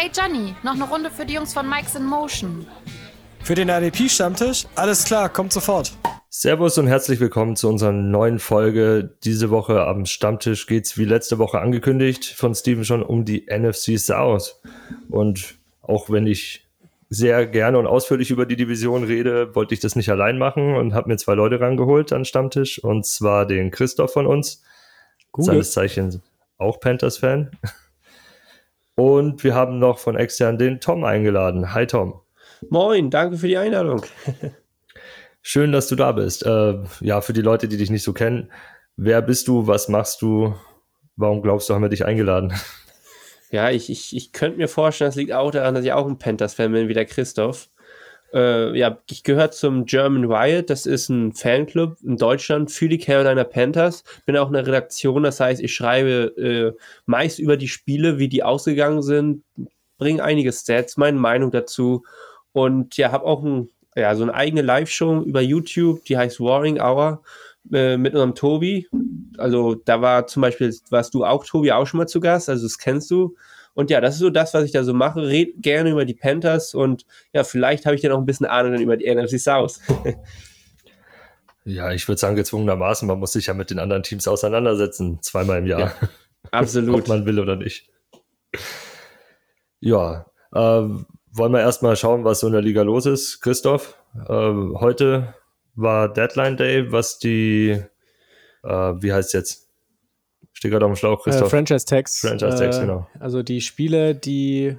Hey Johnny, noch eine Runde für die Jungs von Mike's in Motion. Für den RDP-Stammtisch? Alles klar, kommt sofort. Servus und herzlich willkommen zu unserer neuen Folge. Diese Woche am Stammtisch geht's wie letzte Woche angekündigt von Steven schon um die NFC South. Und auch wenn ich sehr gerne und ausführlich über die Division rede, wollte ich das nicht allein machen und habe mir zwei Leute rangeholt an Stammtisch. Und zwar den Christoph von uns, Google. seines Zeichens auch Panthers-Fan. Und wir haben noch von extern den Tom eingeladen. Hi Tom. Moin, danke für die Einladung. Schön, dass du da bist. Äh, ja, für die Leute, die dich nicht so kennen, wer bist du, was machst du, warum glaubst du, haben wir dich eingeladen? Ja, ich, ich, ich könnte mir vorstellen, es liegt auch daran, dass ich auch ein Panthers-Fan bin, wie der Christoph. Äh, ja, ich gehöre zum German Riot, das ist ein Fanclub in Deutschland für die Carolina Panthers. Bin auch in der Redaktion, das heißt, ich schreibe äh, meist über die Spiele, wie die ausgegangen sind, bringe einige Stats, meine Meinung dazu und ja, habe auch ein, ja, so eine eigene Live-Show über YouTube, die heißt Warring Hour äh, mit unserem Tobi. Also da war zum Beispiel, warst du auch, Tobi, auch schon mal zu Gast, also das kennst du. Und ja, das ist so das, was ich da so mache. Red gerne über die Panthers und ja, vielleicht habe ich dann auch ein bisschen Ahnung dann über die NFC South. ja, ich würde sagen, gezwungenermaßen, man muss sich ja mit den anderen Teams auseinandersetzen, zweimal im Jahr. Ja, absolut. Ob man will oder nicht. Ja, äh, wollen wir erstmal schauen, was so in der Liga los ist. Christoph, äh, heute war Deadline Day, was die, äh, wie heißt es jetzt? Steht gerade auf dem Schlauch, Christoph. Äh, Franchise Tax. Franchise Tax, äh, genau. Also die Spiele, die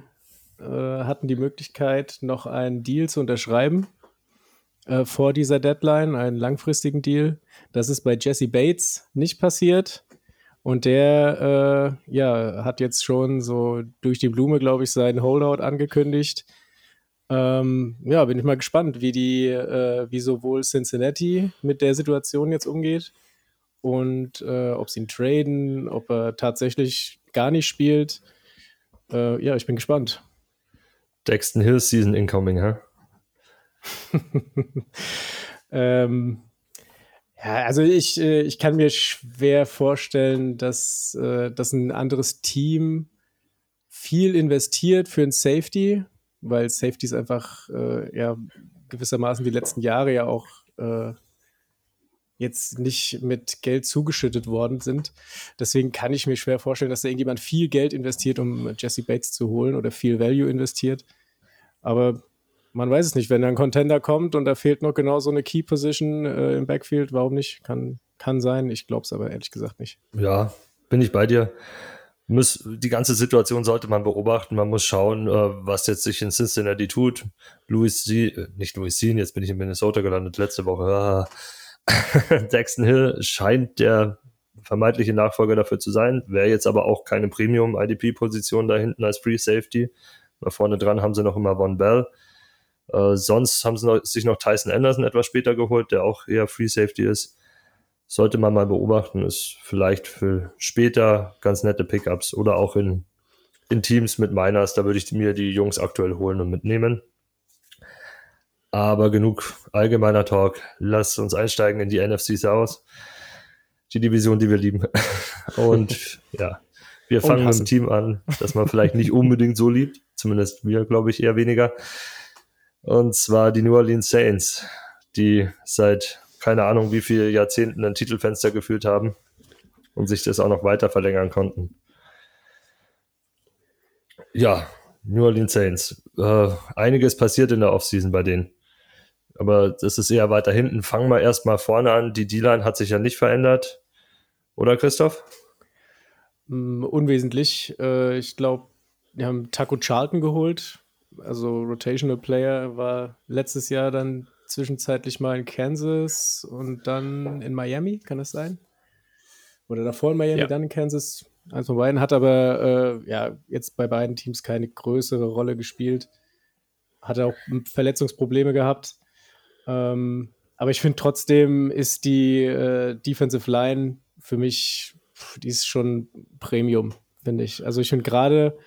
äh, hatten die Möglichkeit, noch einen Deal zu unterschreiben äh, vor dieser Deadline, einen langfristigen Deal. Das ist bei Jesse Bates nicht passiert. Und der äh, ja, hat jetzt schon so durch die Blume, glaube ich, seinen Holdout angekündigt. Ähm, ja, bin ich mal gespannt, wie die, äh, wie sowohl Cincinnati mit der Situation jetzt umgeht und äh, ob sie ihn traden, ob er tatsächlich gar nicht spielt. Äh, ja, ich bin gespannt. Dexton Hill Season incoming, hä? ähm, ja, also ich, äh, ich kann mir schwer vorstellen, dass, äh, dass ein anderes Team viel investiert für ein Safety, weil Safeties einfach äh, ja gewissermaßen die letzten Jahre ja auch äh, jetzt nicht mit Geld zugeschüttet worden sind. Deswegen kann ich mir schwer vorstellen, dass da irgendjemand viel Geld investiert, um Jesse Bates zu holen oder viel Value investiert. Aber man weiß es nicht, wenn da ein Contender kommt und da fehlt noch genau so eine Key Position äh, im Backfield, warum nicht? Kann, kann sein. Ich glaube es aber ehrlich gesagt nicht. Ja, bin ich bei dir. Muss, die ganze Situation sollte man beobachten. Man muss schauen, äh, was jetzt sich in Cincinnati tut. Louis C., äh, nicht Louis Sean, jetzt bin ich in Minnesota gelandet letzte Woche. Ah Jackson Hill scheint der vermeintliche Nachfolger dafür zu sein, wäre jetzt aber auch keine Premium-IDP-Position da hinten als Free Safety. Da vorne dran haben sie noch immer Von Bell. Äh, sonst haben sie noch, sich noch Tyson Anderson etwas später geholt, der auch eher Free Safety ist. Sollte man mal beobachten, ist vielleicht für später ganz nette Pickups oder auch in, in Teams mit Miners, da würde ich mir die Jungs aktuell holen und mitnehmen. Aber genug allgemeiner Talk. Lass uns einsteigen in die NFC South. Die Division, die wir lieben. Und ja, wir fangen mit einem Team an, das man vielleicht nicht unbedingt so liebt. Zumindest wir, glaube ich, eher weniger. Und zwar die New Orleans Saints, die seit keine Ahnung wie viele Jahrzehnten ein Titelfenster gefühlt haben und sich das auch noch weiter verlängern konnten. Ja, New Orleans Saints. Äh, einiges passiert in der Offseason bei denen. Aber das ist eher weiter hinten. Fangen wir erstmal vorne an. Die D-Line hat sich ja nicht verändert. Oder Christoph? Mm, unwesentlich. Äh, ich glaube, wir haben Taco Charlton geholt. Also Rotational Player war letztes Jahr dann zwischenzeitlich mal in Kansas und dann in Miami, kann das sein? Oder davor in Miami, ja. dann in Kansas. Eins von beiden hat aber äh, ja jetzt bei beiden Teams keine größere Rolle gespielt. Hat auch Verletzungsprobleme gehabt. Ähm, aber ich finde trotzdem ist die äh, Defensive Line für mich, die ist schon Premium, finde ich. Also ich finde gerade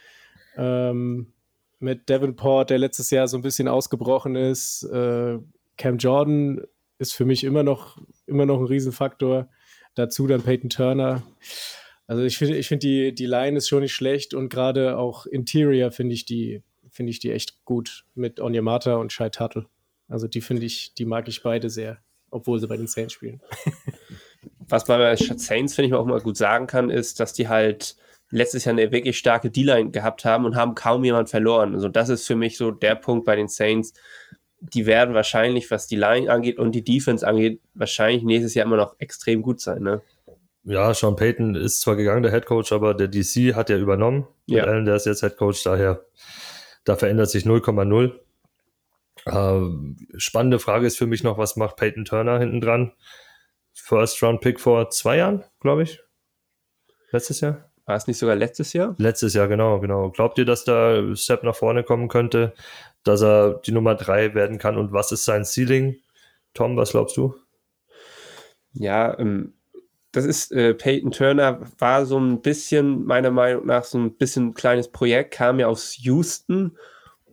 ähm, mit Davenport, der letztes Jahr so ein bisschen ausgebrochen ist, äh, Cam Jordan ist für mich immer noch, immer noch ein Riesenfaktor. Dazu dann Peyton Turner. Also ich finde, ich finde die, die Line ist schon nicht schlecht und gerade auch Interior finde ich die, ich die echt gut mit Onyemata und Shai Tuttle. Also die finde ich, die mag ich beide sehr, obwohl sie bei den Saints spielen. Was man bei Saints, finde ich, auch mal gut sagen kann, ist, dass die halt letztes Jahr eine wirklich starke D-Line gehabt haben und haben kaum jemand verloren. Also das ist für mich so der Punkt bei den Saints. Die werden wahrscheinlich, was die Line angeht und die Defense angeht, wahrscheinlich nächstes Jahr immer noch extrem gut sein. Ne? Ja, Sean Payton ist zwar gegangen, der Head Coach, aber der DC hat ja übernommen. Ja. Allen, der ist jetzt Head Coach, daher da verändert sich 0,0. Äh, spannende Frage ist für mich noch, was macht Peyton Turner hinten dran? First Round Pick vor zwei Jahren, glaube ich. Letztes Jahr? War es nicht sogar letztes Jahr? Letztes Jahr, genau, genau. Glaubt ihr, dass da Step nach vorne kommen könnte, dass er die Nummer drei werden kann und was ist sein Ceiling? Tom, was glaubst du? Ja, ähm, das ist, äh, Peyton Turner war so ein bisschen, meiner Meinung nach, so ein bisschen ein kleines Projekt, kam ja aus Houston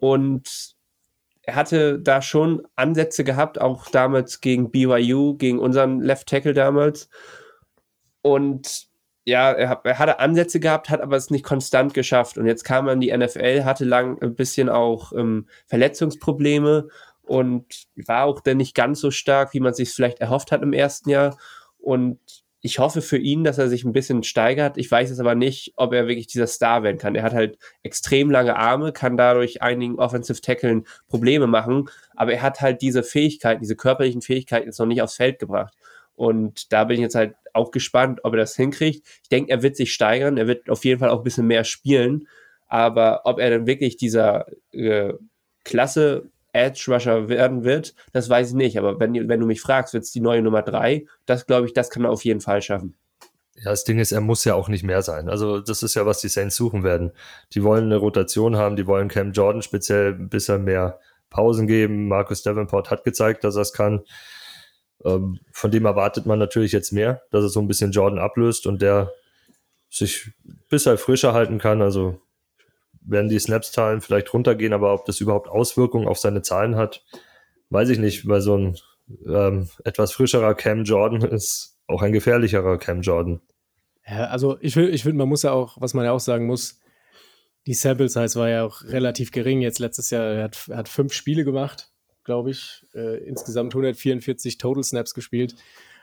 und er hatte da schon Ansätze gehabt, auch damals gegen BYU, gegen unseren Left Tackle damals. Und ja, er, er, hatte Ansätze gehabt, hat aber es nicht konstant geschafft. Und jetzt kam er in die NFL, hatte lang ein bisschen auch ähm, Verletzungsprobleme und war auch dann nicht ganz so stark, wie man sich vielleicht erhofft hat im ersten Jahr. Und ich hoffe für ihn, dass er sich ein bisschen steigert. Ich weiß es aber nicht, ob er wirklich dieser Star werden kann. Er hat halt extrem lange Arme, kann dadurch einigen Offensive Tackeln Probleme machen, aber er hat halt diese Fähigkeiten, diese körperlichen Fähigkeiten jetzt noch nicht aufs Feld gebracht. Und da bin ich jetzt halt auch gespannt, ob er das hinkriegt. Ich denke, er wird sich steigern, er wird auf jeden Fall auch ein bisschen mehr spielen, aber ob er dann wirklich dieser äh, Klasse Edge Rusher werden wird, das weiß ich nicht. Aber wenn, wenn du mich fragst, wird es die neue Nummer drei, das glaube ich, das kann er auf jeden Fall schaffen. Ja, das Ding ist, er muss ja auch nicht mehr sein. Also, das ist ja, was die Saints suchen werden. Die wollen eine Rotation haben, die wollen Cam Jordan speziell ein bisschen mehr Pausen geben. Marcus Davenport hat gezeigt, dass er es kann. Ähm, von dem erwartet man natürlich jetzt mehr, dass er so ein bisschen Jordan ablöst und der sich ein bisschen frischer halten kann. Also, werden die Snaps-Zahlen vielleicht runtergehen, aber ob das überhaupt Auswirkungen auf seine Zahlen hat, weiß ich nicht, weil so ein ähm, etwas frischerer Cam Jordan ist auch ein gefährlicherer Cam Jordan. Ja, also ich finde, ich find, man muss ja auch, was man ja auch sagen muss, die Sample Size war ja auch relativ gering jetzt letztes Jahr. Er hat, er hat fünf Spiele gemacht, glaube ich. Äh, insgesamt 144 Total Snaps gespielt.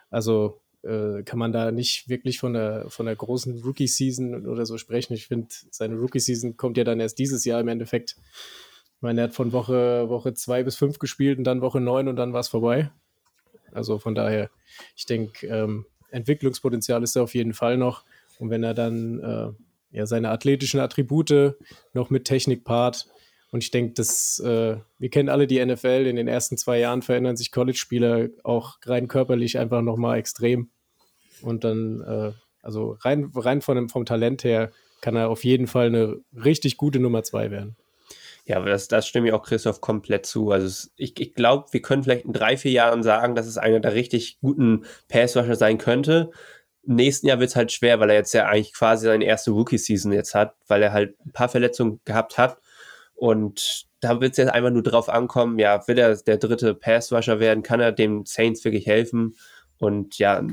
Also äh, kann man da nicht wirklich von der, von der großen Rookie-Season oder so sprechen. Ich finde, seine Rookie-Season kommt ja dann erst dieses Jahr im Endeffekt. Ich meine, er hat von Woche, Woche zwei bis fünf gespielt und dann Woche neun und dann war es vorbei. Also von daher, ich denke, ähm, Entwicklungspotenzial ist da auf jeden Fall noch. Und wenn er dann äh, ja, seine athletischen Attribute noch mit Technik paart, und ich denke, äh, wir kennen alle die NFL, in den ersten zwei Jahren verändern sich College-Spieler auch rein körperlich einfach nochmal extrem. Und dann, äh, also rein, rein von vom Talent her, kann er auf jeden Fall eine richtig gute Nummer zwei werden. Ja, das, das stimme ich auch Christoph komplett zu. Also ich, ich glaube, wir können vielleicht in drei, vier Jahren sagen, dass es einer der richtig guten Passwasher sein könnte. Im nächsten Jahr wird es halt schwer, weil er jetzt ja eigentlich quasi seine erste Rookie-Season jetzt hat, weil er halt ein paar Verletzungen gehabt hat und da wird es jetzt einfach nur drauf ankommen, ja, will er der dritte Passwasher werden, kann er dem Saints wirklich helfen und ja,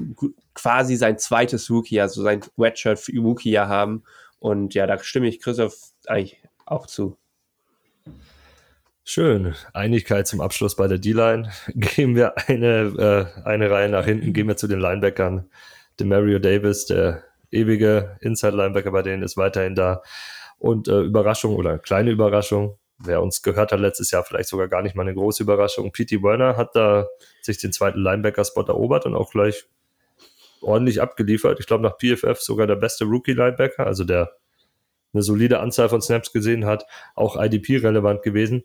quasi sein zweites Rookie, also sein Redshirt für Rookie-Jahr haben. Und ja, da stimme ich Christoph eigentlich auch zu. Schön. Einigkeit zum Abschluss bei der D-Line. Gehen wir eine, äh, eine Reihe nach hinten, gehen wir zu den Linebackern. Der Mario Davis, der ewige Inside-Linebacker bei denen, ist weiterhin da. Und äh, Überraschung oder kleine Überraschung, wer uns gehört hat letztes Jahr, vielleicht sogar gar nicht mal eine große Überraschung. P.T. Werner hat da sich den zweiten Linebacker-Spot erobert und auch gleich ordentlich abgeliefert. Ich glaube, nach PFF sogar der beste Rookie-Linebacker, also der eine solide Anzahl von Snaps gesehen hat, auch IDP-relevant gewesen.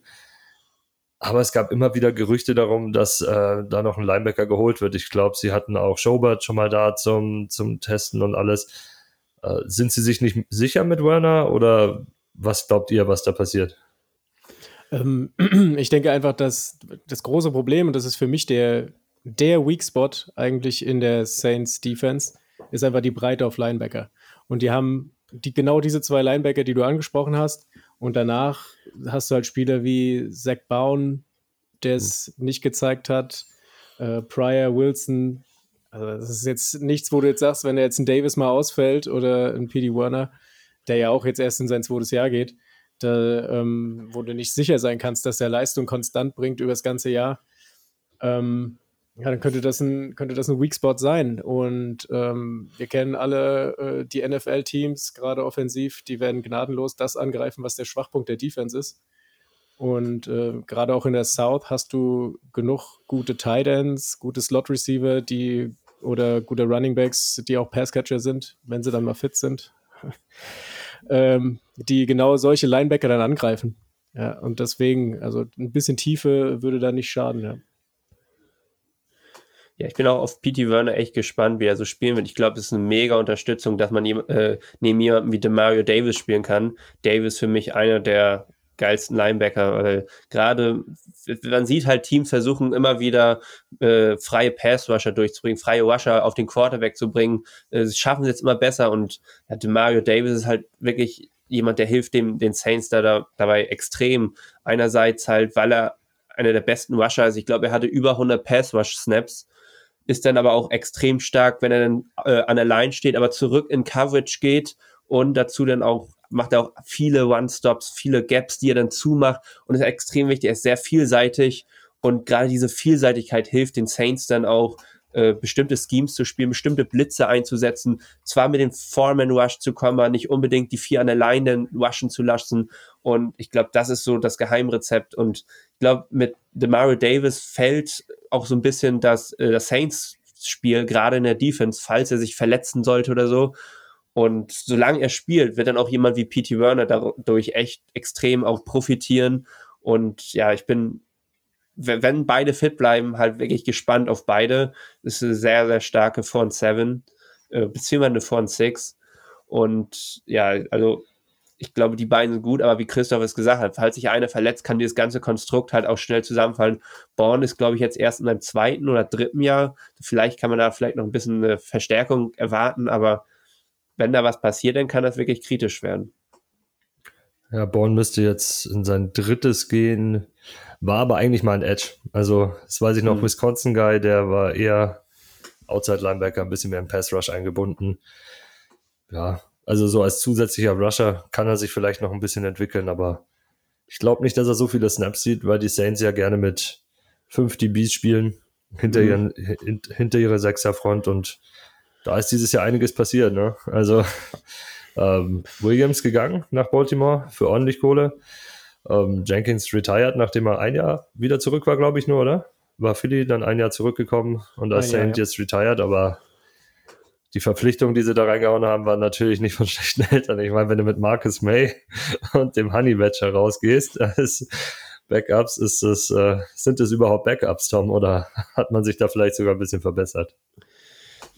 Aber es gab immer wieder Gerüchte darum, dass äh, da noch ein Linebacker geholt wird. Ich glaube, sie hatten auch Schobert schon mal da zum, zum Testen und alles. Äh, sind Sie sich nicht sicher mit Werner oder was glaubt ihr, was da passiert? Ähm, ich denke einfach, dass das große Problem, und das ist für mich der, der Weak Spot eigentlich in der Saints Defense, ist einfach die Breite auf Linebacker. Und die haben die, genau diese zwei Linebacker, die du angesprochen hast. Und danach hast du halt Spieler wie Zach Bowen, der es mhm. nicht gezeigt hat, äh, Pryor, Wilson, Also das ist jetzt nichts, wo du jetzt sagst, wenn er jetzt ein Davis mal ausfällt oder ein P.D. Warner, der ja auch jetzt erst in sein zweites Jahr geht, da, ähm, wo du nicht sicher sein kannst, dass er Leistung konstant bringt über das ganze Jahr, ähm, ja, dann könnte das ein, könnte das ein Weak Spot sein. Und ähm, wir kennen alle äh, die NFL-Teams, gerade offensiv, die werden gnadenlos das angreifen, was der Schwachpunkt der Defense ist. Und äh, gerade auch in der South hast du genug gute Tight Ends, gute Slot Receiver, die oder gute Running Backs, die auch Passcatcher sind, wenn sie dann mal fit sind, ähm, die genau solche Linebacker dann angreifen. Ja, und deswegen, also ein bisschen Tiefe würde da nicht schaden, ja. Ja, ich bin auch auf P.T. Werner echt gespannt, wie er so spielen wird. Ich glaube, es ist eine mega Unterstützung, dass man äh, neben jemandem wie Demario Davis spielen kann. Davis für mich einer der geilsten Linebacker, weil gerade man sieht halt Teams versuchen immer wieder äh, freie Pass-Rusher durchzubringen, freie Rusher auf den Quarterback zu bringen. Äh, sie schaffen es jetzt immer besser und ja, Demario Davis ist halt wirklich jemand, der hilft dem, den Saints da, da dabei extrem. Einerseits halt, weil er einer der besten Rusher ist. Ich glaube, er hatte über 100 Pass-Rush-Snaps ist dann aber auch extrem stark, wenn er dann äh, an der Line steht, aber zurück in Coverage geht und dazu dann auch macht er auch viele One-Stops, viele Gaps, die er dann zumacht und ist extrem wichtig. Er ist sehr vielseitig und gerade diese Vielseitigkeit hilft den Saints dann auch, äh, bestimmte Schemes zu spielen, bestimmte Blitze einzusetzen, zwar mit dem Foreman Rush zu kommen, aber nicht unbedingt die vier an der Line dann rushen zu lassen. Und ich glaube, das ist so das Geheimrezept. Und ich glaube, mit Demario Davis fällt auch so ein bisschen das, äh, das Saints-Spiel, gerade in der Defense, falls er sich verletzen sollte oder so. Und solange er spielt, wird dann auch jemand wie P.T. Werner dadurch echt extrem auch profitieren. Und ja, ich bin, wenn beide fit bleiben, halt wirklich gespannt auf beide. Das ist eine sehr, sehr starke Front 7, äh, beziehungsweise eine Front 6. Und ja, also ich glaube, die beiden sind gut, aber wie Christoph es gesagt hat, falls sich einer verletzt, kann dieses ganze Konstrukt halt auch schnell zusammenfallen. Born ist, glaube ich, jetzt erst in seinem zweiten oder dritten Jahr. Vielleicht kann man da vielleicht noch ein bisschen eine Verstärkung erwarten, aber wenn da was passiert, dann kann das wirklich kritisch werden. Ja, Born müsste jetzt in sein drittes gehen, war aber eigentlich mal ein Edge. Also, das weiß ich noch, mhm. Wisconsin-Guy, der war eher Outside-Linebacker, ein bisschen mehr im Pass-Rush eingebunden. Ja, also so als zusätzlicher Rusher kann er sich vielleicht noch ein bisschen entwickeln, aber ich glaube nicht, dass er so viele Snaps sieht, weil die Saints ja gerne mit 5 DBs spielen hinter, mhm. ihren, hinter ihrer Sechserfront und da ist dieses Jahr einiges passiert. Ne? Also ähm, Williams gegangen nach Baltimore für ordentlich Kohle. Ähm, Jenkins retired, nachdem er ein Jahr wieder zurück war, glaube ich nur, oder? War Philly dann ein Jahr zurückgekommen und als Saint ja. jetzt retired, aber die Verpflichtungen, die sie da reingehauen haben, waren natürlich nicht von schlechten Eltern. Ich meine, wenn du mit Marcus May und dem Honey Badger rausgehst, als Backups, ist es, äh, sind es überhaupt Backups, Tom, oder hat man sich da vielleicht sogar ein bisschen verbessert?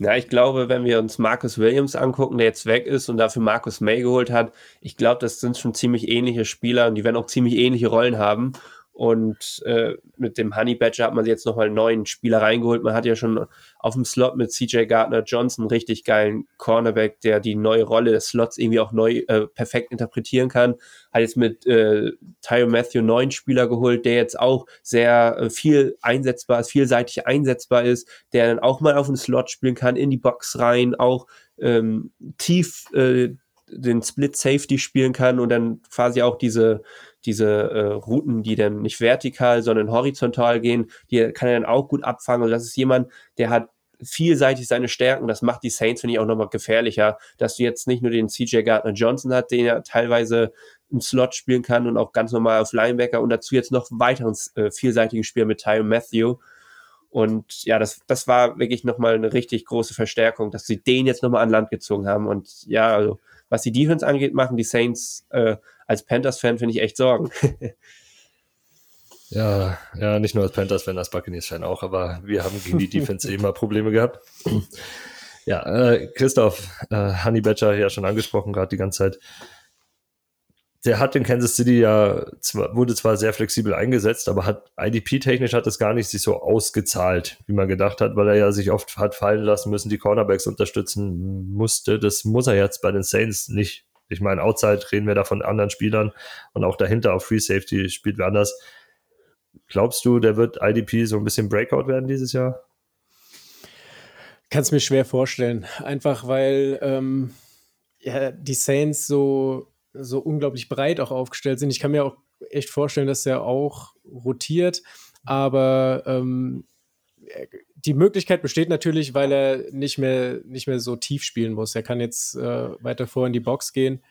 Ja, ich glaube, wenn wir uns Marcus Williams angucken, der jetzt weg ist und dafür Marcus May geholt hat, ich glaube, das sind schon ziemlich ähnliche Spieler und die werden auch ziemlich ähnliche Rollen haben. Und äh, mit dem Honey Badger hat man jetzt nochmal einen neuen Spieler reingeholt. Man hat ja schon auf dem Slot mit CJ Gardner Johnson einen richtig geilen Cornerback, der die neue Rolle des Slots irgendwie auch neu äh, perfekt interpretieren kann. Hat jetzt mit äh, Tyro Matthew neuen Spieler geholt, der jetzt auch sehr äh, viel einsetzbar ist, vielseitig einsetzbar ist, der dann auch mal auf den Slot spielen kann, in die Box rein, auch ähm, tief äh, den Split Safety spielen kann und dann quasi auch diese diese äh, Routen, die dann nicht vertikal, sondern horizontal gehen, die kann er dann auch gut abfangen. Und das ist jemand, der hat vielseitig seine Stärken. Das macht die Saints, finde ich, auch nochmal gefährlicher, dass du jetzt nicht nur den CJ Gardner Johnson hat, den er teilweise im Slot spielen kann und auch ganz normal auf Linebacker und dazu jetzt noch weiteren äh, vielseitigen Spieler mit Tyron Matthew. Und ja, das, das war wirklich nochmal eine richtig große Verstärkung, dass sie den jetzt nochmal an Land gezogen haben. Und ja, also was die Defense angeht, machen die Saints äh, als Panthers-Fan, finde ich, echt Sorgen. ja, ja, nicht nur als Panthers-Fan, als Buccaneers-Fan auch, aber wir haben gegen die Defense immer Probleme gehabt. ja, äh, Christoph, äh, Honey Badger ja schon angesprochen, gerade die ganze Zeit der hat in Kansas City ja zwar, wurde zwar sehr flexibel eingesetzt, aber hat IDP-technisch hat es gar nicht sich so ausgezahlt, wie man gedacht hat, weil er ja sich oft hat fallen lassen müssen, die Cornerbacks unterstützen musste. Das muss er jetzt bei den Saints nicht. Ich meine, outside reden wir da von anderen Spielern und auch dahinter auf Free Safety spielt wer anders. Glaubst du, der wird IDP so ein bisschen Breakout werden dieses Jahr? kann es mir schwer vorstellen. Einfach weil ähm, ja, die Saints so, so unglaublich breit auch aufgestellt sind. Ich kann mir auch echt vorstellen, dass er auch rotiert, aber ähm, die Möglichkeit besteht natürlich, weil er nicht mehr, nicht mehr so tief spielen muss. Er kann jetzt äh, weiter vor in die Box gehen.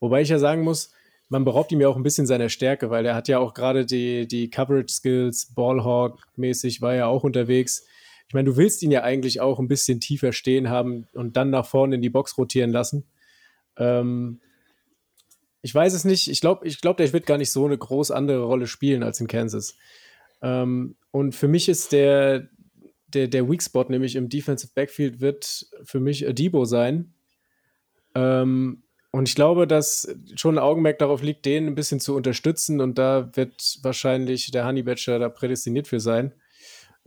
Wobei ich ja sagen muss, man beraubt ihm ja auch ein bisschen seiner Stärke, weil er hat ja auch gerade die, die Coverage-Skills, Ballhawk-mäßig war er auch unterwegs. Ich meine, du willst ihn ja eigentlich auch ein bisschen tiefer stehen haben und dann nach vorne in die Box rotieren lassen. Ähm, ich weiß es nicht. Ich glaube, ich glaub, der wird gar nicht so eine groß andere Rolle spielen als in Kansas. Ähm, und für mich ist der, der, der Weak Spot, nämlich im Defensive Backfield, wird für mich Adibo sein. Ähm, und ich glaube, dass schon ein Augenmerk darauf liegt, den ein bisschen zu unterstützen. Und da wird wahrscheinlich der Honey Badger da prädestiniert für sein.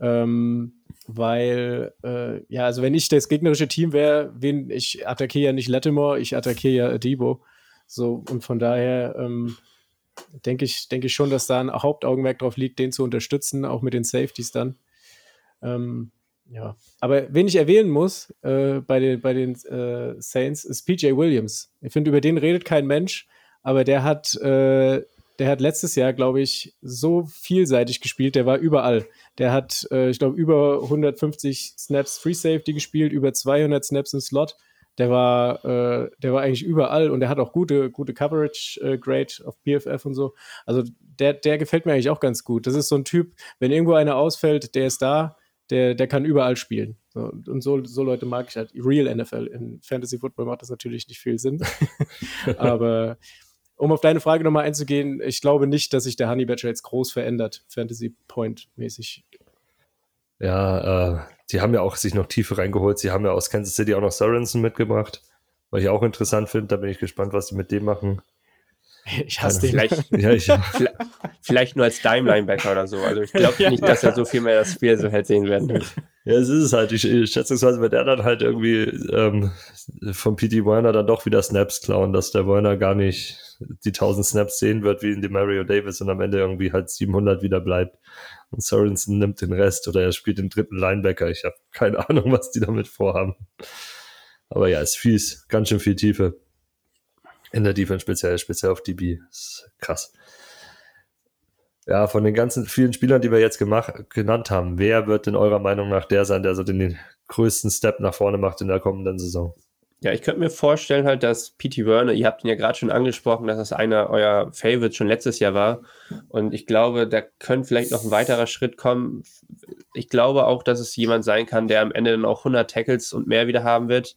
Ähm, weil, äh, ja, also wenn ich das gegnerische Team wäre, wen ich attackiere ja nicht Lattimore, ich attackiere ja Adibo. So, und von daher ähm, denke ich, denke ich schon, dass da ein Hauptaugenmerk darauf liegt, den zu unterstützen, auch mit den Safeties dann. Ähm, ja, aber wen ich erwähnen muss äh, bei den, bei den äh, Saints ist PJ Williams. Ich finde, über den redet kein Mensch, aber der hat, äh, der hat letztes Jahr, glaube ich, so vielseitig gespielt, der war überall. Der hat, äh, ich glaube, über 150 Snaps Free Safety gespielt, über 200 Snaps im Slot. Der war, äh, der war eigentlich überall und der hat auch gute, gute Coverage äh, Grade auf PFF und so. Also der, der gefällt mir eigentlich auch ganz gut. Das ist so ein Typ, wenn irgendwo einer ausfällt, der ist da der, der kann überall spielen. So, und so, so Leute mag ich halt. Real NFL. In Fantasy Football macht das natürlich nicht viel Sinn. Aber um auf deine Frage nochmal einzugehen, ich glaube nicht, dass sich der Honey Badger jetzt groß verändert, Fantasy Point mäßig. Ja, äh, die haben ja auch sich noch tiefer reingeholt. Sie haben ja aus Kansas City auch noch Sorensen mitgebracht, was ich auch interessant finde. Da bin ich gespannt, was sie mit dem machen. Ich hasse den. Vielleicht, ja, ich, vielleicht nur als Dime-Linebacker oder so. Also ich glaube nicht, dass er so viel mehr das Spiel so hätte sehen werden. Ja, es ist es halt. Ich, ich schätzungsweise wird er dann halt irgendwie ähm, von P.T. Werner dann doch wieder Snaps klauen, dass der Werner gar nicht die 1000 Snaps sehen wird wie in die Mario Davis und am Ende irgendwie halt 700 wieder bleibt. Und Sorensen nimmt den Rest oder er spielt den dritten Linebacker. Ich habe keine Ahnung, was die damit vorhaben. Aber ja, ist fies. Ganz schön viel Tiefe. In der Defense speziell, speziell auf DB. ist krass. Ja, von den ganzen vielen Spielern, die wir jetzt gemacht, genannt haben, wer wird in eurer Meinung nach der sein, der so den, den größten Step nach vorne macht in der kommenden Saison? Ja, ich könnte mir vorstellen halt, dass P.T. Werner, ihr habt ihn ja gerade schon angesprochen, dass das einer eurer Favorites schon letztes Jahr war. Und ich glaube, da könnte vielleicht noch ein weiterer Schritt kommen. Ich glaube auch, dass es jemand sein kann, der am Ende dann auch 100 Tackles und mehr wieder haben wird.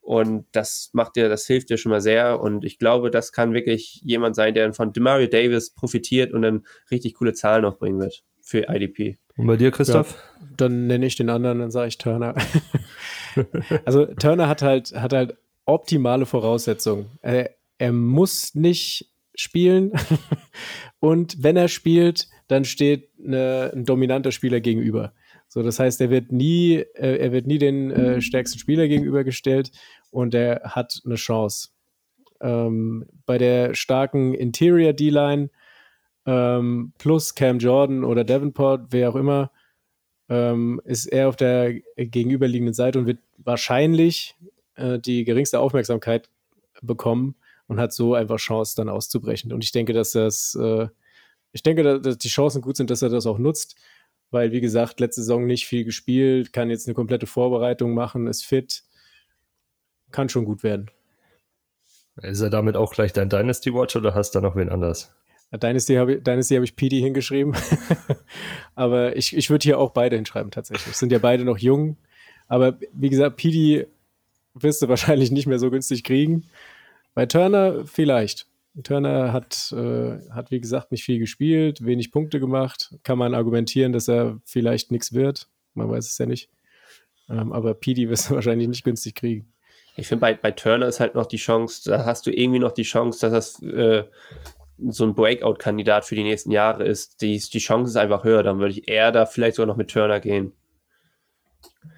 Und das macht dir, das hilft dir schon mal sehr. Und ich glaube, das kann wirklich jemand sein, der von Demario Davis profitiert und dann richtig coole Zahlen noch bringen wird für IDP. Und bei dir, Christoph? Ja, dann nenne ich den anderen, dann sage ich Turner. also Turner hat halt, hat halt optimale Voraussetzungen. Er, er muss nicht spielen. und wenn er spielt, dann steht eine, ein dominanter Spieler gegenüber. So, das heißt, er wird nie, äh, er wird nie den äh, stärksten Spieler gegenübergestellt und er hat eine Chance. Ähm, bei der starken Interior D-Line ähm, plus Cam Jordan oder Davenport, wer auch immer, ähm, ist er auf der gegenüberliegenden Seite und wird wahrscheinlich äh, die geringste Aufmerksamkeit bekommen und hat so einfach Chance, dann auszubrechen. Und ich denke, dass das, äh, ich denke, dass die Chancen gut sind, dass er das auch nutzt weil, wie gesagt, letzte Saison nicht viel gespielt, kann jetzt eine komplette Vorbereitung machen, ist fit, kann schon gut werden. Ist er damit auch gleich dein Dynasty Watch oder hast du da noch wen anders? Dynasty habe ich, Dynasty hab ich PD hingeschrieben. aber ich, ich würde hier auch beide hinschreiben, tatsächlich. Sind ja beide noch jung. Aber wie gesagt, PD wirst du wahrscheinlich nicht mehr so günstig kriegen. Bei Turner vielleicht. Turner hat, äh, hat, wie gesagt, nicht viel gespielt, wenig Punkte gemacht. Kann man argumentieren, dass er vielleicht nichts wird. Man weiß es ja nicht. Ähm, aber PD wirst du wahrscheinlich nicht günstig kriegen. Ich finde, bei, bei Turner ist halt noch die Chance, da hast du irgendwie noch die Chance, dass das äh, so ein Breakout-Kandidat für die nächsten Jahre ist. Die, die Chance ist einfach höher. Dann würde ich eher da vielleicht sogar noch mit Turner gehen.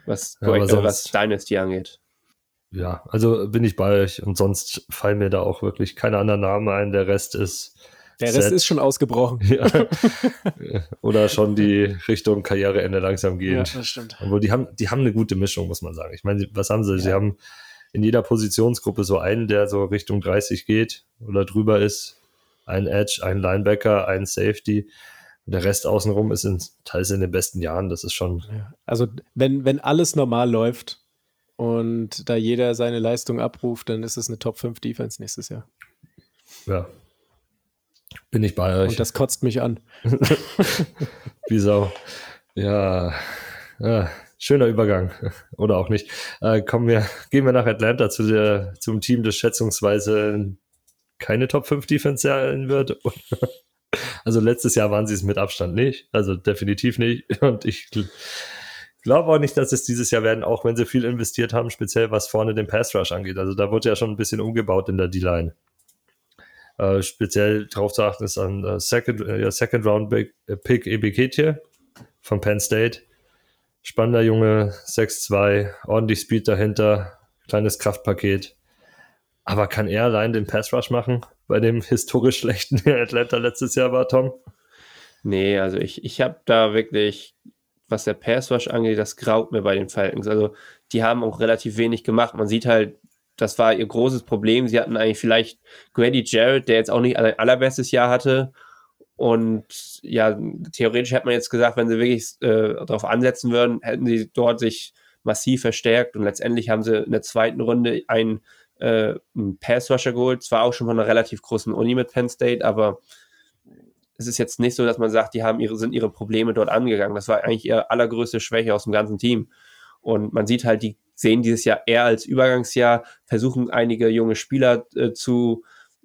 Was, ja, Break, äh, was Dynasty angeht ja, also bin ich bei euch und sonst fallen mir da auch wirklich keine anderen Namen ein. Der Rest ist Der Rest Set. ist schon ausgebrochen. Ja. Oder schon die Richtung Karriereende langsam gehen. Ja, das stimmt. Obwohl die haben, die haben eine gute Mischung, muss man sagen. Ich meine, was haben sie? Sie Ja. haben in jeder Positionsgruppe so einen, der so Richtung 30 geht oder drüber ist. Ein Edge, ein Linebacker, ein Safety. Und der Rest außenrum ist in, teils in den besten Jahren. Das ist schon, Ja. Also, wenn, wenn alles normal läuft und da jeder seine Leistung abruft, dann ist es eine Top 5 Defense nächstes Jahr. ja. Bin ich bei euch. Und das kotzt mich an. Wie Sau. Ja. ja. Schöner Übergang. Oder auch nicht. Äh, kommen wir, gehen wir nach Atlanta zu der, zum Team, das schätzungsweise keine Top 5 Defense sein wird. Also letztes Jahr waren sie es mit Abstand nicht. Also definitiv nicht. Und ich glaube auch nicht, dass es dieses Jahr werden, auch wenn sie viel investiert haben, speziell was vorne den Pass Rush angeht. Also da wurde ja schon ein bisschen umgebaut in der D-Line. Äh, speziell darauf zu achten ist an äh, Second, äh, Second Round äh, Pick Ebiketje von Penn State. Spannender Junge, 6'2, ordentlich Speed dahinter, kleines Kraftpaket. Aber kann er allein den Pass Rush machen bei dem historisch schlechten Atlanta letztes Jahr war, Tom? Nee, also ich, ich habe da wirklich, was der Pass Rush angeht, das graut mir bei den Falcons. Also die haben auch relativ wenig gemacht. Man sieht halt, das war ihr großes Problem. Sie hatten eigentlich vielleicht Grady Jarrett, der jetzt auch nicht sein allerbestes Jahr hatte. Und ja, theoretisch hätte man jetzt gesagt, wenn sie wirklich äh, darauf ansetzen würden, hätten sie dort sich massiv verstärkt. Und letztendlich haben sie in der zweiten Runde einen, äh, einen Pass-Rusher geholt. Zwar auch schon von einer relativ großen Uni mit Penn State, aber es ist jetzt nicht so, dass man sagt, die haben ihre, sind ihre Probleme dort angegangen. Das war eigentlich ihre allergrößte Schwäche aus dem ganzen Team. Und man sieht halt, die sehen dieses Jahr eher als Übergangsjahr, versuchen einige junge Spieler äh, zu,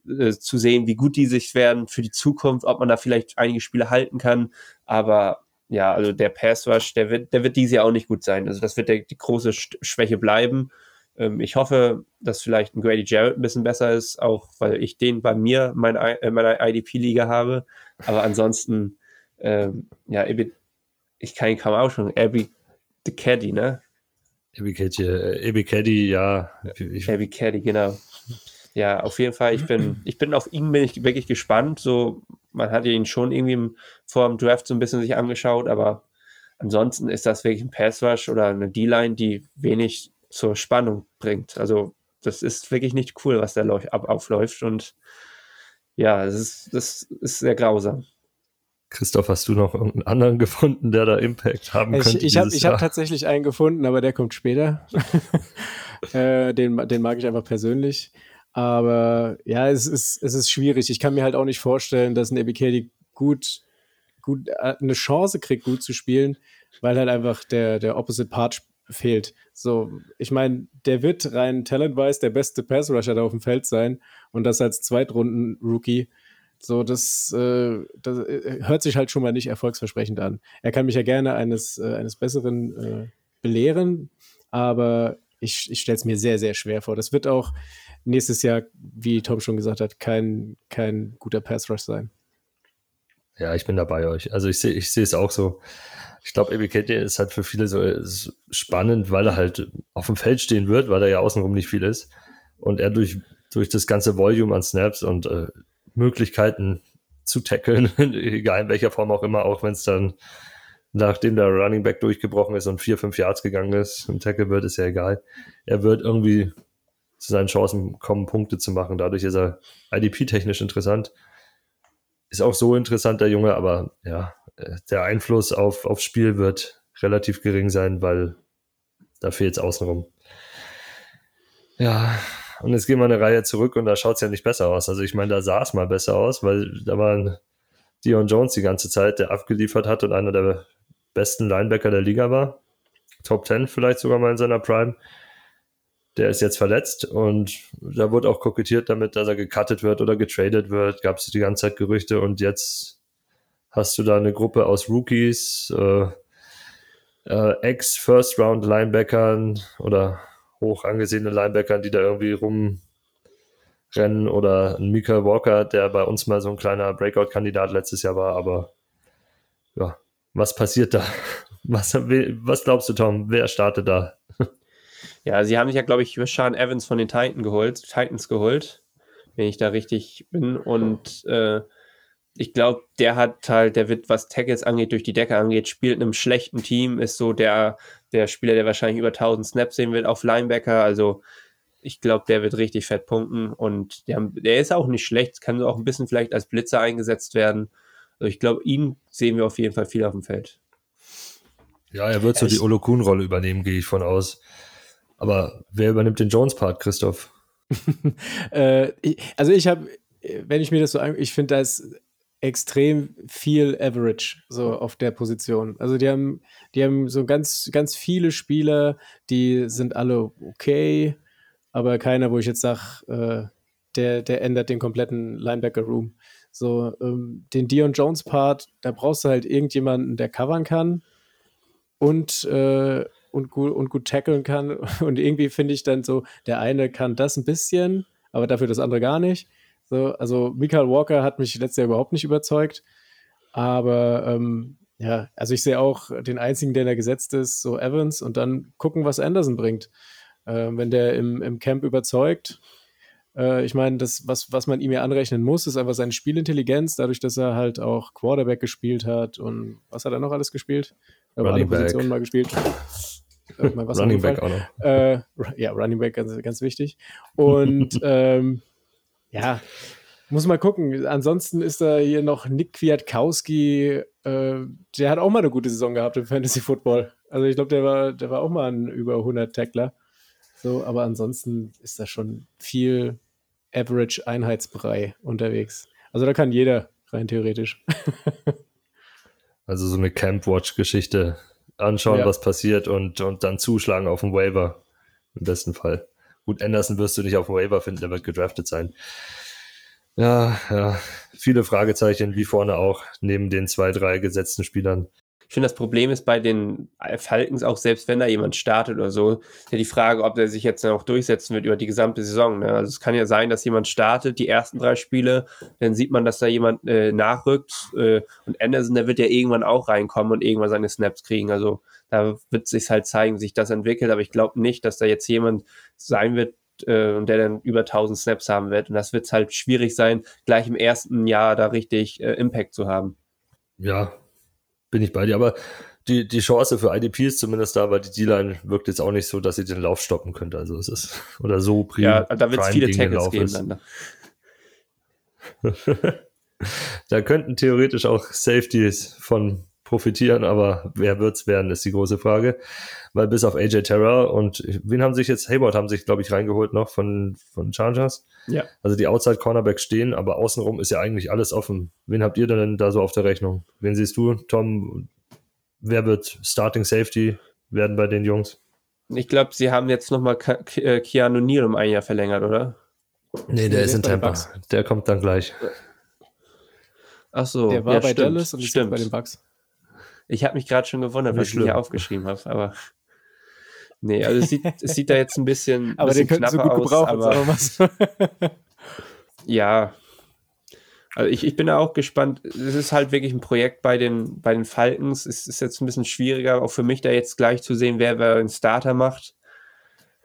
äh, zu sehen, wie gut die sich werden für die Zukunft, ob man da vielleicht einige Spiele halten kann. Aber ja, also der Pass Rush, der wird, der wird dieses Jahr auch nicht gut sein. Also das wird der, die große Sch- Schwäche bleiben. Ähm, ich hoffe, dass vielleicht ein Grady Jarrett ein bisschen besser ist, auch weil ich den bei mir in äh, meiner IDP-Liga habe. Aber ansonsten, ähm, ja, ich kann ihn kaum aussprechen. Abby the Caddy, ne? Ebiketje, äh, Ebikedi, ja. Ich, Abby Caddy, genau. Ja, auf jeden Fall, ich bin, ich bin auf ihn bin ich wirklich gespannt. So, man hat ihn schon irgendwie im, vor dem Draft so ein bisschen sich angeschaut, aber ansonsten ist das wirklich ein Pass Rush oder eine D-Line, die wenig zur Spannung bringt. Also, das ist wirklich nicht cool, was da aufläuft und ja, das ist, das ist sehr grausam. Christoph, hast du noch irgendeinen anderen gefunden, der da Impact haben Ich, könnte? ich habe hab tatsächlich einen gefunden, aber der kommt später. äh, den, den mag ich einfach persönlich. Aber ja, es ist, es ist schwierig. Ich kann mir halt auch nicht vorstellen, dass ein Ebikedi gut, gut äh, eine Chance kriegt, gut zu spielen, weil halt einfach der, der Opposite Part fehlt. So, ich meine, der wird rein talentwise der beste Pass-Rusher da auf dem Feld sein und das als Zweitrunden-Rookie. So, das, äh, das äh, hört sich halt schon mal nicht erfolgsversprechend an. Er kann mich ja gerne eines, äh, eines Besseren äh, belehren, aber ich, ich stelle es mir sehr, sehr schwer vor. Das wird auch nächstes Jahr, wie Tom schon gesagt hat, kein, kein guter Pass-Rush sein. Ja, ich bin da bei euch. Also ich sehe ich sehe es auch so. Ich glaube, Ebiketje ist halt für viele so spannend, weil er halt auf dem Feld stehen wird, weil er ja außenrum nicht viel ist. Und er durch, durch das ganze Volume an Snaps und äh, Möglichkeiten zu tackeln, egal in welcher Form auch immer, auch wenn es dann nachdem der Running Back durchgebrochen ist und vier, fünf Yards gegangen ist, ein Tackle wird, ist ja egal. Er wird irgendwie zu seinen Chancen kommen, Punkte zu machen. Dadurch ist er IDP-technisch interessant. Ist auch so interessant, der Junge, aber ja, äh, der Einfluss auf, aufs Spiel wird relativ gering sein, weil da fehlt es außenrum. Ja, und jetzt gehen wir eine Reihe zurück und da schaut es ja nicht besser aus. Also ich meine, da sah es mal besser aus, weil da war ein Dion Jones die ganze Zeit, der abgeliefert hat und einer der besten Linebacker der Liga war. Top 10 vielleicht sogar mal in seiner Prime. Der ist jetzt verletzt und da wurde auch kokettiert damit, dass er gecuttet wird oder getradet wird. Gab es die ganze Zeit Gerüchte und jetzt hast du da eine Gruppe aus Rookies, äh, äh, Ex-First-Round-Linebackern oder hoch angesehene Linebackern, die da irgendwie rumrennen oder ein Mika Walker, der bei uns mal so ein kleiner Breakout-Kandidat letztes Jahr war, aber ja, was passiert da? Was, was glaubst du, Tom? Wer startet da? Ja, sie haben sich ja, glaube ich, Sean Evans von den Titan geholt, Titans geholt, wenn ich da richtig bin. Und äh, ich glaube, der hat halt, der wird, was Tackles angeht, durch die Decke angeht, spielt in einem schlechten Team, ist so der, der Spieler, der wahrscheinlich über 1000 Snaps sehen wird auf Linebacker. Also ich glaube, der wird richtig fett punkten und der, der ist auch nicht schlecht, kann auch ein bisschen vielleicht als Blitzer eingesetzt werden. Also ich glaube, ihn sehen wir auf jeden Fall viel auf dem Feld. Ja, er wird so die Olokun-Rolle übernehmen, gehe ich von aus. Aber wer übernimmt den Jones-Part, Christoph? äh, also ich habe, wenn ich mir das so an, ich finde, da ist extrem viel Average so auf der Position. Also die haben, die haben so ganz, ganz viele Spieler, die sind alle okay, aber keiner, wo ich jetzt sage, äh, der, der ändert den kompletten Linebacker-Room. So, ähm, den Dion Jones-Part, da brauchst du halt irgendjemanden, der covern kann und, äh, und, gut, und gut tackeln kann. Und irgendwie finde ich dann so, der eine kann das ein bisschen, aber dafür das andere gar nicht. So, also Michael Walker hat mich letztes Jahr überhaupt nicht überzeugt. Aber ähm, ja, also ich sehe auch den einzigen, der da gesetzt ist, so Evans und dann gucken, was Anderson bringt. Äh, wenn der im, im Camp überzeugt, äh, ich meine, das, was, was man ihm ja anrechnen muss, ist einfach seine Spielintelligenz, dadurch, dass er halt auch Quarterback gespielt hat und was hat er noch alles gespielt? Running alle Positionen mal gespielt. Äh, Running Back auch noch. Äh, ja, Running Back ganz, ganz wichtig. Und ähm, ja, muss mal gucken. Ansonsten ist da hier noch Nick Kwiatkowski. Äh, der hat auch mal eine gute Saison gehabt im Fantasy Football. Also ich glaube, der war, der war auch mal ein über 100 Tackler. So, aber ansonsten ist da schon viel Average Einheitsbrei unterwegs. Also da kann jeder rein theoretisch. also so eine Camp Watch Geschichte anschauen, ja. was passiert und, und dann zuschlagen auf dem Waiver. Im besten Fall. Gut, Anderson wirst du nicht auf dem Waiver finden, der wird gedraftet sein. Ja, ja, viele Fragezeichen, wie vorne auch, neben den zwei, drei gesetzten Spielern. Ich finde, das Problem ist bei den Falcons auch, selbst wenn da jemand startet oder so, ja die Frage, ob der sich jetzt dann auch durchsetzen wird über die gesamte Saison. Ne? Also es kann ja sein, dass jemand startet, die ersten drei Spiele, dann sieht man, dass da jemand äh, nachrückt äh, und Anderson, der wird ja irgendwann auch reinkommen und irgendwann seine Snaps kriegen. Also da wird sich halt zeigen, wie sich das entwickelt, aber ich glaube nicht, dass da jetzt jemand sein wird, äh, der dann über 1000 Snaps haben wird. Und das wird halt schwierig sein, gleich im ersten Jahr da richtig äh, Impact zu haben. Ja, bin ich bei dir. Aber die, die Chance für IDP ist zumindest da, weil die D-Line wirkt jetzt auch nicht so, dass sie den Lauf stoppen könnte. Also es ist, oder so prim, Ja, da wird es viele Tackles geben dann. Ne? da könnten theoretisch auch Safeties von profitieren, aber wer wird's werden, ist die große Frage. Weil bis auf AJ Terrell und wen haben sich jetzt, Hayward haben sich, glaube ich, reingeholt noch von, von Chargers. Ja. Also die Outside Cornerbacks stehen, aber außenrum ist ja eigentlich alles offen. Wen habt ihr denn da so auf der Rechnung? Wen siehst du, Tom? Wer wird Starting Safety werden bei den Jungs? Ich glaube, sie haben jetzt nochmal äh, Keanu Neal um ein Jahr verlängert, oder? Nee, der nee, ist in Tampa. Der kommt dann gleich. Ach so. Der war ja, bei stimmt, Dallas und ist bei den Bucks. Ich habe mich gerade schon gewundert, was ich hier aufgeschrieben habe, aber nee, also es sieht, es sieht da jetzt ein bisschen, aber bisschen den knapper so gut aus, aber ja, also ich, ich bin da auch gespannt. Es ist halt wirklich ein Projekt bei den, bei den Falcons. Es ist jetzt ein bisschen schwieriger, auch für mich da jetzt gleich zu sehen, wer, wer einen Starter macht.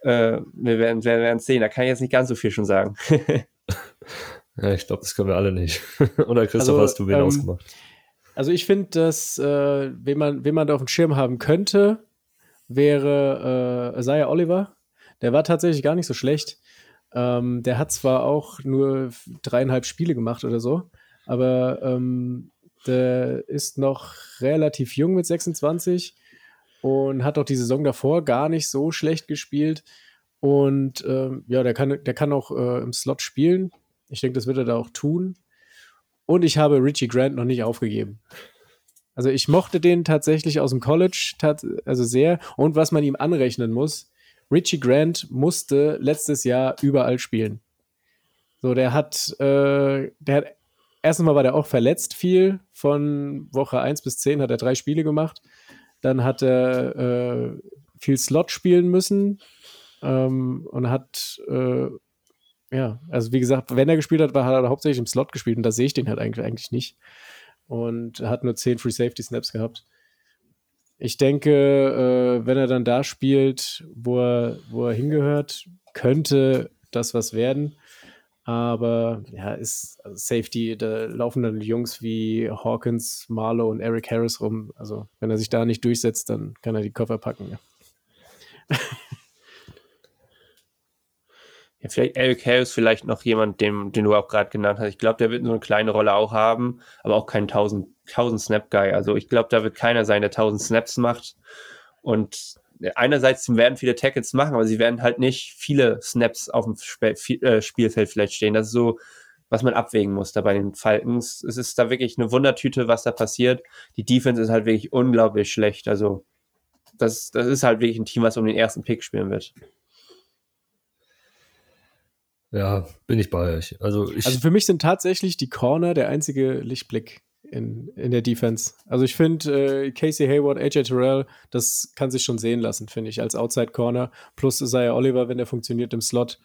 Äh, wir werden wir werden sehen. Da kann ich jetzt nicht ganz so viel schon sagen. ja, ich glaube, das können wir alle nicht. Oder Christoph, also, hast du wen ähm, ausgemacht? Also ich finde, dass äh, wen, man, wen man da auf dem Schirm haben könnte, wäre äh, Isaiah Oliver. Der war tatsächlich gar nicht so schlecht. Ähm, der hat zwar auch nur dreieinhalb Spiele gemacht oder so, aber ähm, der ist noch relativ jung mit 26 und hat auch die Saison davor gar nicht so schlecht gespielt. Und ähm, ja, der kann, der kann auch äh, im Slot spielen. Ich denke, das wird er da auch tun. Und ich habe Richie Grant noch nicht aufgegeben. Also ich mochte den tatsächlich aus dem College, also sehr. Und was man ihm anrechnen muss, Richie Grant musste letztes Jahr überall spielen. So, der hat, äh, der hat, erstens mal war der auch verletzt viel. Von Woche 1 bis 10 hat er drei Spiele gemacht. Dann hat er äh, viel Slot spielen müssen ähm, und hat äh, ja, also wie gesagt, wenn er gespielt hat, war, hat er hauptsächlich im Slot gespielt und da sehe ich den halt eigentlich, eigentlich nicht. Und hat nur 10 Free Safety Snaps gehabt. Ich denke, äh, wenn er dann da spielt, wo er, wo er hingehört, könnte das was werden. Aber ja, ist also Safety, da laufen dann Jungs wie Hawkins, Marlowe und Eric Harris rum. Also, wenn er sich da nicht durchsetzt, dann kann er die Koffer packen. Ja. Ja, vielleicht Eric Harris, vielleicht noch jemand, den, den du auch gerade genannt hast. Ich glaube, der wird so eine kleine Rolle auch haben, aber auch kein 1000, 1000 Snap Guy. Also ich glaube, da wird keiner sein, der 1000 Snaps macht. Und einerseits werden viele Tackles machen, aber sie werden halt nicht viele Snaps auf dem Sp äh, Spielfeld vielleicht stehen. Das ist so, was man abwägen muss da bei den Falcons. Es ist da wirklich eine Wundertüte, was da passiert. Die Defense ist halt wirklich unglaublich schlecht. Also das, das ist halt wirklich ein Team, was um den ersten Pick spielen wird. Ja, bin ich bei euch. Also, ich also für mich sind tatsächlich die Corner der einzige Lichtblick in, in der Defense. Also ich finde, äh, Casey Hayward, AJ Terrell, das kann sich schon sehen lassen, finde ich, als Outside Corner. Plus Isaiah Oliver, wenn der funktioniert im Slot.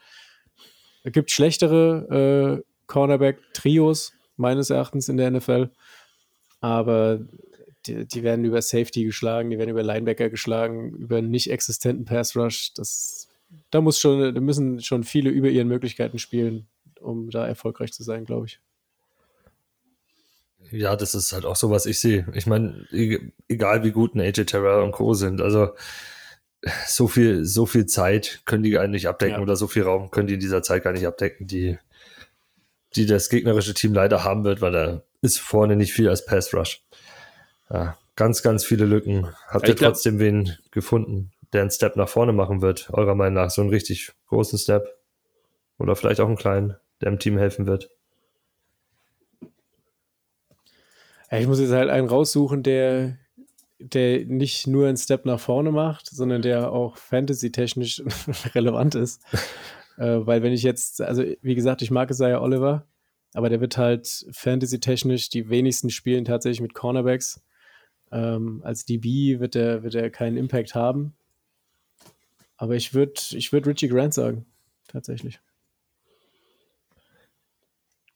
Es gibt schlechtere äh, Cornerback-Trios, meines Erachtens, in der NFL. Aber die, die, werden über Safety geschlagen, die werden über Linebacker geschlagen, über nicht existenten Pass Rush. Das da muss schon, da müssen schon viele über ihren Möglichkeiten spielen, um da erfolgreich zu sein, glaube ich. Ja, das ist halt auch so, was ich sehe. Ich meine, egal wie gut ein AJ Terrell und Co. sind, also so viel, so viel Zeit können die gar nicht abdecken ja. oder so viel Raum können die in dieser Zeit gar nicht abdecken, die, die das gegnerische Team leider haben wird, weil da ist vorne nicht viel als Pass Rush. Ja, ganz, ganz viele Lücken. Habt ihr trotzdem wen gefunden? Der einen Step nach vorne machen wird, eurer Meinung nach? So einen richtig großen Step? Oder vielleicht auch einen kleinen, der im Team helfen wird? Ich muss jetzt halt einen raussuchen, der, der nicht nur einen Step nach vorne macht, sondern der auch fantasy-technisch relevant ist. äh, weil wenn ich jetzt, also wie gesagt, ich mag Isaiah Oliver, aber der wird halt fantasy-technisch die wenigsten spielen tatsächlich mit Cornerbacks. Ähm, als DB wird er, wird er keinen Impact haben. Aber ich würde ich würd Richie Grant sagen, tatsächlich.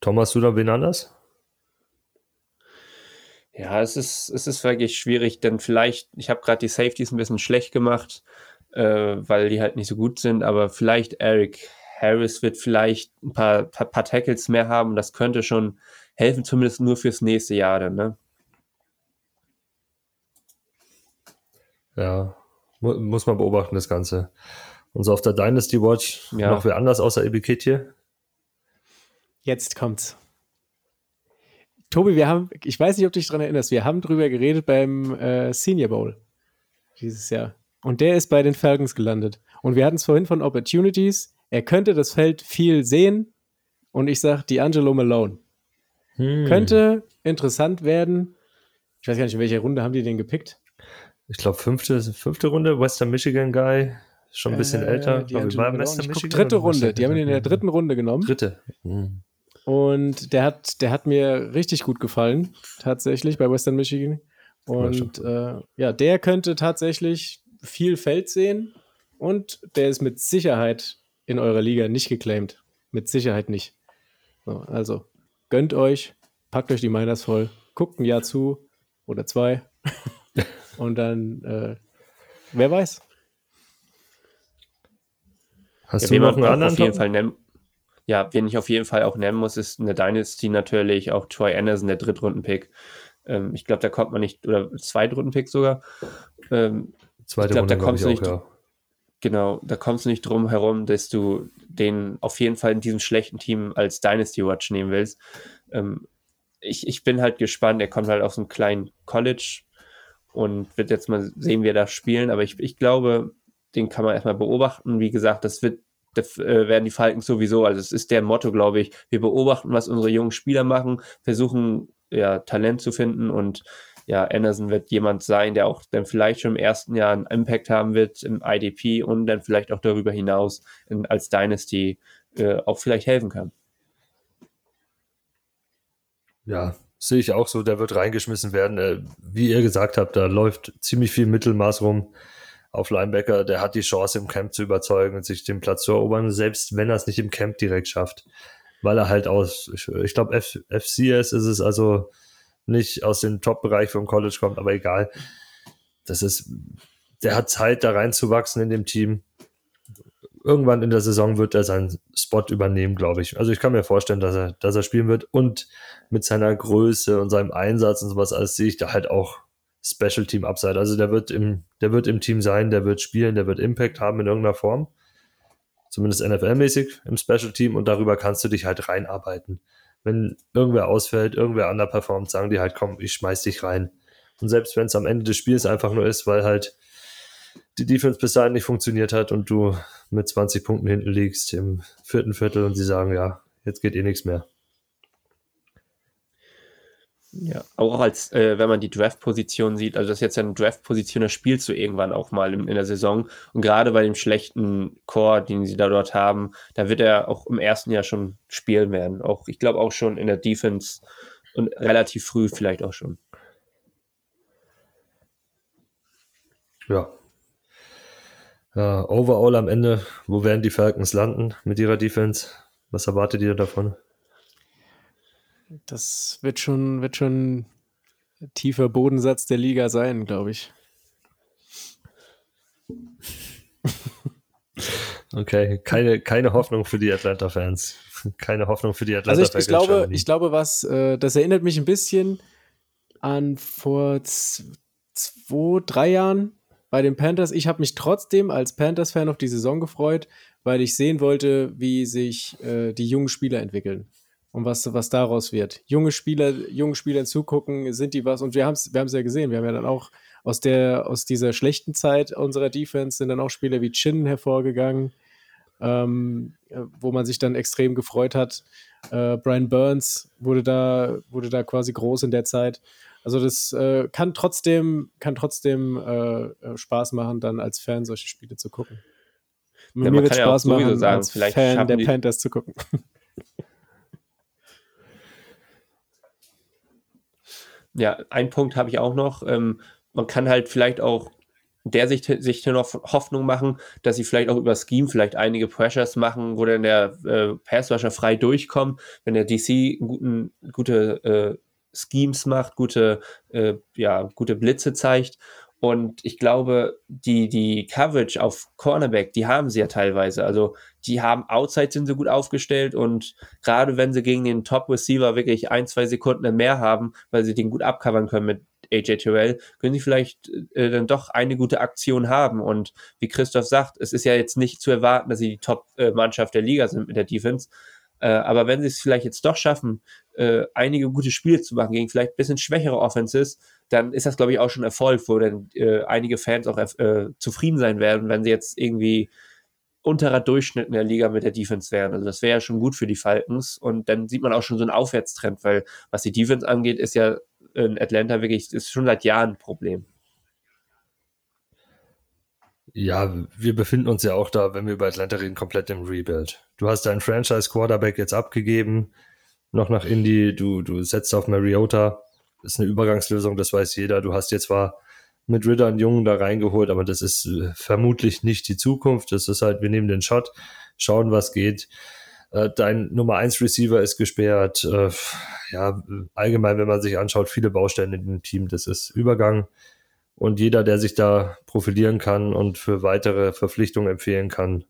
Thomas, du da wen anders? Ja, es ist, es ist wirklich schwierig, denn vielleicht, ich habe gerade die Safeties ein bisschen schlecht gemacht, äh, weil die halt nicht so gut sind, aber vielleicht Eric Harris wird vielleicht ein paar, paar, paar Tackles mehr haben. Das könnte schon helfen, zumindest nur fürs nächste Jahr dann, ne? Ja, muss man beobachten, das Ganze. Und so auf der Dynasty Watch ja. noch wer anders außer hier? Jetzt kommt's. Tobi, wir haben, ich weiß nicht, ob du dich daran erinnerst, wir haben drüber geredet beim äh, Senior Bowl dieses Jahr. Und der ist bei den Falcons gelandet. Und wir hatten es vorhin von Opportunities. Er könnte das Feld viel sehen. Und ich sage, D'Angelo Malone. Hm. Könnte interessant werden. Ich weiß gar nicht, in welcher Runde haben die den gepickt? Ich glaube, fünfte, fünfte Runde, Western Michigan Guy, schon ein bisschen äh, älter. Die ich, war Western Michigan dritte Runde, die haben ihn in der dritten Runde genommen. Dritte. Hm. Und der hat, der hat mir richtig gut gefallen, tatsächlich, bei Western Michigan. Und äh, ja, der könnte tatsächlich viel Feld sehen und der ist mit Sicherheit in eurer Liga nicht geclaimed. Mit Sicherheit nicht. So, also, gönnt euch, packt euch die Miners voll, guckt ein Jahr zu oder zwei. Und dann, äh, wer weiß. Hast ja, du noch einen anderen? Auf jeden Fall nennen, ja, wen ich auf jeden Fall auch nennen muss, ist eine Dynasty natürlich, auch Troy Anderson, der Drittrunden-Pick. Ähm, ich glaube, da kommt man nicht, oder Zweitrunden-Pick sogar. Ähm, Zweite ich glaube, da kommst du nicht. Ja. Genau, da kommst du nicht drum herum, dass du den auf jeden Fall in diesem schlechten Team als Dynasty Watch nehmen willst. Ähm, ich, ich bin halt gespannt, er kommt halt aus einem kleinen College, und wird jetzt mal sehen, wie er das spielen. Aber ich, ich glaube, den kann man erstmal beobachten. Wie gesagt, das wird das äh, werden die Falken sowieso. Also es ist der Motto, glaube ich. Wir beobachten, was unsere jungen Spieler machen, versuchen ja Talent zu finden und ja, Anderson wird jemand sein, der auch dann vielleicht schon im ersten Jahr einen Impact haben wird im IDP und dann vielleicht auch darüber hinaus in, als Dynasty äh, auch vielleicht helfen kann. Ja, sehe ich auch so, der wird reingeschmissen werden. Äh, wie ihr gesagt habt, da läuft ziemlich viel Mittelmaß rum auf Linebacker. Der hat die Chance, im Camp zu überzeugen und sich den Platz zu erobern, selbst wenn er es nicht im Camp direkt schafft. Weil er halt aus, ich, ich glaube, FCS ist es also nicht aus dem Top-Bereich vom College kommt, aber egal. Das ist, der hat Zeit, da reinzuwachsen in dem Team. Irgendwann in der Saison wird er seinen Spot übernehmen, glaube ich. Also ich kann mir vorstellen, dass er, dass er spielen wird und mit seiner Größe und seinem Einsatz und sowas alles sehe ich da halt auch Special Team Upside. Also der wird im, der wird im Team sein, der wird spielen, der wird Impact haben in irgendeiner Form. Zumindest NFL-mäßig im Special Team und darüber kannst du dich halt reinarbeiten. Wenn irgendwer ausfällt, irgendwer underperformt, sagen die halt, komm, ich schmeiß dich rein. Und selbst wenn es am Ende des Spiels einfach nur ist, weil halt die Defense bis dahin nicht funktioniert hat und du mit 20 Punkten hinten liegst im vierten Viertel und sie sagen, ja, jetzt geht eh nichts mehr. Ja, auch als, äh, wenn man die Draft-Position sieht, also das ist jetzt eine Draft-Position, das spielst du irgendwann auch mal in, in, der Saison. Und gerade bei dem schlechten Core, den sie da dort haben, da wird er auch im ersten Jahr schon spielen werden. Auch, ich glaube auch schon in der Defense und relativ früh vielleicht auch schon. Ja. Uh, overall am Ende, wo werden die Falcons landen mit ihrer Defense? Was erwartet ihr davon? Das wird schon, wird schon ein tiefer Bodensatz der Liga sein, glaube ich. Okay, keine, keine Hoffnung für die Atlanta-Fans. Keine Hoffnung für die Atlanta-Fans. Also ich, ich glaube, ich glaube, was, äh, das erinnert mich ein bisschen an vor zwei, drei Jahren bei den Panthers. Ich habe mich trotzdem als Panthers-Fan auf die Saison gefreut, weil ich sehen wollte, wie sich äh, die jungen Spieler entwickeln und was, was daraus wird. Junge Spieler, jungen Spielern zugucken, sind die was? Und wir haben es wir ja gesehen. Wir haben ja dann auch aus, der, aus dieser schlechten Zeit unserer Defense sind dann auch Spieler wie Chin hervorgegangen, ähm, wo man sich dann extrem gefreut hat. Äh, Brian Burns wurde da, wurde da quasi groß in der Zeit. Also das äh, kann trotzdem, kann trotzdem äh, äh Spaß machen, dann als Fan solche Spiele zu gucken. Ja, mir wird Spaß ja machen, sagen, als Fan der Panthers zu gucken. Ja, ein Punkt habe ich auch noch. Ähm, man kann halt vielleicht auch der sich, sich noch Hoffnung machen, dass sie vielleicht auch über Scheme vielleicht einige Pressures machen, wo dann der äh, Passwasher frei durchkommt, wenn der DC guten, gute äh, Schemes macht, gute, äh, ja, gute Blitze zeigt und ich glaube, die, die Coverage auf Cornerback, die haben sie ja teilweise. Also die haben Outside sind sie gut aufgestellt und gerade wenn sie gegen den Top Receiver wirklich ein, zwei Sekunden mehr haben, weil sie den gut abcovern können mit AJ Terrell, können sie vielleicht äh, dann doch eine gute Aktion haben. Und wie Christoph sagt, es ist ja jetzt nicht zu erwarten, dass sie die Top-Mannschaft der Liga sind mit der Defense. Äh, aber wenn sie es vielleicht jetzt doch schaffen, äh, einige gute Spiele zu machen gegen vielleicht ein bisschen schwächere Offenses, dann ist das, glaube ich, auch schon Erfolg, wo dann äh, einige Fans auch äh, zufrieden sein werden, wenn sie jetzt irgendwie unterer Durchschnitt in der Liga mit der Defense wären. Also das wäre ja schon gut für die Falcons und dann sieht man auch schon so einen Aufwärtstrend, weil was die Defense angeht, ist ja in Atlanta wirklich, ist schon seit Jahren ein Problem. Ja, wir befinden uns ja auch da, wenn wir über Atlanta reden, komplett im Rebuild. Du hast deinen Franchise-Quarterback jetzt abgegeben, noch nach Indy, du, du setzt auf Mariota, ist eine Übergangslösung, das weiß jeder. Du hast jetzt zwar mit Ritter einen Jungen da reingeholt, aber das ist äh, vermutlich nicht die Zukunft. Das ist halt, wir nehmen den Shot, schauen, was geht. Äh, dein Nummer 1 Receiver ist gesperrt. Äh, ja, allgemein, wenn man sich anschaut, viele Baustellen in dem Team, das ist Übergang. Und jeder, der sich da profilieren kann und für weitere Verpflichtungen empfehlen kann,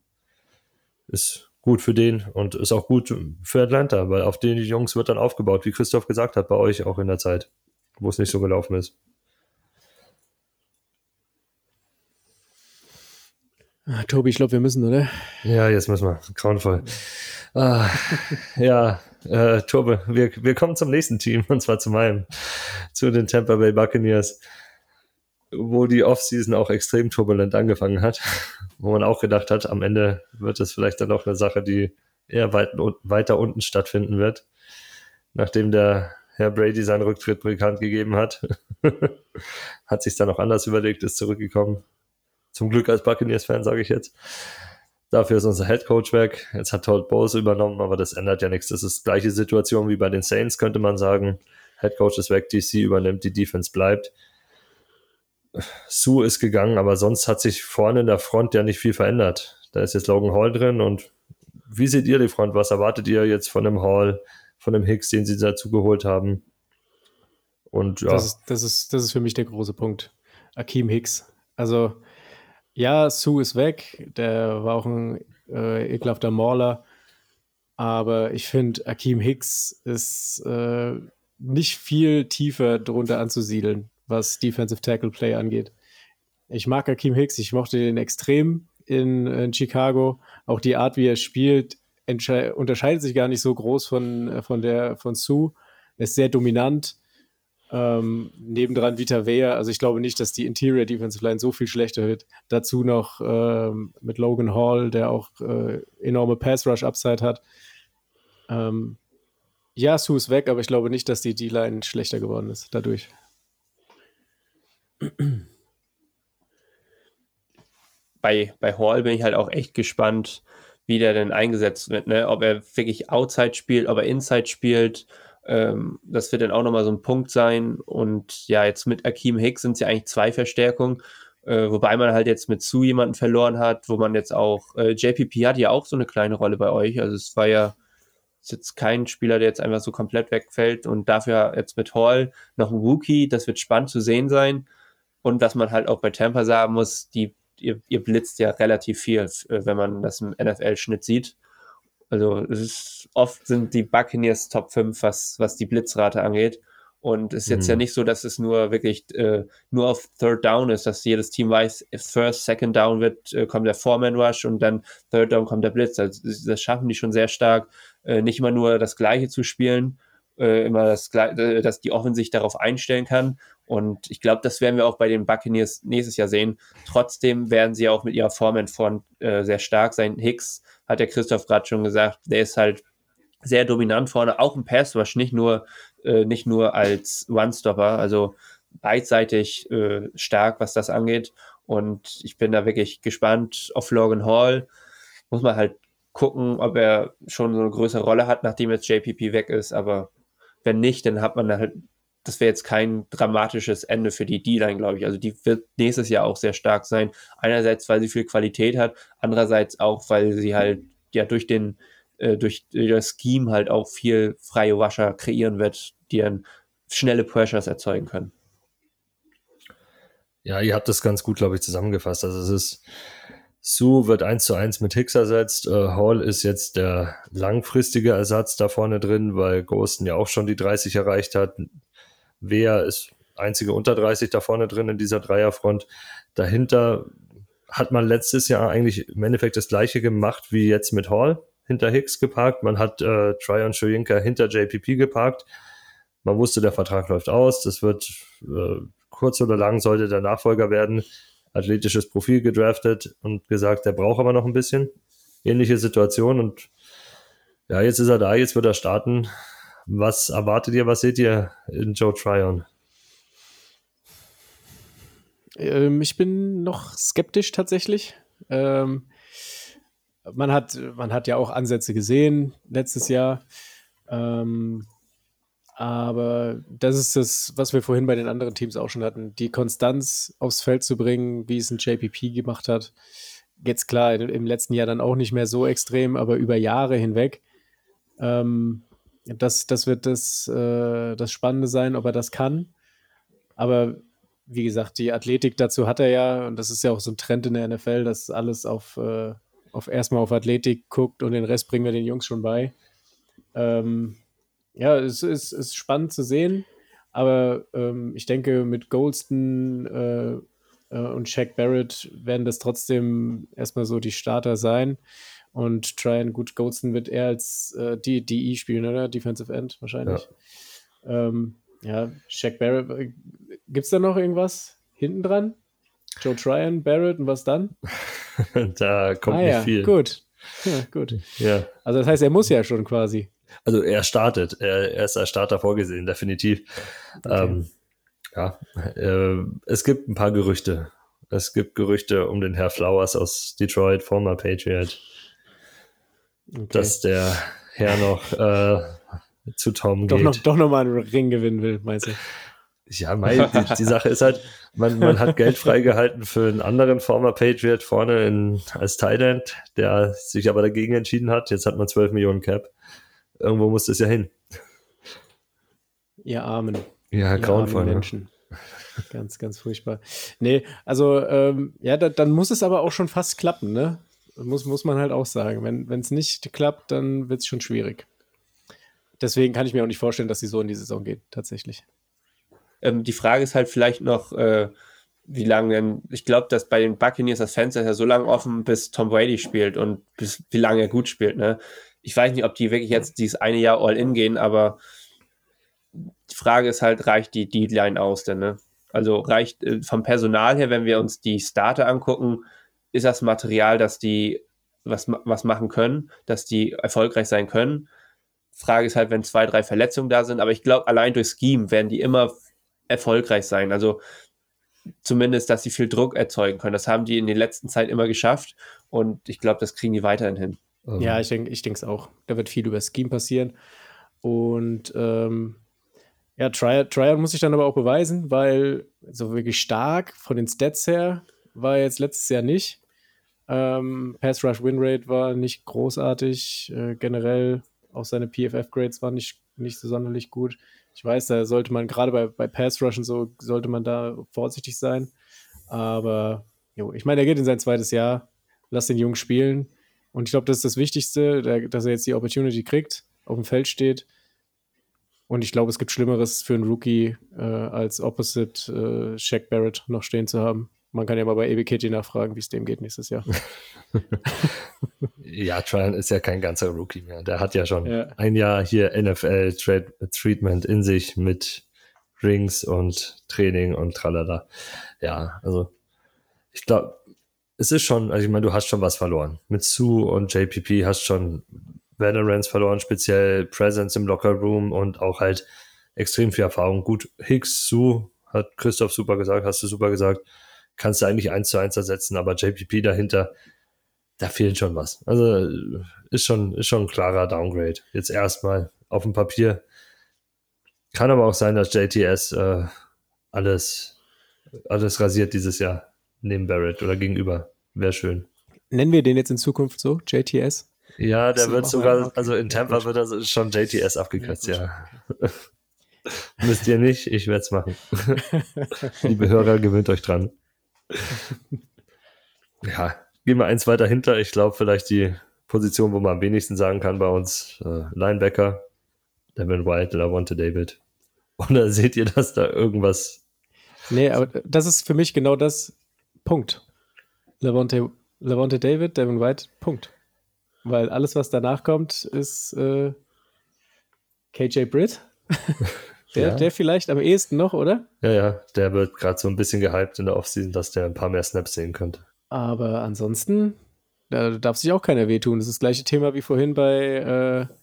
ist gut für den und ist auch gut für Atlanta, weil auf den Jungs wird dann aufgebaut, wie Christoph gesagt hat, bei euch auch in der Zeit, wo es nicht so gelaufen ist. Ah, Tobi, ich glaube, wir müssen, oder? Ja, jetzt müssen wir. Grauenvoll. Ah, ja, äh, Tobi, wir, wir kommen zum nächsten Team und zwar zu meinem, zu den Tampa Bay Buccaneers wo die Offseason auch extrem turbulent angefangen hat, wo man auch gedacht hat, am Ende wird es vielleicht dann noch eine Sache, die eher weit, weiter unten stattfinden wird, nachdem der Herr Brady seinen Rücktritt bekannt gegeben hat. hat sich dann noch anders überlegt, ist zurückgekommen. Zum Glück als Buccaneers-Fan, sage ich jetzt. Dafür ist unser Head Coach weg. Jetzt hat Todd Bowles übernommen, aber das ändert ja nichts. Das ist die gleiche Situation wie bei den Saints, könnte man sagen. Head Coach ist weg, DC übernimmt, die Defense bleibt. Sue ist gegangen, aber sonst hat sich vorne in der Front ja nicht viel verändert. Da ist jetzt Logan Hall drin und wie seht ihr die Front? Was erwartet ihr jetzt von dem Hall, von dem Hicks, den sie dazu geholt haben? Und ja. Das ist, das ist, das ist für mich der große Punkt. Akeem Hicks. Also, ja, Sue ist weg. Der war auch ein äh, ekelhafter Mauler. Aber ich finde, Akeem Hicks ist äh, nicht viel tiefer drunter anzusiedeln, was Defensive Tackle Play angeht. Ich mag Akeem Hicks, ich mochte den extrem in, in Chicago. Auch die Art, wie er spielt, unterscheidet sich gar nicht so groß von, von der von Sue. Er ist sehr dominant. Ähm, nebendran Vita Vea, also ich glaube nicht, dass die Interior Defensive Line so viel schlechter wird. Dazu noch ähm, mit Logan Hall, der auch äh, enorme Pass Rush Upside hat. Ähm, ja, Sue ist weg, aber ich glaube nicht, dass die D-Line schlechter geworden ist dadurch. Bei, bei Hall bin ich halt auch echt gespannt, wie der denn eingesetzt wird, ne? Ob er wirklich Outside spielt, ob er Inside spielt. Ähm, das wird dann auch nochmal so ein Punkt sein. Und ja, jetzt mit Akeem Hicks sind es ja eigentlich zwei Verstärkungen. Äh, wobei man halt jetzt mit Sue jemanden verloren hat, wo man jetzt auch, äh, JPP hat ja auch so eine kleine Rolle bei euch. Also es war ja ist jetzt kein Spieler, der jetzt einfach so komplett wegfällt und dafür jetzt mit Hall noch ein Rookie, das wird spannend zu sehen sein. Und was man halt auch bei Tampa sagen muss, die, ihr, ihr blitzt ja relativ viel, äh, wenn man das im NFL-Schnitt sieht. Also es ist oft sind die Buccaneers Top 5, was, was die Blitzrate angeht. Und es ist jetzt mhm. ja nicht so, dass es nur wirklich äh, nur auf Third Down ist, dass jedes Team weiß, if First, Second Down wird, äh, kommt der Foreman Rush und dann Third Down kommt der Blitz. Also das schaffen die schon sehr stark, äh, nicht immer nur das Gleiche zu spielen, äh, immer das äh, dass die Offen sich darauf einstellen kann. Und ich glaube, das werden wir auch bei den Buccaneers nächstes Jahr sehen. Trotzdem werden sie auch mit ihrer Foreman Front äh, sehr stark sein. Hicks hat der Christoph gerade schon gesagt, der ist halt sehr dominant vorne, auch im Pass Rush, nicht nur äh, nicht nur als One-Stopper, also beidseitig äh, stark, was das angeht. Und ich bin da wirklich gespannt auf Logan Hall. Muss man halt gucken, ob er schon so eine größere Rolle hat, nachdem jetzt JPP weg ist. Aber wenn nicht, dann hat man halt, das wäre jetzt kein dramatisches Ende für die D-Line, glaube ich. Also die wird nächstes Jahr auch sehr stark sein. Einerseits, weil sie viel Qualität hat, andererseits auch, weil sie halt ja durch den äh, durch, das Scheme halt auch viel freie Wascher kreieren wird, die dann schnelle Pressures erzeugen können. Ja, ihr habt das ganz gut, glaube ich, zusammengefasst. Also es ist, Sue wird eins zu eins mit Hicks ersetzt. Äh, Hall ist jetzt der langfristige Ersatz da vorne drin, weil Ghosten ja auch schon die 30 erreicht hat. Wer ist einzige unter 30 da vorne drin in dieser Dreierfront. Dahinter hat man letztes Jahr eigentlich im Endeffekt das gleiche gemacht wie jetzt mit Hall hinter Hicks geparkt, man hat äh, Tryon Shoyinka hinter JPP geparkt. Man wusste, der Vertrag läuft aus, das wird äh, kurz oder lang sollte der Nachfolger werden. Athletisches Profil gedraftet und gesagt, der braucht aber noch ein bisschen. Ähnliche Situation und ja, jetzt ist er da, jetzt wird er starten. Was erwartet ihr, was seht ihr in Joe Tryon? Ähm, ich bin noch skeptisch tatsächlich. Ähm, man hat, man hat ja auch Ansätze gesehen letztes Jahr. Ähm, aber das ist das, was wir vorhin bei den anderen Teams auch schon hatten. Die Konstanz aufs Feld zu bringen, wie es ein JPP gemacht hat. Jetzt klar, im letzten Jahr dann auch nicht mehr so extrem, aber über Jahre hinweg. Ähm, das, das wird das, äh, das Spannende sein, ob er das kann. Aber wie gesagt, die Athletik dazu hat er ja, und das ist ja auch so ein Trend in der NFL, dass alles auf, äh, auf erstmal auf Athletik guckt und den Rest bringen wir den Jungs schon bei. Ähm, ja, es ist, ist, spannend zu sehen, aber ähm, ich denke, mit Goldston äh, äh, und Shaq Barrett werden das trotzdem erstmal so die Starter sein. Und Tryon, gut, Goldston wird eher als äh, DE spielen, oder? Defensive End wahrscheinlich. Ja, ähm, ja Shaq Barrett. Äh, Gibt es da noch irgendwas hinten dran? Joe Tryon, Barrett und was dann? da kommt ah, nicht ja, viel. Gut. Ja, gut. Ja. Also das heißt, er muss ja schon quasi. Also er startet. Er, er ist als Starter vorgesehen, definitiv. Okay. Ähm, ja, äh, es gibt ein paar Gerüchte. Es gibt Gerüchte um den Herr Flowers aus Detroit, former Patriot, okay. dass der Herr noch äh, zu Tom doch geht. Noch, doch nochmal einen Ring gewinnen will, meinst du? Ja, mein, die, die, Sache ist halt, man, man hat Geld freigehalten für einen anderen former Patriot vorne in, als Thailand, der sich aber dagegen entschieden hat. Jetzt hat man 12 Millionen Cap. Irgendwo muss das ja hin. Ihr Armen. Ja, grauenvoll. Ne? Menschen. Ne? Ganz, ganz furchtbar. Nee, also, ähm, ja, da, dann muss es aber auch schon fast klappen, ne? Muss, muss man halt auch sagen. Wenn es nicht klappt, dann wird es schon schwierig. Deswegen kann ich mir auch nicht vorstellen, dass sie so in die Saison geht, tatsächlich. Ähm, die Frage ist halt vielleicht noch, äh, wie lange denn, ich glaube, dass bei den Buccaneers das Fenster ist ja so lange offen, bis Tom Brady spielt und bis wie lange er gut spielt. Ne? Ich weiß nicht, ob die wirklich jetzt dieses eine Jahr All-In gehen, aber die Frage ist halt, reicht die Deadline aus denn? Ne? Also reicht äh, vom Personal her, wenn wir uns die Starter angucken, ist das Material, dass die was, was machen können, dass die erfolgreich sein können. Frage ist halt, wenn zwei, drei Verletzungen da sind, aber ich glaube, allein durch Scheme werden die immer erfolgreich sein. Also zumindest, dass sie viel Druck erzeugen können. Das haben die in der letzten Zeit immer geschafft und ich glaube, das kriegen die weiterhin hin. Ja, ich denke ich es auch. Da wird viel über Scheme passieren. Und ähm, ja, Triad muss ich dann aber auch beweisen, weil so wirklich stark von den Stats her war jetzt letztes Jahr nicht. Ähm, Pass Rush Win Rate war nicht großartig. Äh, generell auch seine PFF-Grades waren nicht, nicht so sonderlich gut. Ich weiß, da sollte man gerade bei, bei Pass Rush und so, sollte man da vorsichtig sein. Aber jo, ich meine, er geht in sein zweites Jahr. Lass den Jungen spielen. Und ich glaube, das ist das Wichtigste, dass er jetzt die Opportunity kriegt, auf dem Feld steht. Und ich glaube, es gibt Schlimmeres für einen Rookie, äh, als Opposite äh, Shaq Barrett noch stehen zu haben. Man kann ja mal bei Ebi Kitty nachfragen, wie es dem geht nächstes Jahr. ja, Tryon ist ja kein ganzer Rookie mehr. Der hat ja schon ja. ein Jahr hier NFL-Treatment in sich mit Rings und Training und tralala. Ja, also ich glaube, es ist schon, also ich meine, du hast schon was verloren. Mit Sue und JPP hast schon Veterans verloren, speziell Presence im Locker Room und auch halt extrem viel Erfahrung. Gut, Hicks, Sue, hat Christoph super gesagt, hast du super gesagt, kannst du eigentlich eins zu eins ersetzen, aber JPP dahinter, da fehlt schon was. Also ist schon, ist schon ein klarer Downgrade. Jetzt erstmal auf dem Papier. Kann aber auch sein, dass JTS äh, alles, alles rasiert dieses Jahr neben Barrett oder gegenüber. Wäre schön. Nennen wir den jetzt in Zukunft so, JTS? Ja, der wird sogar, also in Tampa wird er schon JTS abgekürzt, ja. Müsst ihr nicht, ich werde es machen. Liebe Hörer, gewöhnt euch dran. ja, gehen wir eins weiter hinter. Ich glaube, vielleicht die Position, wo man am wenigsten sagen kann bei uns, äh, Linebacker, Devin White, Lavonte David. Oder seht ihr, dass da irgendwas. Nee, aber das ist für mich genau das Punkt. Lavonte, Lavonte David, Devin White, Punkt. Weil alles, was danach kommt, ist äh, KJ Britt. der, ja. der vielleicht am ehesten noch, oder? Ja, ja, der wird gerade so ein bisschen gehypt in der Offseason, dass der ein paar mehr Snaps sehen könnte. Aber ansonsten, da darf sich auch keiner wehtun. Das ist das gleiche Thema wie vorhin bei, äh,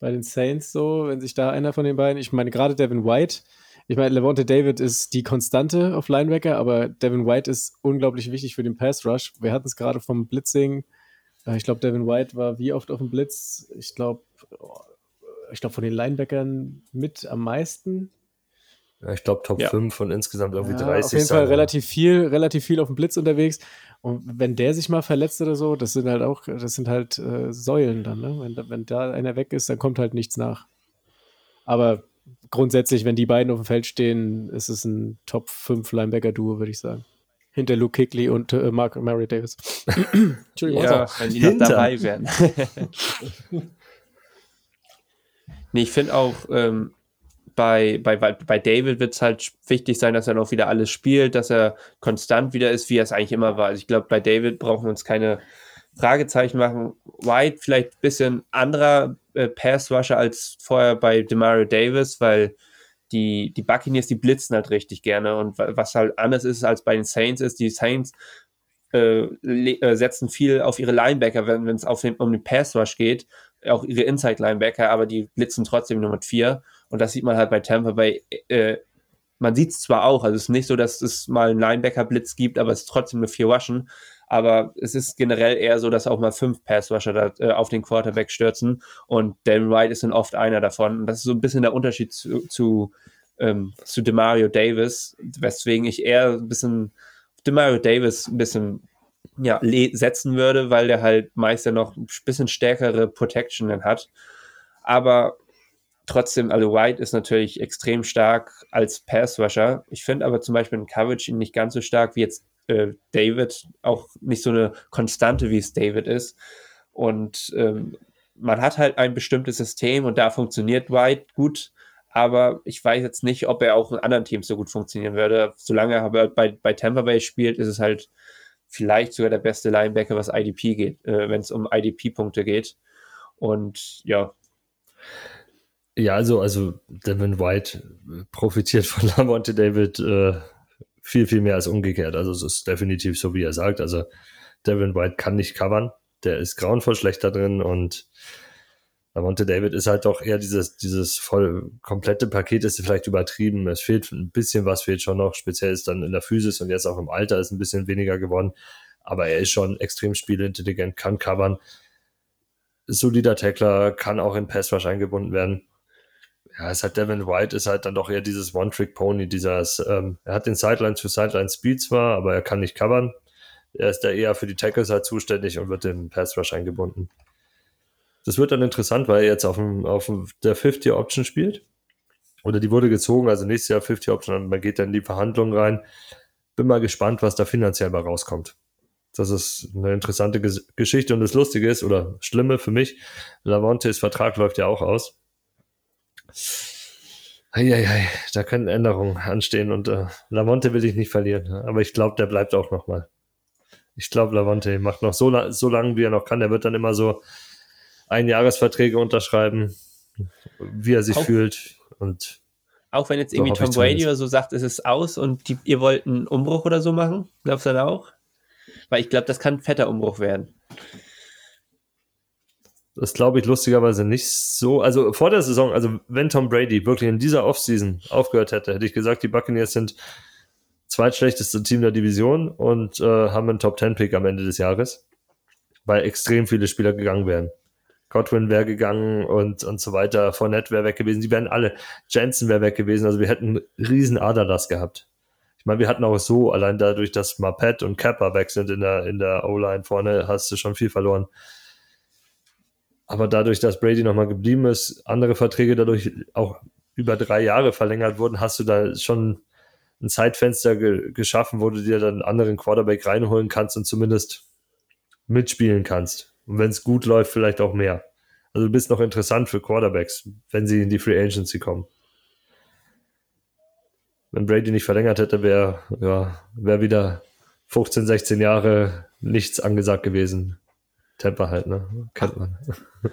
bei den Saints so, wenn sich da einer von den beiden, ich meine gerade Devin White, ich meine, Levante David ist die Konstante auf Linebacker, aber Devin White ist unglaublich wichtig für den Pass Rush. Wir hatten es gerade vom Blitzing äh, ich glaube, Devin White war wie oft auf dem Blitz? Ich glaube, ich glaube, von den Linebackern mit am meisten. Ja, ich glaube, Top ja. 5 von insgesamt irgendwie ja, 30. Auf jeden Fall relativ viel, relativ viel auf dem Blitz unterwegs. Und wenn der sich mal verletzt oder so, das sind halt auch, das sind halt äh, Säulen dann, ne? Wenn, wenn da einer weg ist, dann kommt halt nichts nach. Aber grundsätzlich, wenn die beiden auf dem Feld stehen, ist es ein Top 5 Linebacker-Duo, würde ich sagen hinter Luke Kickley und äh, Mark Mary Davis. Entschuldigung. Ja, also, wenn die noch dabei wären. nee, ich finde auch, ähm, bei, bei, bei David wird es halt wichtig sein, dass er noch wieder alles spielt, dass er konstant wieder ist, wie er es eigentlich immer war. Also ich glaube, bei David brauchen wir uns keine Fragezeichen machen. White vielleicht ein bisschen anderer äh, Pass-Rusher als vorher bei Demario Davis, weil die, die Buccaneers, die blitzen halt richtig gerne. Und was halt anders ist als bei den Saints, ist, die Saints äh, äh, setzen viel auf ihre Linebacker, wenn es um den Pass Rush geht, auch ihre Inside Linebacker, aber die blitzen trotzdem nur mit vier. Und das sieht man halt bei Tampa Bay. Äh, man sieht es zwar auch, also es ist nicht so, dass es mal einen Linebacker-Blitz gibt, aber es ist trotzdem nur vier Rushen. Aber es ist generell eher so, dass auch mal fünf Pass-Rusher da, äh, auf den Quarterback stürzen und Dan Wright ist dann oft einer davon. Und das ist so ein bisschen der Unterschied zu, zu, ähm, zu Demario Davis, weswegen ich eher ein bisschen Demario Davis ein bisschen ja, setzen würde, weil der halt meist ja noch ein bisschen stärkere Protection dann hat. Aber trotzdem, also White ist natürlich extrem stark als Pass-Rusher. Ich finde aber zum Beispiel in Coverage ihn nicht ganz so stark wie jetzt äh, David auch nicht so eine Konstante, wie es David ist. Und ähm, man hat halt ein bestimmtes System und da funktioniert White gut, aber ich weiß jetzt nicht, ob er auch in anderen Teams so gut funktionieren würde. Solange er bei, bei Tampa Bay spielt, ist es halt vielleicht sogar der beste Linebacker, was IDP geht, äh, wenn es um IDP-Punkte geht. Und ja. Ja, also, also Devin White profitiert von Lamonte David äh, viel, viel mehr als umgekehrt. Also es ist definitiv so, wie er sagt. Also Devin White kann nicht covern. Der ist grauenvoll schlecht da drin und Lamonte David ist halt doch eher dieses, dieses voll komplette Paket ist vielleicht übertrieben. Es fehlt ein bisschen was, fehlt schon noch. Speziell ist dann in der Physis und jetzt auch im Alter ist ein bisschen weniger geworden. Aber er ist schon extrem spielintelligent, kann covern. Solider Tackler, kann auch in Pass Rush eingebunden werden. Ja, es hat Devin White, ist halt dann doch eher dieses One-Trick-Pony, dieses, ähm, er hat den Sideline zu Sideline Speed zwar, aber er kann nicht covern. Er ist da eher für die Tackles halt zuständig und wird im Pass Rush eingebunden. Das wird dann interessant, weil er jetzt auf, dem, auf dem, der 50-Option spielt. Oder die wurde gezogen, also nächstes Jahr 50-Option und man geht dann in die Verhandlungen rein. Bin mal gespannt, was da finanziell mal rauskommt. Das ist eine interessante Ges Geschichte und das Lustige ist, oder Schlimme für mich, Lamontes Vertrag läuft ja auch aus. Eieiei, da können Änderungen anstehen und äh, Lamonte will ich nicht verlieren, aber ich glaube, der bleibt auch nochmal. Ich glaube, Lavonte macht noch so, so lange, wie er noch kann. Der wird dann immer so Einjahresverträge unterschreiben, wie er sich auch, fühlt. Und auch wenn jetzt irgendwie Tom Brady oder so sagt, es ist aus und die, ihr wollt einen Umbruch oder so machen, glaubst du dann auch? Weil ich glaube, das kann ein fetter Umbruch werden. Das glaube ich lustigerweise nicht so. Also vor der Saison, also wenn Tom Brady wirklich in dieser Offseason aufgehört hätte, hätte ich gesagt, die Buccaneers sind zweitschlechteste Team der Division und äh, haben einen Top-10-Pick am Ende des Jahres, weil extrem viele Spieler gegangen wären. Godwin wäre gegangen und, und so weiter. Fournette wäre weg gewesen. Die wären alle. Jensen wäre weg gewesen. Also wir hätten einen riesen Aderlass gehabt. Ich meine, wir hatten auch so, allein dadurch, dass Marpet und Kappa weg sind in der, in der O-Line vorne, hast du schon viel verloren. Aber dadurch, dass Brady nochmal geblieben ist, andere Verträge dadurch auch über drei Jahre verlängert wurden, hast du da schon ein Zeitfenster ge geschaffen, wo du dir dann einen anderen Quarterback reinholen kannst und zumindest mitspielen kannst. Und wenn es gut läuft, vielleicht auch mehr. Also du bist noch interessant für Quarterbacks, wenn sie in die Free Agency kommen. Wenn Brady nicht verlängert hätte, wäre ja, wär wieder 15, 16 Jahre nichts angesagt gewesen. Temper halt, ne? Kennt man.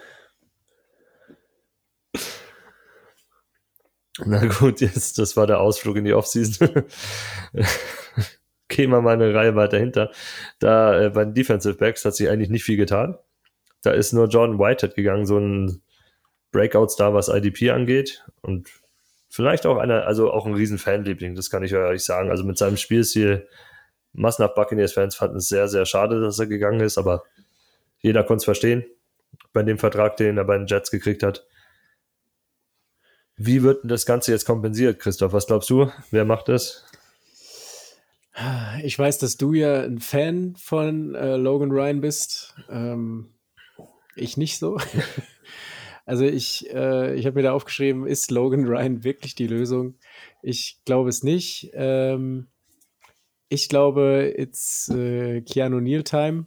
Na gut, jetzt, das war der Ausflug in die Offseason. Gehen wir mal eine Reihe weiter hinter. Da äh, bei den Defensive Backs hat sich eigentlich nicht viel getan. Da ist nur Jordan Whitehead gegangen, so ein Breakout-Star, was IDP angeht. Und vielleicht auch einer, also auch ein riesen Fanliebling, das kann ich euch sagen. Also mit seinem Spielstil, massenhaft Buccaneers-Fans fanden es sehr, sehr schade, dass er gegangen ist, aber jeder konnte es verstehen bei dem Vertrag, den er bei den Jets gekriegt hat. Wie wird das Ganze jetzt kompensiert, Christoph? Was glaubst du? Wer macht das? Ich weiß, dass du ja ein Fan von äh, Logan Ryan bist. Ähm, ich nicht so. also ich, äh, ich habe mir da aufgeschrieben, ist Logan Ryan wirklich die Lösung? Ich glaube es nicht. Ähm, ich glaube, it's äh, Keanu Neal Time.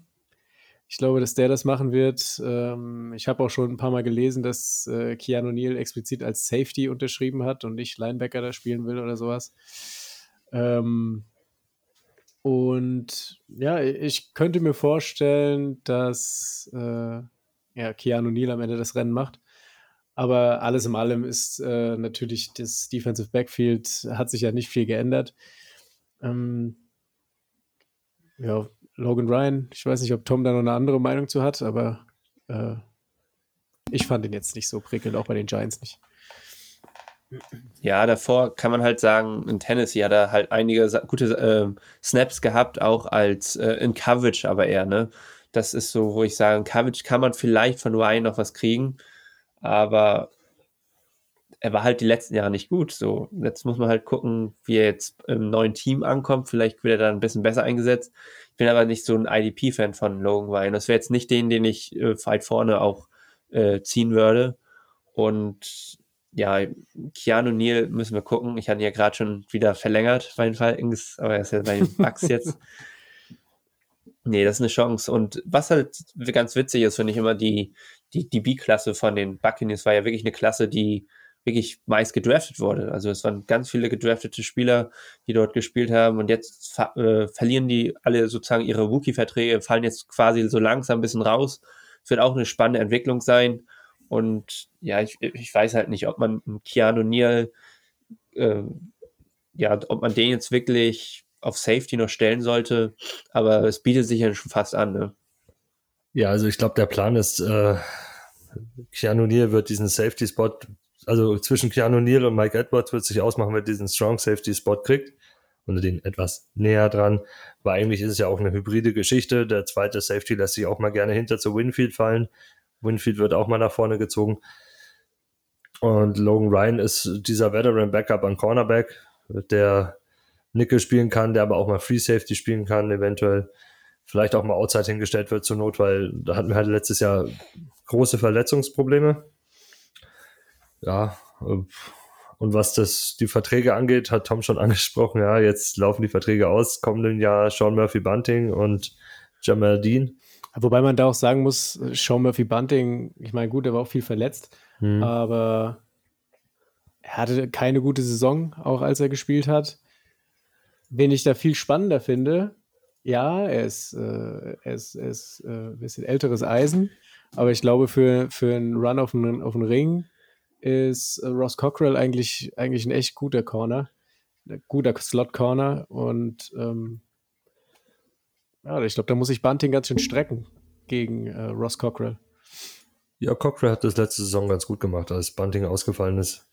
Ich glaube, dass der das machen wird. Ähm, ich habe auch schon ein paar Mal gelesen, dass äh, Keanu Neal explizit als Safety unterschrieben hat und nicht Linebacker da spielen will oder sowas. Ähm, und ja, ich könnte mir vorstellen, dass äh, ja, Keanu Neal am Ende das Rennen macht. Aber alles in allem ist äh, natürlich das Defensive Backfield hat sich ja nicht viel geändert. Ähm, ja, Logan Ryan. Ich weiß nicht, ob Tom da noch eine andere Meinung zu hat, aber äh, ich fand ihn jetzt nicht so prickelnd, auch bei den Giants nicht. Ja, davor kann man halt sagen, in Tennessee hat er halt einige gute äh, Snaps gehabt, auch als äh, in Coverage, aber eher, ne? Das ist so, wo ich sage, in Coverage kann man vielleicht von Ryan noch was kriegen, aber er war halt die letzten Jahre nicht gut. So, jetzt muss man halt gucken, wie er jetzt im neuen Team ankommt. Vielleicht wird er da ein bisschen besser eingesetzt. Ich bin aber nicht so ein IDP-Fan von Logan Ryan. Das wäre jetzt nicht den, den ich äh, weit vorne auch äh, ziehen würde. Und ja, Keanu Neal müssen wir gucken. Ich hatte ihn ja gerade schon wieder verlängert bei den Falcons, aber er ist ja bei den Bucks jetzt. Nee, das ist eine Chance. Und was halt ganz witzig ist, finde ich immer, die, die, die B-Klasse von den Buccaneers war ja wirklich eine Klasse, die wirklich meist gedraftet wurde. Also es waren ganz viele gedraftete Spieler, die dort gespielt haben und jetzt äh, verlieren die alle sozusagen ihre Rookie-Verträge, fallen jetzt quasi so langsam ein bisschen raus. Es wird auch eine spannende Entwicklung sein. Und ja, ich, ich weiß halt nicht, ob man Keanu Neal, äh, ja, ob man den jetzt wirklich auf Safety noch stellen sollte, aber es bietet sich ja schon fast an, ne? Ja, also ich glaube, der Plan ist, äh, Keanu Neal wird diesen Safety-Spot, also zwischen Keanu Neal und Mike Edwards wird sich ausmachen, wer diesen Strong Safety-Spot kriegt und den etwas näher dran, weil eigentlich ist es ja auch eine hybride Geschichte. Der zweite Safety lässt sich auch mal gerne hinter zu Winfield fallen. Winfield wird auch mal nach vorne gezogen. Und Logan Ryan ist dieser Veteran Backup an Cornerback, der Nickel spielen kann, der aber auch mal Free Safety spielen kann, eventuell vielleicht auch mal Outside hingestellt wird zur Not, weil da hatten wir halt letztes Jahr große Verletzungsprobleme. Ja, und was das die Verträge angeht, hat Tom schon angesprochen, ja, jetzt laufen die Verträge aus, kommenden Jahr Sean Murphy Bunting und Jamal Dean. Wobei man da auch sagen muss, Sean Murphy Bunting, ich meine, gut, er war auch viel verletzt, hm. aber er hatte keine gute Saison, auch als er gespielt hat. Wen ich da viel spannender finde, ja, er ist, äh, er ist, er ist äh, ein bisschen älteres Eisen, aber ich glaube, für, für einen Run auf den, auf den Ring ist äh, Ross Cockrell eigentlich, eigentlich ein echt guter Corner, ein guter Slot-Corner und ähm, ja, ich glaube, da muss ich Bunting ganz schön strecken gegen äh, Ross Cockrell. Ja, Cockrell hat das letzte Saison ganz gut gemacht, als Bunting ausgefallen ist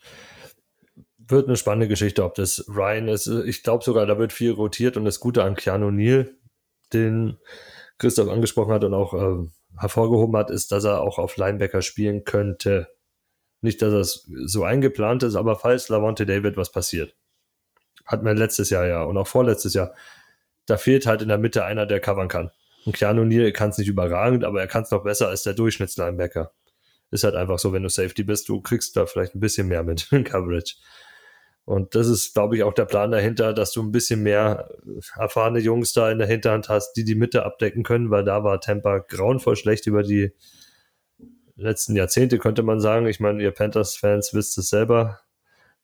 wird eine spannende Geschichte, ob das Ryan ist. Ich glaube sogar, da wird viel rotiert und das Gute an Keanu Neal, den Christoph angesprochen hat und auch äh, hervorgehoben hat, ist, dass er auch auf Linebacker spielen könnte. Nicht, dass das so eingeplant ist, aber falls Lavonte David was passiert. Hat man letztes Jahr ja und auch vorletztes Jahr. Da fehlt halt in der Mitte einer, der covern kann. Und Keanu Neal kann es nicht überragend, aber er kann es noch besser als der Durchschnittslinebacker. Ist halt einfach so, wenn du Safety bist, du kriegst da vielleicht ein bisschen mehr mit in Coverage. Und das ist, glaube ich, auch der Plan dahinter, dass du ein bisschen mehr erfahrene Jungs da in der Hinterhand hast, die die Mitte abdecken können, weil da war Tampa grauenvoll schlecht über die letzten Jahrzehnte, könnte man sagen. Ich meine, ihr Panthers-Fans wisst es selber,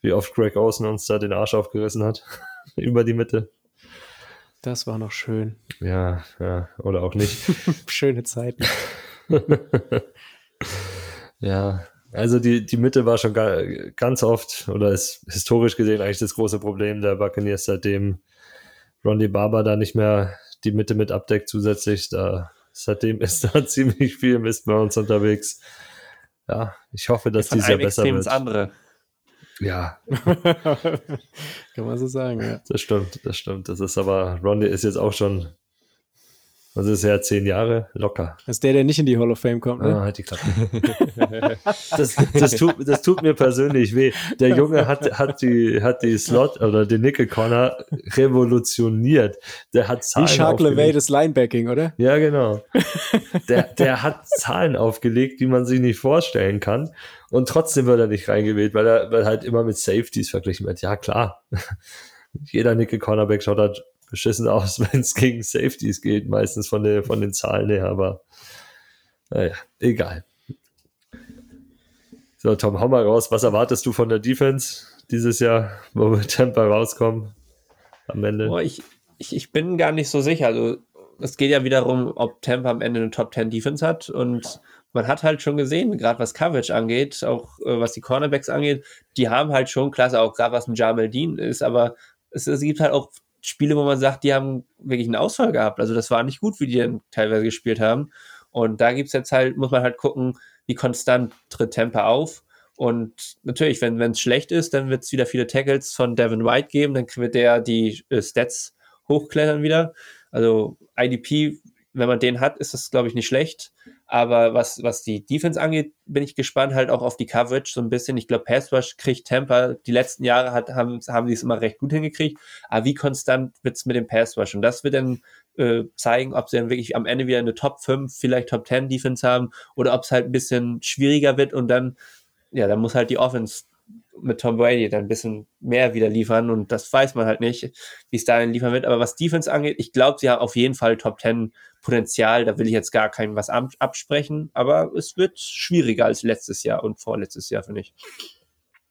wie oft Greg Olsen uns da den Arsch aufgerissen hat über die Mitte. Das war noch schön. Ja, ja, oder auch nicht. Schöne Zeiten. ja, also die, die Mitte war schon ganz oft oder ist historisch gesehen eigentlich das große Problem der Buccaneers, seitdem Rondy Barber da nicht mehr die Mitte mit abdeckt zusätzlich. Da, seitdem ist da ziemlich viel Mist bei uns unterwegs. Ja, ich hoffe, dass die sehr besser wird. andere. Ja. Kann man so sagen, ja. Das stimmt, das stimmt. Das ist aber, Rondy ist jetzt auch schon was ist ja zehn Jahre? Locker. Das ist der, der nicht in die Hall of Fame kommt, ne? Ah, halt die Klappe. das, das, tut, das tut mir persönlich weh. Der Junge hat, hat, die, hat die Slot oder den Nickel Corner revolutioniert. Der hat Zahlen Wie Shark LeVay des Linebacking, oder? Ja, genau. Der, der hat Zahlen aufgelegt, die man sich nicht vorstellen kann. Und trotzdem wird er nicht reingewählt, weil er, weil halt immer mit Safeties verglichen wird. Ja, klar. Jeder Nickel Cornerback schaut halt beschissen aus, wenn es gegen Safeties geht, meistens von, der, von den Zahlen her, aber naja, egal. So, Tom, hau mal raus. Was erwartest du von der Defense dieses Jahr, wo wir Tampa rauskommen am Ende? Boah, ich, ich, ich bin gar nicht so sicher. Also, es geht ja wiederum, ob Tampa am Ende eine Top 10 Defense hat und man hat halt schon gesehen, gerade was Coverage angeht, auch äh, was die Cornerbacks angeht, die haben halt schon klasse, auch gerade was ein Jamal Dean ist, aber es, es gibt halt auch Spiele, wo man sagt, die haben wirklich einen Ausfall gehabt. Also das war nicht gut, wie die dann teilweise gespielt haben. Und da gibt es jetzt halt, muss man halt gucken, wie konstant tritt Temper auf. Und natürlich, wenn es schlecht ist, dann wird es wieder viele Tackles von Devin White geben, dann wird der die äh, Stats hochklettern wieder. Also IDP, wenn man den hat, ist das, glaube ich, nicht schlecht. Aber was, was die Defense angeht, bin ich gespannt halt auch auf die Coverage so ein bisschen. Ich glaube, Pass Rush kriegt Tampa, die letzten Jahre hat, haben, haben sie es immer recht gut hingekriegt. Aber wie konstant wird es mit dem Pass Rush? Und das wird dann äh, zeigen, ob sie dann wirklich am Ende wieder eine Top 5, vielleicht Top 10 Defense haben oder ob es halt ein bisschen schwieriger wird und dann, ja, dann muss halt die Offense mit Tom Brady dann ein bisschen mehr wieder liefern und das weiß man halt nicht, wie es da liefern wird. Aber was Defense angeht, ich glaube, sie haben auf jeden Fall Top 10 Potenzial, da will ich jetzt gar keinem was absprechen, aber es wird schwieriger als letztes Jahr und vorletztes Jahr, finde ich.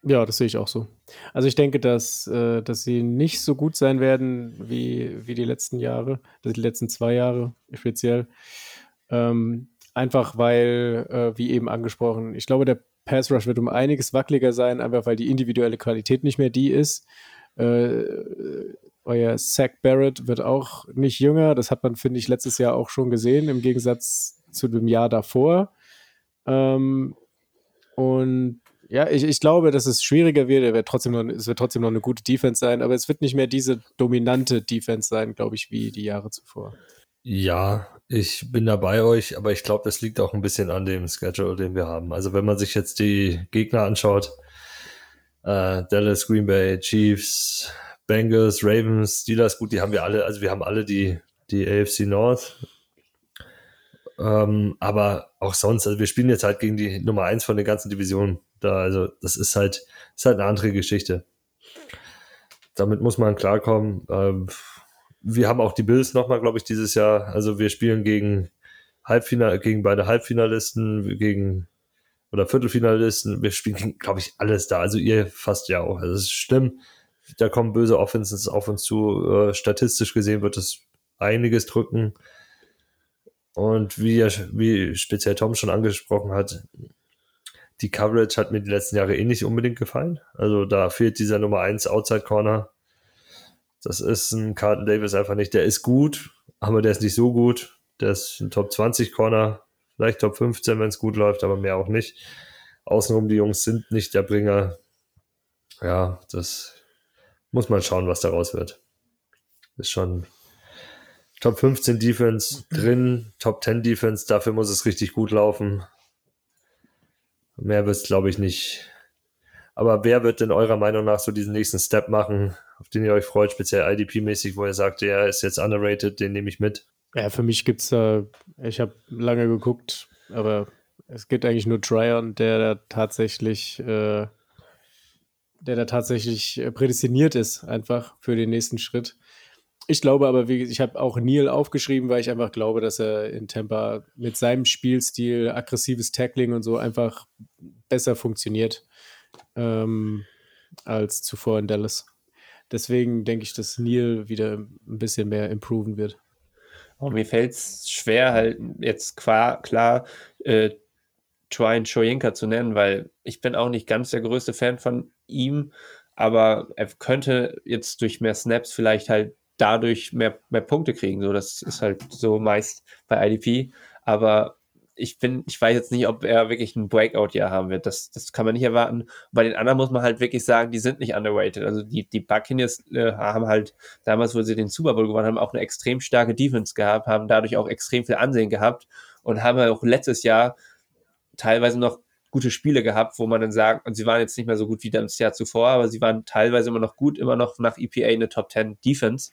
Ja, das sehe ich auch so. Also ich denke, dass, äh, dass sie nicht so gut sein werden wie, wie die letzten Jahre, die letzten zwei Jahre speziell. Ähm, einfach weil, äh, wie eben angesprochen, ich glaube, der Pass Rush wird um einiges wackeliger sein, einfach weil die individuelle Qualität nicht mehr die ist. Äh, euer Zach Barrett wird auch nicht jünger. Das hat man, finde ich, letztes Jahr auch schon gesehen, im Gegensatz zu dem Jahr davor. Ähm, und ja, ich, ich glaube, dass es schwieriger wird. Er wird trotzdem noch, es wird trotzdem noch eine gute Defense sein, aber es wird nicht mehr diese dominante Defense sein, glaube ich, wie die Jahre zuvor. Ja, ich bin da bei euch, aber ich glaube, das liegt auch ein bisschen an dem Schedule, den wir haben. Also wenn man sich jetzt die Gegner anschaut, äh, Dallas, Green Bay, Chiefs, Bengals, Ravens, Steelers, gut, die haben wir alle, also wir haben alle die, die AFC North. Ähm, aber auch sonst, also wir spielen jetzt halt gegen die Nummer eins von den ganzen Divisionen. Da, also das ist halt, ist halt eine andere Geschichte. Damit muss man klarkommen. Ähm, wir haben auch die Bills nochmal, glaube ich, dieses Jahr. Also wir spielen gegen Halbfinal, gegen beide Halbfinalisten, gegen oder Viertelfinalisten. Wir spielen, glaube ich, alles da. Also ihr fast ja auch. Also es ist schlimm. Da kommen böse Offenses auf uns zu. Äh, statistisch gesehen wird es einiges drücken. Und wie, wie speziell Tom schon angesprochen hat, die Coverage hat mir die letzten Jahre eh nicht unbedingt gefallen. Also da fehlt dieser Nummer 1 Outside Corner. Das ist ein Carlton Davis einfach nicht. Der ist gut, aber der ist nicht so gut. Der ist ein Top 20 Corner, vielleicht Top 15, wenn es gut läuft, aber mehr auch nicht. Außenrum, die Jungs sind nicht der Bringer. Ja, das muss man schauen, was daraus wird. Ist schon Top 15 Defense drin, Top 10 Defense, dafür muss es richtig gut laufen. Mehr wird es, glaube ich, nicht. Aber wer wird denn eurer Meinung nach so diesen nächsten Step machen, auf den ihr euch freut, speziell IDP-mäßig, wo ihr sagt, er ist jetzt underrated, den nehme ich mit? Ja, für mich gibt es da, ich habe lange geguckt, aber es gibt eigentlich nur Tryon, der da tatsächlich, äh, der da tatsächlich prädestiniert ist, einfach für den nächsten Schritt. Ich glaube aber, wie, ich habe auch Neil aufgeschrieben, weil ich einfach glaube, dass er in Tampa mit seinem Spielstil, aggressives Tackling und so einfach besser funktioniert ähm, als zuvor in Dallas. Deswegen denke ich, dass Neil wieder ein bisschen mehr improven wird. Oh, mir fällt es schwer, halt jetzt klar, klar äh, Trine Shoyinka zu nennen, weil ich bin auch nicht ganz der größte Fan von ihm, aber er könnte jetzt durch mehr Snaps vielleicht halt dadurch mehr, mehr Punkte kriegen. So, das ist halt so meist bei IDP. Aber ich bin, ich weiß jetzt nicht, ob er wirklich ein Breakout-Jahr haben wird. Das, das kann man nicht erwarten. bei den anderen muss man halt wirklich sagen, die sind nicht underrated. Also die, die Buccaneers äh, haben halt damals, wo sie den Super Bowl gewonnen haben, auch eine extrem starke Defense gehabt, haben dadurch auch extrem viel Ansehen gehabt und haben auch letztes Jahr teilweise noch gute Spiele gehabt, wo man dann sagt, und sie waren jetzt nicht mehr so gut wie das Jahr zuvor, aber sie waren teilweise immer noch gut, immer noch nach EPA eine Top 10 Defense.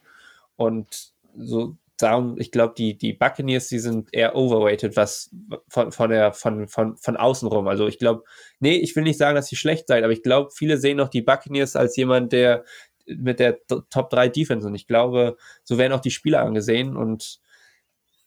Und so darum, ich glaube, die, die Buccaneers, die sind eher overweighted, was von, von der, von, von, von außen rum. Also ich glaube, nee, ich will nicht sagen, dass sie schlecht seid, aber ich glaube, viele sehen noch die Buccaneers als jemand, der mit der Top 3 Defense und ich glaube, so werden auch die Spieler angesehen und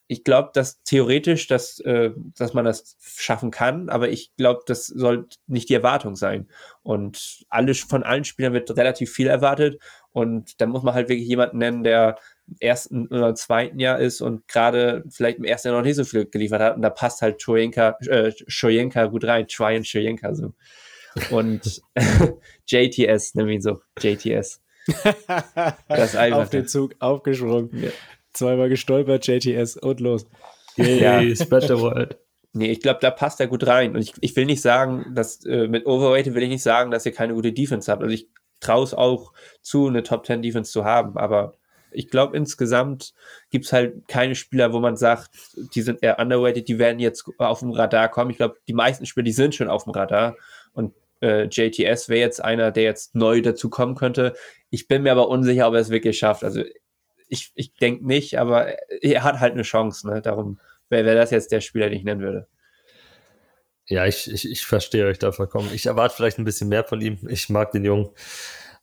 ich glaube, dass theoretisch, dass, äh, dass man das schaffen kann, aber ich glaube, das soll nicht die Erwartung sein. Und alle, von allen Spielern wird relativ viel erwartet. Und da muss man halt wirklich jemanden nennen, der im ersten oder zweiten Jahr ist und gerade vielleicht im ersten Jahr noch nicht so viel geliefert hat. Und da passt halt Shoyenka, äh, Shoyenka gut rein, Tryon Shoyenka so. Und JTS, nennen wir ihn so, JTS. das Auf den Zug aufgesprungen. Ja zweimal gestolpert, JTS und los. Yeah, ja, spread the word. Nee, ich glaube, da passt er gut rein. Und ich, ich will nicht sagen, dass äh, mit Overrated will ich nicht sagen, dass ihr keine gute Defense habt. Also ich traue es auch zu, eine Top 10 Defense zu haben. Aber ich glaube, insgesamt gibt es halt keine Spieler, wo man sagt, die sind eher underrated, die werden jetzt auf dem Radar kommen. Ich glaube, die meisten Spieler, die sind schon auf dem Radar. Und äh, JTS wäre jetzt einer, der jetzt neu dazu kommen könnte. Ich bin mir aber unsicher, ob er es wirklich schafft. Also ich, ich denke nicht, aber er hat halt eine Chance. Ne? Darum wäre wär das jetzt der Spieler, den ich nennen würde. Ja, ich, ich, ich verstehe euch da vollkommen. Ich erwarte vielleicht ein bisschen mehr von ihm. Ich mag den Jungen.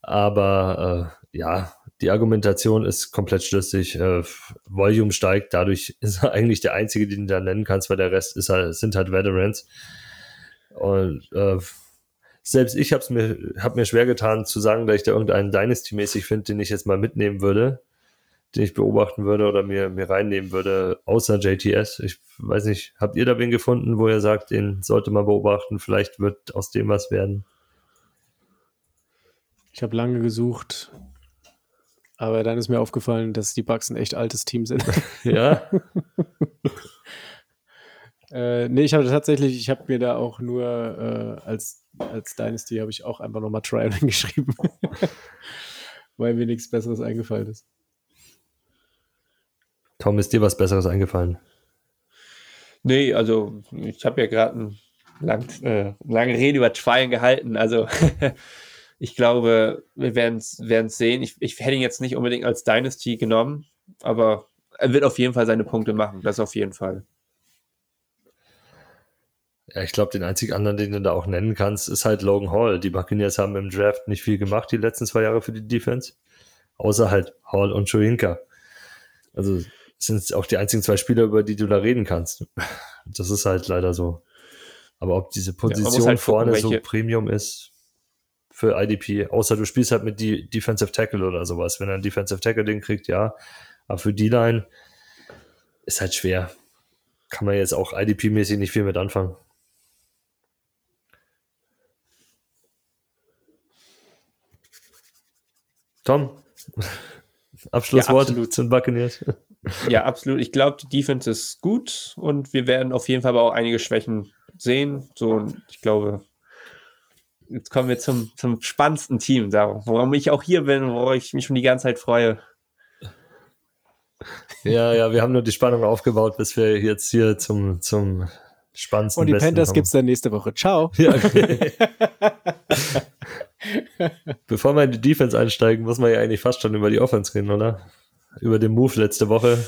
Aber äh, ja, die Argumentation ist komplett schlüssig. Äh, Volume steigt, dadurch ist er eigentlich der Einzige, den du da nennen kannst, weil der Rest ist halt, sind halt Veterans. Und äh, selbst ich habe mir, hab mir schwer getan zu sagen, dass ich da irgendeinen Dynasty-mäßig finde, den ich jetzt mal mitnehmen würde, den ich beobachten würde oder mir, mir reinnehmen würde, außer JTS. Ich weiß nicht, habt ihr da wen gefunden, wo ihr sagt, den sollte man beobachten, vielleicht wird aus dem was werden? Ich habe lange gesucht, aber dann ist mir aufgefallen, dass die Bucks ein echt altes Team sind. ja. äh, nee, ich habe tatsächlich, ich habe mir da auch nur äh, als, als Dynasty habe ich auch einfach nochmal Trial geschrieben. Weil mir nichts Besseres eingefallen ist. Tom, ist dir was Besseres eingefallen? Nee, also ich habe ja gerade eine lang, äh, lange Rede über Trial gehalten. Also ich glaube, wir werden es sehen. Ich, ich hätte ihn jetzt nicht unbedingt als Dynasty genommen, aber er wird auf jeden Fall seine Punkte machen. Das auf jeden Fall. Ja, ich glaube, den einzigen anderen, den du da auch nennen kannst, ist halt Logan Hall. Die Buccaneers haben im Draft nicht viel gemacht die letzten zwei Jahre für die Defense. Außer halt Hall und Chuinka. Also sind auch die einzigen zwei Spieler, über die du da reden kannst. Das ist halt leider so. Aber ob diese Position ja, halt vorne gucken, so Premium ist, für IDP, außer du spielst halt mit die Defensive Tackle oder sowas. Wenn er ein Defensive Tackle den kriegt, ja. Aber für die Line ist halt schwer. Kann man jetzt auch IDP-mäßig nicht viel mit anfangen. Tom, Abschlusswort ja, zu den Buccaneers. Ja, absolut. Ich glaube, die Defense ist gut und wir werden auf jeden Fall aber auch einige Schwächen sehen. So, ich glaube, jetzt kommen wir zum, zum spannendsten Team, warum ich auch hier bin, wo ich mich schon die ganze Zeit freue. Ja, ja, wir haben nur die Spannung aufgebaut, bis wir jetzt hier zum, zum spannendsten Und die Besten Panthers gibt es dann nächste Woche. Ciao. Ja, okay. Bevor wir in die Defense einsteigen, muss man ja eigentlich fast schon über die Offense reden, oder? Über den Move letzte Woche.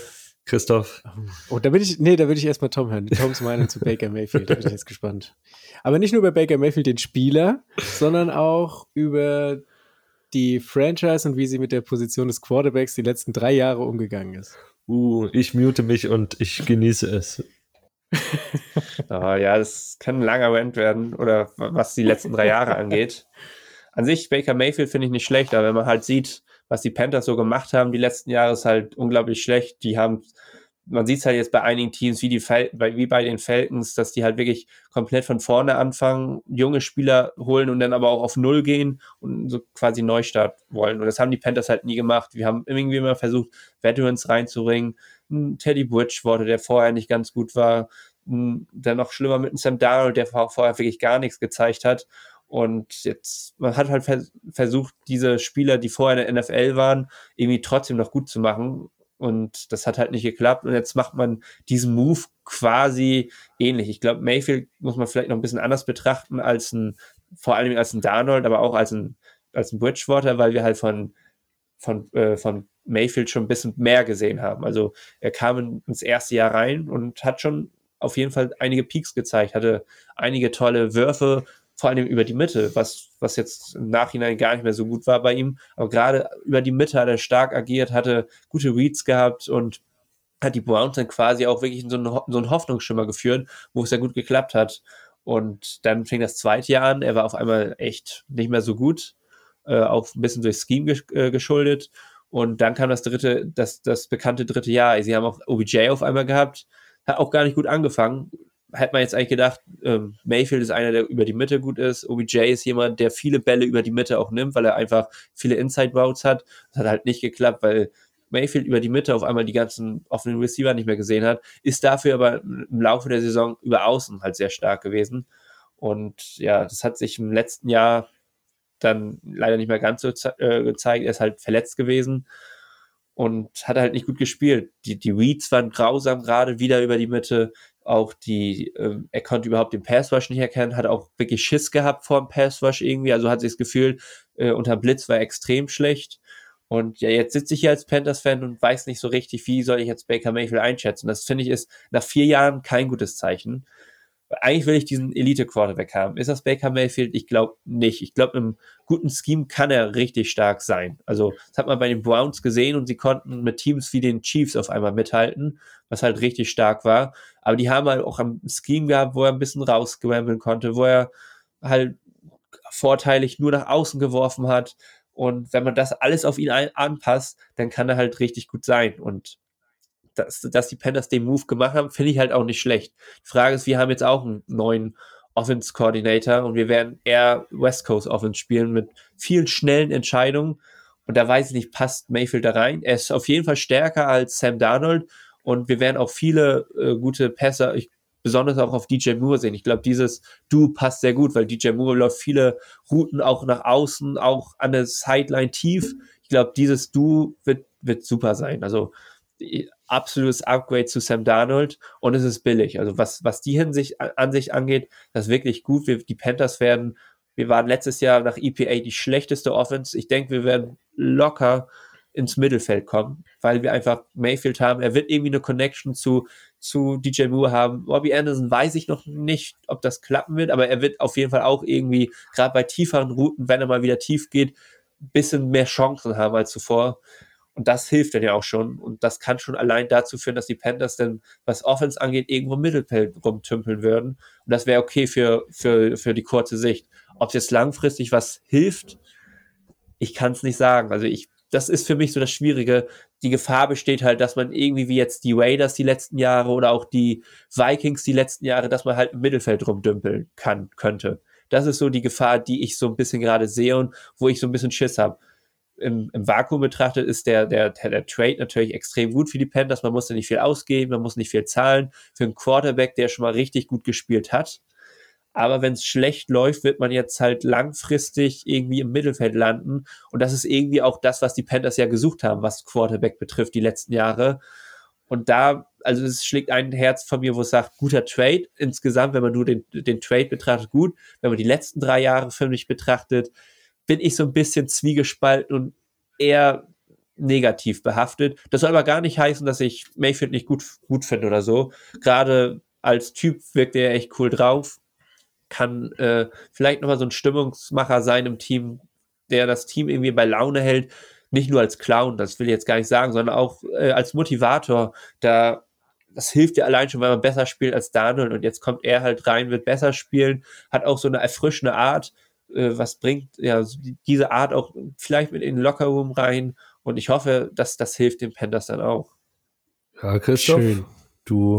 Christoph. Oh, da bin ich, nee, da würde ich erstmal Tom hören. Toms Meinung zu Baker Mayfield, da bin ich jetzt gespannt. Aber nicht nur über Baker Mayfield, den Spieler, sondern auch über die Franchise und wie sie mit der Position des Quarterbacks die letzten drei Jahre umgegangen ist. Uh, ich mute mich und ich genieße es. oh, ja, das kann ein langer Rant werden, oder was die letzten drei Jahre angeht. An sich, Baker Mayfield finde ich nicht schlecht, aber wenn man halt sieht, was die Panthers so gemacht haben die letzten Jahre, ist halt unglaublich schlecht. Die haben, man sieht es halt jetzt bei einigen Teams, wie, die Fal wie bei den Falcons, dass die halt wirklich komplett von vorne anfangen, junge Spieler holen und dann aber auch auf Null gehen und so quasi Neustart wollen. Und das haben die Panthers halt nie gemacht. Wir haben irgendwie immer versucht, Veterans reinzubringen. Teddy Bridgewater, der vorher nicht ganz gut war, dann noch schlimmer mit einem Sam Darnold, der vorher wirklich gar nichts gezeigt hat. Und jetzt, man hat halt versucht, diese Spieler, die vorher in der NFL waren, irgendwie trotzdem noch gut zu machen. Und das hat halt nicht geklappt. Und jetzt macht man diesen Move quasi ähnlich. Ich glaube, Mayfield muss man vielleicht noch ein bisschen anders betrachten als ein, vor allem als ein Darnold, aber auch als ein, als ein Bridgewater, weil wir halt von, von, äh, von Mayfield schon ein bisschen mehr gesehen haben. Also er kam ins erste Jahr rein und hat schon auf jeden Fall einige Peaks gezeigt, hatte einige tolle Würfe, vor allem über die Mitte, was, was jetzt im Nachhinein gar nicht mehr so gut war bei ihm. Aber gerade über die Mitte hat er stark agiert, hatte gute Reads gehabt und hat die Browns dann quasi auch wirklich in so einen, so einen Hoffnungsschimmer geführt, wo es ja gut geklappt hat. Und dann fing das zweite Jahr an. Er war auf einmal echt nicht mehr so gut, äh, auch ein bisschen durch Scheme gesch äh, geschuldet. Und dann kam das dritte, das, das bekannte dritte Jahr. Sie haben auch OBJ auf einmal gehabt, hat auch gar nicht gut angefangen, hätte man jetzt eigentlich gedacht, ähm, Mayfield ist einer, der über die Mitte gut ist. OBJ ist jemand, der viele Bälle über die Mitte auch nimmt, weil er einfach viele Inside Routes hat. Das hat halt nicht geklappt, weil Mayfield über die Mitte auf einmal die ganzen offenen Receiver nicht mehr gesehen hat, ist dafür aber im Laufe der Saison über Außen halt sehr stark gewesen. Und ja, das hat sich im letzten Jahr dann leider nicht mehr ganz so äh, gezeigt. Er ist halt verletzt gewesen und hat halt nicht gut gespielt. Die, die Reads waren grausam gerade wieder über die Mitte auch die, äh, er konnte überhaupt den Passwash nicht erkennen, hat auch wirklich Schiss gehabt vor dem Passwash irgendwie, also hat sich das Gefühl, äh, unter Blitz war extrem schlecht. Und ja, jetzt sitze ich hier als Panthers-Fan und weiß nicht so richtig, wie soll ich jetzt Baker Mayfield einschätzen. Das finde ich ist nach vier Jahren kein gutes Zeichen. Eigentlich will ich diesen Elite-Quarterback haben. Ist das Baker Mayfield? Ich glaube nicht. Ich glaube, im guten Scheme kann er richtig stark sein. Also, das hat man bei den Browns gesehen und sie konnten mit Teams wie den Chiefs auf einmal mithalten, was halt richtig stark war. Aber die haben halt auch ein Scheme gehabt, wo er ein bisschen rausgewambeln konnte, wo er halt vorteilig nur nach außen geworfen hat. Und wenn man das alles auf ihn anpasst, dann kann er halt richtig gut sein. Und dass, dass die Panthers den Move gemacht haben, finde ich halt auch nicht schlecht. Die Frage ist, wir haben jetzt auch einen neuen Offense Coordinator und wir werden eher West Coast Offense spielen mit vielen schnellen Entscheidungen. Und da weiß ich nicht, passt Mayfield da rein. Er ist auf jeden Fall stärker als Sam Darnold und wir werden auch viele äh, gute Pässe, ich, besonders auch auf DJ Moore sehen. Ich glaube, dieses Du passt sehr gut, weil DJ Moore läuft viele Routen auch nach außen, auch an der Sideline tief. Ich glaube, dieses Du wird, wird super sein. Also absolutes Upgrade zu Sam Darnold und es ist billig. Also was, was die Hinsicht an sich angeht, das ist wirklich gut. Wir, die Panthers werden, wir waren letztes Jahr nach EPA die schlechteste Offense. Ich denke, wir werden locker ins Mittelfeld kommen, weil wir einfach Mayfield haben. Er wird irgendwie eine Connection zu, zu DJ Moore haben. Bobby Anderson weiß ich noch nicht, ob das klappen wird, aber er wird auf jeden Fall auch irgendwie, gerade bei tieferen Routen, wenn er mal wieder tief geht, bisschen mehr Chancen haben als zuvor. Und das hilft dann ja auch schon. Und das kann schon allein dazu führen, dass die Panthers dann, was Offense angeht, irgendwo im Mittelfeld rumtümpeln würden. Und das wäre okay für, für, für die kurze Sicht. Ob es jetzt langfristig was hilft, ich kann es nicht sagen. Also ich, das ist für mich so das Schwierige. Die Gefahr besteht halt, dass man irgendwie wie jetzt die Raiders die letzten Jahre oder auch die Vikings die letzten Jahre, dass man halt im Mittelfeld rumdümpeln kann, könnte. Das ist so die Gefahr, die ich so ein bisschen gerade sehe und wo ich so ein bisschen Schiss habe im, im Vakuum betrachtet ist der, der, der Trade natürlich extrem gut für die Panthers. Man muss ja nicht viel ausgeben, man muss nicht viel zahlen für einen Quarterback, der schon mal richtig gut gespielt hat. Aber wenn es schlecht läuft, wird man jetzt halt langfristig irgendwie im Mittelfeld landen. Und das ist irgendwie auch das, was die Panthers ja gesucht haben, was Quarterback betrifft, die letzten Jahre. Und da, also es schlägt ein Herz von mir, wo es sagt, guter Trade insgesamt, wenn man nur den, den Trade betrachtet, gut. Wenn man die letzten drei Jahre für mich betrachtet, bin ich so ein bisschen zwiegespalten und eher negativ behaftet. Das soll aber gar nicht heißen, dass ich Mayfield nicht gut, gut finde oder so. Gerade als Typ wirkt er echt cool drauf. Kann äh, vielleicht nochmal so ein Stimmungsmacher sein im Team, der das Team irgendwie bei Laune hält. Nicht nur als Clown, das will ich jetzt gar nicht sagen, sondern auch äh, als Motivator. Da, das hilft ja allein schon, weil man besser spielt als Daniel. Und jetzt kommt er halt rein, wird besser spielen, hat auch so eine erfrischende Art äh, was bringt ja diese Art auch vielleicht mit in den Lockerroom rein und ich hoffe, dass das hilft den Panthers dann auch. Ja, Christoph, Schön. du.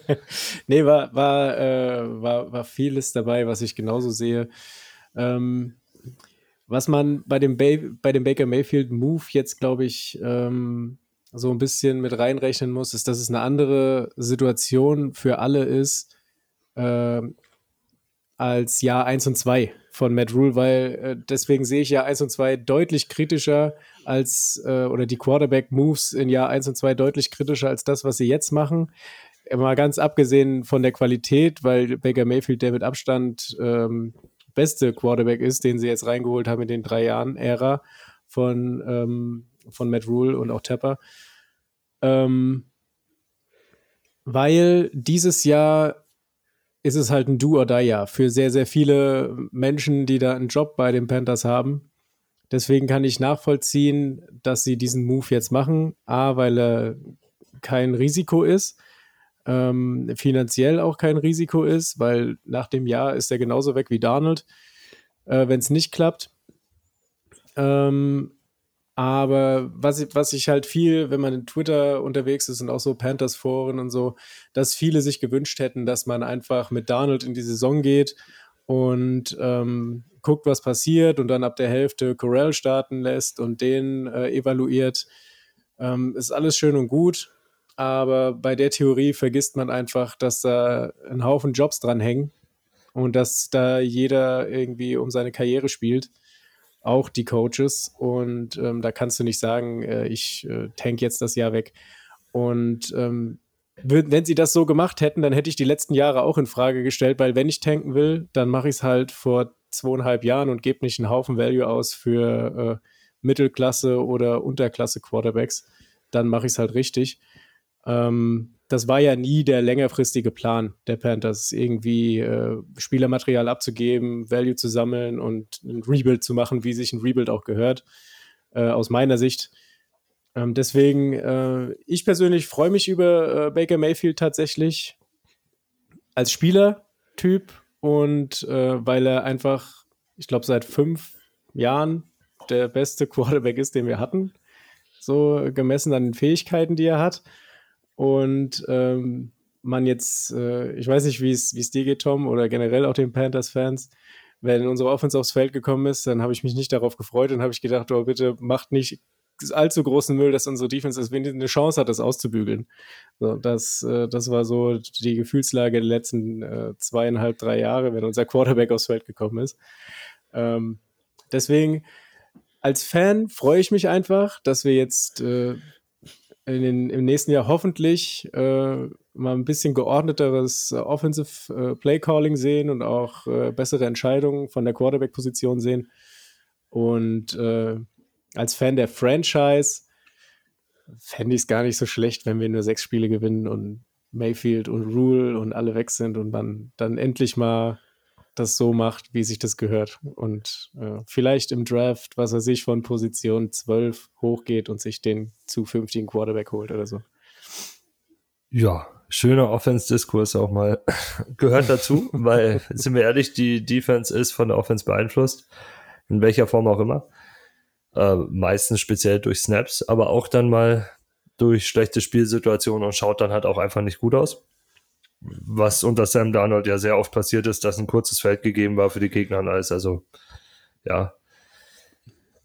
nee, war, war, äh, war, war vieles dabei, was ich genauso sehe. Ähm, was man bei dem, ba bei dem Baker Mayfield Move jetzt, glaube ich, ähm, so ein bisschen mit reinrechnen muss, ist, dass es eine andere Situation für alle ist äh, als Jahr 1 und 2 von Matt Rule, weil äh, deswegen sehe ich Jahr 1 und 2 deutlich kritischer als, äh, oder die Quarterback-Moves in Jahr 1 und 2 deutlich kritischer als das, was sie jetzt machen. Mal ganz abgesehen von der Qualität, weil Baker Mayfield der mit Abstand ähm, beste Quarterback ist, den sie jetzt reingeholt haben in den drei Jahren Ära von, ähm, von Matt Rule und auch Tepper. Ähm, weil dieses Jahr ist es halt ein Do or Die Jahr für sehr, sehr viele Menschen, die da einen Job bei den Panthers haben. Deswegen kann ich nachvollziehen, dass sie diesen Move jetzt machen. A, weil er kein Risiko ist, ähm, finanziell auch kein Risiko ist, weil nach dem Jahr ist er genauso weg wie Donald, äh, wenn es nicht klappt. Ähm, aber was, was ich halt viel, wenn man in Twitter unterwegs ist und auch so Panthers-Foren und so, dass viele sich gewünscht hätten, dass man einfach mit Donald in die Saison geht und ähm, guckt, was passiert und dann ab der Hälfte Corell starten lässt und den äh, evaluiert. Ähm, ist alles schön und gut, aber bei der Theorie vergisst man einfach, dass da ein Haufen Jobs dran hängen und dass da jeder irgendwie um seine Karriere spielt auch die Coaches. Und ähm, da kannst du nicht sagen, äh, ich äh, tank jetzt das Jahr weg. Und ähm, wenn sie das so gemacht hätten, dann hätte ich die letzten Jahre auch in Frage gestellt, weil wenn ich tanken will, dann mache ich es halt vor zweieinhalb Jahren und gebe nicht einen Haufen Value aus für äh, Mittelklasse oder Unterklasse Quarterbacks. Dann mache ich es halt richtig. Ähm, das war ja nie der längerfristige Plan der Panthers, irgendwie äh, Spielermaterial abzugeben, Value zu sammeln und ein Rebuild zu machen, wie sich ein Rebuild auch gehört, äh, aus meiner Sicht. Ähm, deswegen, äh, ich persönlich freue mich über äh, Baker Mayfield tatsächlich als Spielertyp und äh, weil er einfach, ich glaube, seit fünf Jahren der beste Quarterback ist, den wir hatten. So gemessen an den Fähigkeiten, die er hat. Und ähm, man jetzt, äh, ich weiß nicht, wie es dir geht, Tom, oder generell auch den Panthers-Fans, wenn unsere Offense aufs Feld gekommen ist, dann habe ich mich nicht darauf gefreut und habe ich gedacht, oh, bitte macht nicht allzu großen Müll, dass unsere Defense das eine Chance hat, das auszubügeln. So, das, äh, das war so die Gefühlslage der letzten äh, zweieinhalb, drei Jahre, wenn unser Quarterback aufs Feld gekommen ist. Ähm, deswegen, als Fan freue ich mich einfach, dass wir jetzt äh, in den, im nächsten Jahr hoffentlich äh, mal ein bisschen geordneteres äh, Offensive äh, Play Calling sehen und auch äh, bessere Entscheidungen von der Quarterback-Position sehen. Und äh, als Fan der Franchise fände ich es gar nicht so schlecht, wenn wir nur sechs Spiele gewinnen und Mayfield und Rule und alle weg sind und man dann endlich mal das so macht, wie sich das gehört. Und äh, vielleicht im Draft, was er sich von Position 12 hochgeht und sich den zukünftigen Quarterback holt oder so. Ja, schöner Offense-Diskurs auch mal gehört dazu, weil, sind wir ehrlich, die Defense ist von der Offense beeinflusst, in welcher Form auch immer. Äh, meistens speziell durch Snaps, aber auch dann mal durch schlechte Spielsituationen und schaut dann halt auch einfach nicht gut aus was unter Sam Darnold ja sehr oft passiert ist, dass ein kurzes Feld gegeben war für die Gegner und alles. Also, ja.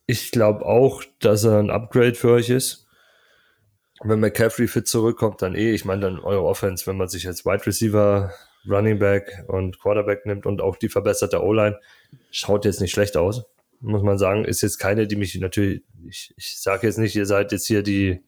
Ich glaube auch, dass er ein Upgrade für euch ist. Wenn McCaffrey fit zurückkommt, dann eh. Ich meine, dann eure Offense, wenn man sich jetzt Wide Receiver, Running Back und Quarterback nimmt und auch die verbesserte O-Line, schaut jetzt nicht schlecht aus. Muss man sagen, ist jetzt keine, die mich natürlich, ich, ich sage jetzt nicht, ihr seid jetzt hier die,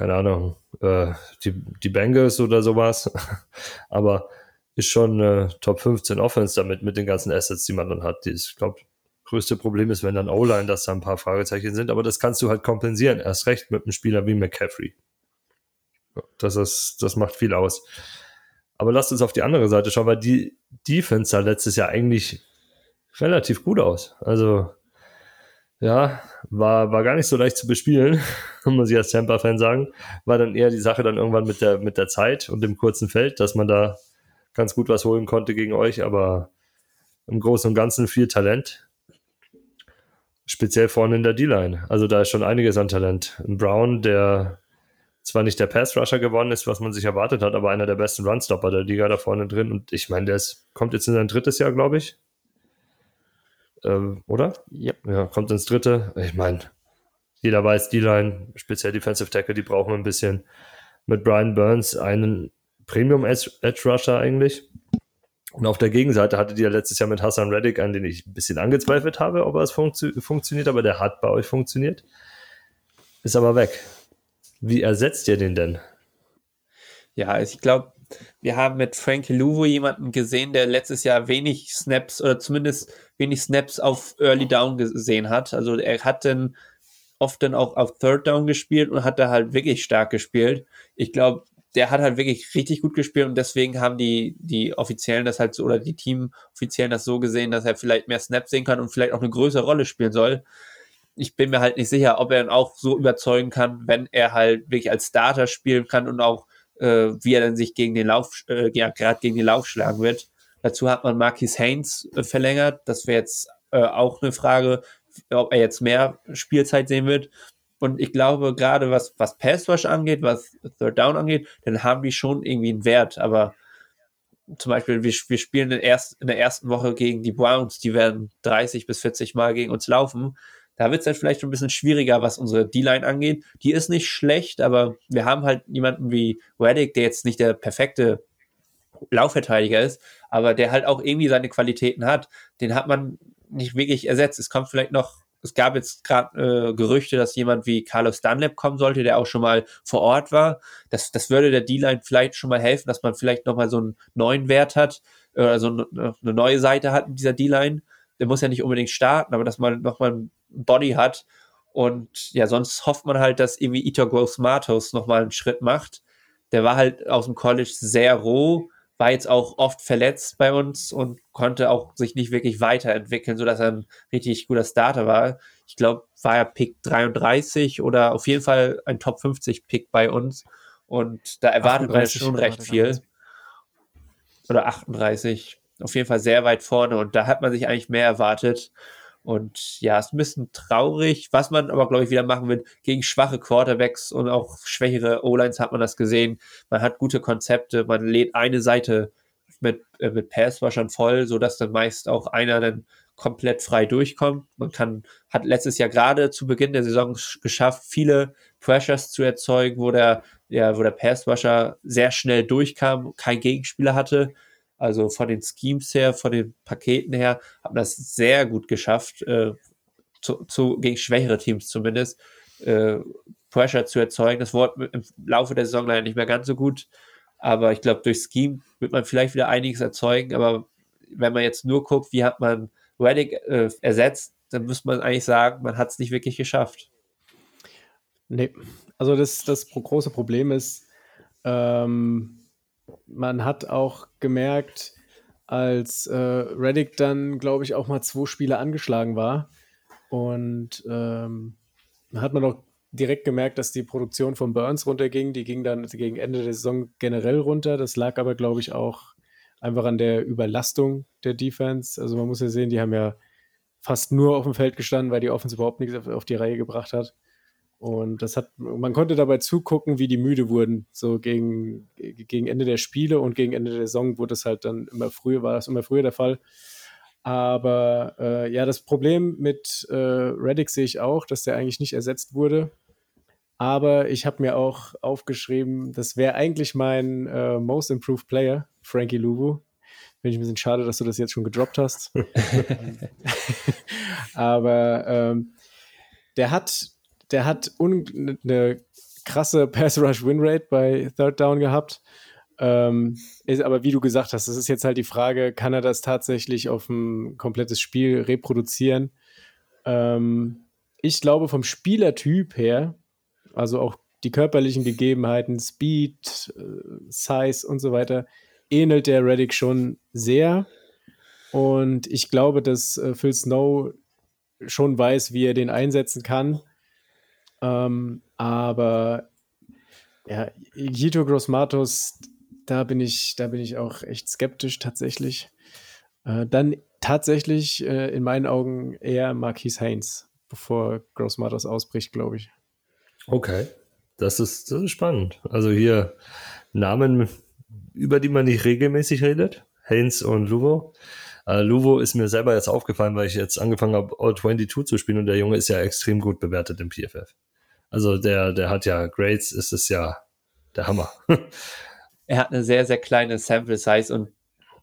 keine Ahnung, äh, die, die Bengals oder sowas. Aber ist schon äh, Top 15 Offense damit mit den ganzen Assets, die man dann hat. Die ich glaube, größte Problem ist, wenn dann O-Line, dass da ein paar Fragezeichen sind, aber das kannst du halt kompensieren. Erst recht mit einem Spieler wie McCaffrey. Das, ist, das macht viel aus. Aber lasst uns auf die andere Seite schauen, weil die Defense sah letztes Jahr eigentlich relativ gut aus. Also ja, war, war gar nicht so leicht zu bespielen, muss ich als Tampa-Fan sagen. War dann eher die Sache dann irgendwann mit der, mit der Zeit und dem kurzen Feld, dass man da ganz gut was holen konnte gegen euch, aber im Großen und Ganzen viel Talent. Speziell vorne in der D-Line. Also da ist schon einiges an Talent. Ein Brown, der zwar nicht der Pass-Rusher geworden ist, was man sich erwartet hat, aber einer der besten Runstopper der Liga da vorne drin. Und ich meine, der ist, kommt jetzt in sein drittes Jahr, glaube ich ähm, oder? Yep. Ja, kommt ins dritte. Ich meine, jeder weiß, die Line, speziell Defensive Tackle, die brauchen ein bisschen. Mit Brian Burns einen Premium Edge Rusher eigentlich. Und auf der Gegenseite hatte die ja letztes Jahr mit Hassan Reddick einen, den ich ein bisschen angezweifelt habe, ob er es funktio funktioniert, aber der hat bei euch funktioniert. Ist aber weg. Wie ersetzt ihr den denn? Ja, also ich glaube, wir haben mit Frankie Luvo jemanden gesehen, der letztes Jahr wenig Snaps oder zumindest wenig Snaps auf Early Down gesehen hat. Also er hat dann oft dann auch auf Third Down gespielt und hat da halt wirklich stark gespielt. Ich glaube, der hat halt wirklich richtig gut gespielt und deswegen haben die, die Offiziellen das halt so oder die Team-Offiziellen das so gesehen, dass er vielleicht mehr Snaps sehen kann und vielleicht auch eine größere Rolle spielen soll. Ich bin mir halt nicht sicher, ob er dann auch so überzeugen kann, wenn er halt wirklich als Starter spielen kann und auch äh, wie er dann sich gegen den Lauf, äh, ja, gerade gegen den Lauf schlagen wird. Dazu hat man Marquis Haynes äh, verlängert. Das wäre jetzt äh, auch eine Frage, ob er jetzt mehr Spielzeit sehen wird. Und ich glaube, gerade was, was Pass Rush angeht, was Third Down angeht, dann haben die schon irgendwie einen Wert. Aber zum Beispiel, wir, wir spielen in, erst, in der ersten Woche gegen die Browns, die werden 30 bis 40 Mal gegen uns laufen. Da wird es dann vielleicht ein bisschen schwieriger, was unsere D-Line angeht. Die ist nicht schlecht, aber wir haben halt jemanden wie Reddick, der jetzt nicht der perfekte Laufverteidiger ist, aber der halt auch irgendwie seine Qualitäten hat. Den hat man nicht wirklich ersetzt. Es kommt vielleicht noch, es gab jetzt gerade äh, Gerüchte, dass jemand wie Carlos Dunlap kommen sollte, der auch schon mal vor Ort war. Das, das würde der D-Line vielleicht schon mal helfen, dass man vielleicht nochmal so einen neuen Wert hat, äh, also eine, neue Seite hat in dieser D-Line. Der muss ja nicht unbedingt starten, aber dass man nochmal einen Body hat. Und ja, sonst hofft man halt, dass irgendwie Ito Gross Matos nochmal einen Schritt macht. der war halt aus dem College sehr roh, war jetzt auch oft verletzt bei uns und konnte auch sich nicht wirklich weiterentwickeln, sodass er ein richtig guter Starter war. Ich glaube, war er Pick 33 oder auf jeden Fall ein Top 50 Pick bei uns. Und da erwartet man schon recht viel. Oder 38. Auf jeden Fall sehr weit vorne. Und da hat man sich eigentlich mehr erwartet. Und ja, ist ein bisschen traurig, was man aber, glaube ich, wieder machen will. Gegen schwache Quarterbacks und auch schwächere O-Lines hat man das gesehen. Man hat gute Konzepte, man lädt eine Seite mit, äh, mit Passwaschern voll, sodass dann meist auch einer dann komplett frei durchkommt. Man kann, hat letztes Jahr gerade zu Beginn der Saison geschafft, viele Pressures zu erzeugen, wo der, ja, wo der Passwasher sehr schnell durchkam, kein Gegenspieler hatte also von den Schemes her, von den Paketen her, haben das sehr gut geschafft, äh, zu, zu, gegen schwächere Teams zumindest, äh, Pressure zu erzeugen. Das Wort im Laufe der Saison leider nicht mehr ganz so gut. Aber ich glaube, durch Scheme wird man vielleicht wieder einiges erzeugen. Aber wenn man jetzt nur guckt, wie hat man Reddick äh, ersetzt, dann muss man eigentlich sagen, man hat es nicht wirklich geschafft. Nee, also das, das große Problem ist, ähm, man hat auch gemerkt, als äh, Reddick dann, glaube ich, auch mal zwei Spiele angeschlagen war. Und ähm, hat man auch direkt gemerkt, dass die Produktion von Burns runterging. Die ging dann gegen Ende der Saison generell runter. Das lag aber, glaube ich, auch einfach an der Überlastung der Defense. Also man muss ja sehen, die haben ja fast nur auf dem Feld gestanden, weil die Offense überhaupt nichts auf, auf die Reihe gebracht hat. Und das hat, man konnte dabei zugucken, wie die müde wurden. So gegen, gegen Ende der Spiele und gegen Ende der Saison wurde es halt dann immer früher, war das immer früher der Fall. Aber äh, ja, das Problem mit äh, Reddick sehe ich auch, dass der eigentlich nicht ersetzt wurde. Aber ich habe mir auch aufgeschrieben, das wäre eigentlich mein äh, Most Improved Player, Frankie Luvu. Finde ich ein bisschen schade, dass du das jetzt schon gedroppt hast. Aber ähm, der hat der hat eine krasse Pass-Rush-Win-Rate bei Third Down gehabt. Ähm, ist aber wie du gesagt hast, das ist jetzt halt die Frage, kann er das tatsächlich auf ein komplettes Spiel reproduzieren? Ähm, ich glaube, vom Spielertyp her, also auch die körperlichen Gegebenheiten, Speed, äh, Size und so weiter, ähnelt der Reddick schon sehr. Und ich glaube, dass äh, Phil Snow schon weiß, wie er den einsetzen kann. Ähm, aber ja, Gito Grossmatos, da bin ich, da bin ich auch echt skeptisch tatsächlich. Äh, dann tatsächlich äh, in meinen Augen eher Marquis Haynes, bevor Grossmatos ausbricht, glaube ich. Okay, das ist, das ist spannend. Also hier Namen, über die man nicht regelmäßig redet. Haynes und Luvo. Uh, Luvo ist mir selber jetzt aufgefallen, weil ich jetzt angefangen habe, All 22 zu spielen und der Junge ist ja extrem gut bewertet im PFF. Also der, der hat ja Grades, ist es ja der Hammer. er hat eine sehr, sehr kleine Sample Size und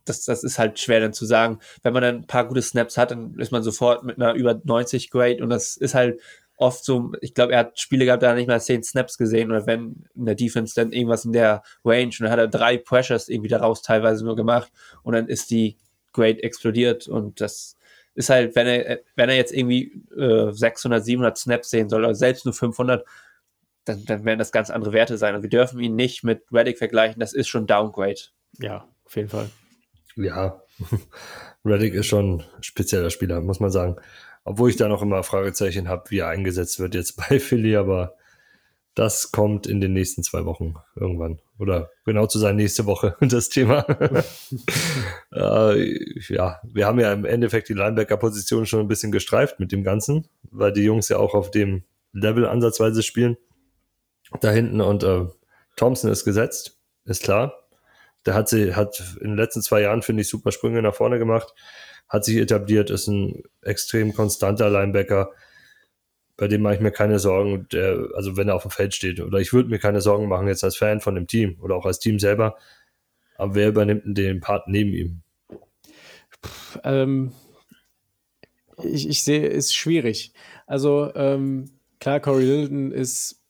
das, das ist halt schwer dann zu sagen. Wenn man dann ein paar gute Snaps hat, dann ist man sofort mit einer über 90 Grade und das ist halt oft so, ich glaube, er hat Spiele gehabt, da hat er nicht mal 10 Snaps gesehen oder wenn in der Defense dann irgendwas in der Range und dann hat er drei Pressures irgendwie daraus teilweise nur gemacht und dann ist die Grade explodiert und das ist halt, wenn er, wenn er jetzt irgendwie äh, 600, 700 Snaps sehen soll, oder selbst nur 500, dann, dann werden das ganz andere Werte sein. Und wir dürfen ihn nicht mit Reddick vergleichen, das ist schon Downgrade. Ja, auf jeden Fall. Ja, Reddick ist schon ein spezieller Spieler, muss man sagen. Obwohl ich da noch immer Fragezeichen habe, wie er eingesetzt wird jetzt bei Philly, aber das kommt in den nächsten zwei Wochen irgendwann. Oder genau zu sein, nächste Woche das Thema. äh, ja, wir haben ja im Endeffekt die Linebacker-Position schon ein bisschen gestreift mit dem Ganzen, weil die Jungs ja auch auf dem Level ansatzweise spielen. Da hinten und äh, Thompson ist gesetzt, ist klar. Der hat sie, hat in den letzten zwei Jahren, finde ich, super Sprünge nach vorne gemacht, hat sich etabliert, ist ein extrem konstanter Linebacker bei dem mache ich mir keine Sorgen, der, also wenn er auf dem Feld steht. Oder ich würde mir keine Sorgen machen jetzt als Fan von dem Team oder auch als Team selber. Aber wer übernimmt denn den Part neben ihm? Puh, ähm, ich, ich sehe, ist schwierig. Also ähm, klar, Corey Lilton ist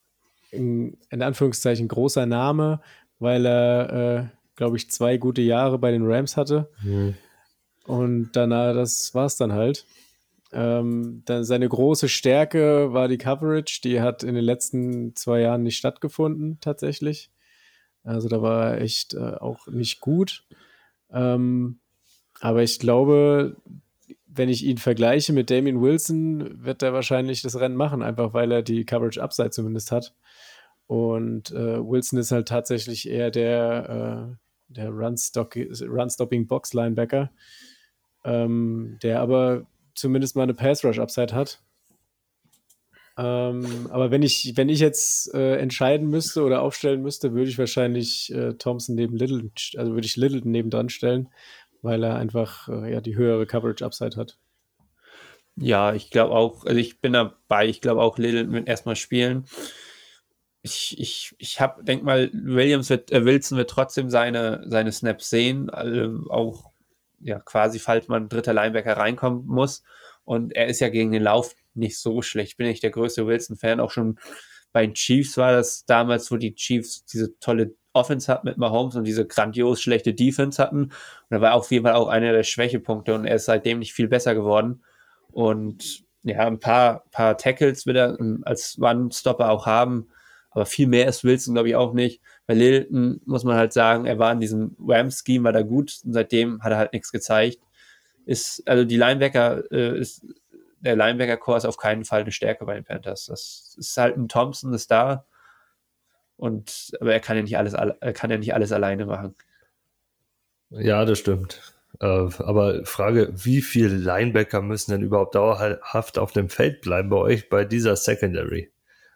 in, in, Anführungszeichen großer Name, weil er, äh, glaube ich, zwei gute Jahre bei den Rams hatte. Mhm. Und danach, das war es dann halt. Ähm, seine große Stärke war die Coverage, die hat in den letzten zwei Jahren nicht stattgefunden, tatsächlich. Also da war er echt äh, auch nicht gut. Ähm, aber ich glaube, wenn ich ihn vergleiche mit Damien Wilson, wird er wahrscheinlich das Rennen machen, einfach weil er die Coverage Upside zumindest hat. Und äh, Wilson ist halt tatsächlich eher der, äh, der Run-Stopping Box-Linebacker, ähm, der aber zumindest mal eine Pass-Rush-Upside hat. Ähm, aber wenn ich, wenn ich jetzt äh, entscheiden müsste oder aufstellen müsste, würde ich wahrscheinlich äh, Thompson neben Littleton, also würde ich Littleton nebendran stellen, weil er einfach äh, ja, die höhere Coverage-Upside hat. Ja, ich glaube auch, also ich bin dabei, ich glaube auch, Littleton wird erstmal spielen. Ich, ich, ich habe, denk mal, Williams wird, äh, Wilson wird trotzdem seine, seine Snaps sehen, also auch ja quasi, falls man dritter Linebacker reinkommen muss. Und er ist ja gegen den Lauf nicht so schlecht. Ich bin nicht der größte Wilson-Fan. Auch schon bei den Chiefs war das damals, wo die Chiefs diese tolle Offense hatten mit Mahomes und diese grandios schlechte Defense hatten. Und da war auf jeden Fall auch einer der Schwächepunkte und er ist seitdem nicht viel besser geworden. Und ja, ein paar, paar Tackles wird er als One-Stopper auch haben, aber viel mehr ist Wilson, glaube ich, auch nicht. Bei Lilton muss man halt sagen, er war in diesem Ram-Scheme, war da gut und seitdem hat er halt nichts gezeigt. Ist, also die Linebacker äh, ist der Linebacker-Core ist auf keinen Fall eine Stärke bei den Panthers. Das ist halt ein Thompson, ist da. Und, aber er kann ja nicht alles, kann ja nicht alles alleine machen. Ja, das stimmt. Äh, aber Frage, wie viele Linebacker müssen denn überhaupt dauerhaft auf dem Feld bleiben bei euch bei dieser Secondary?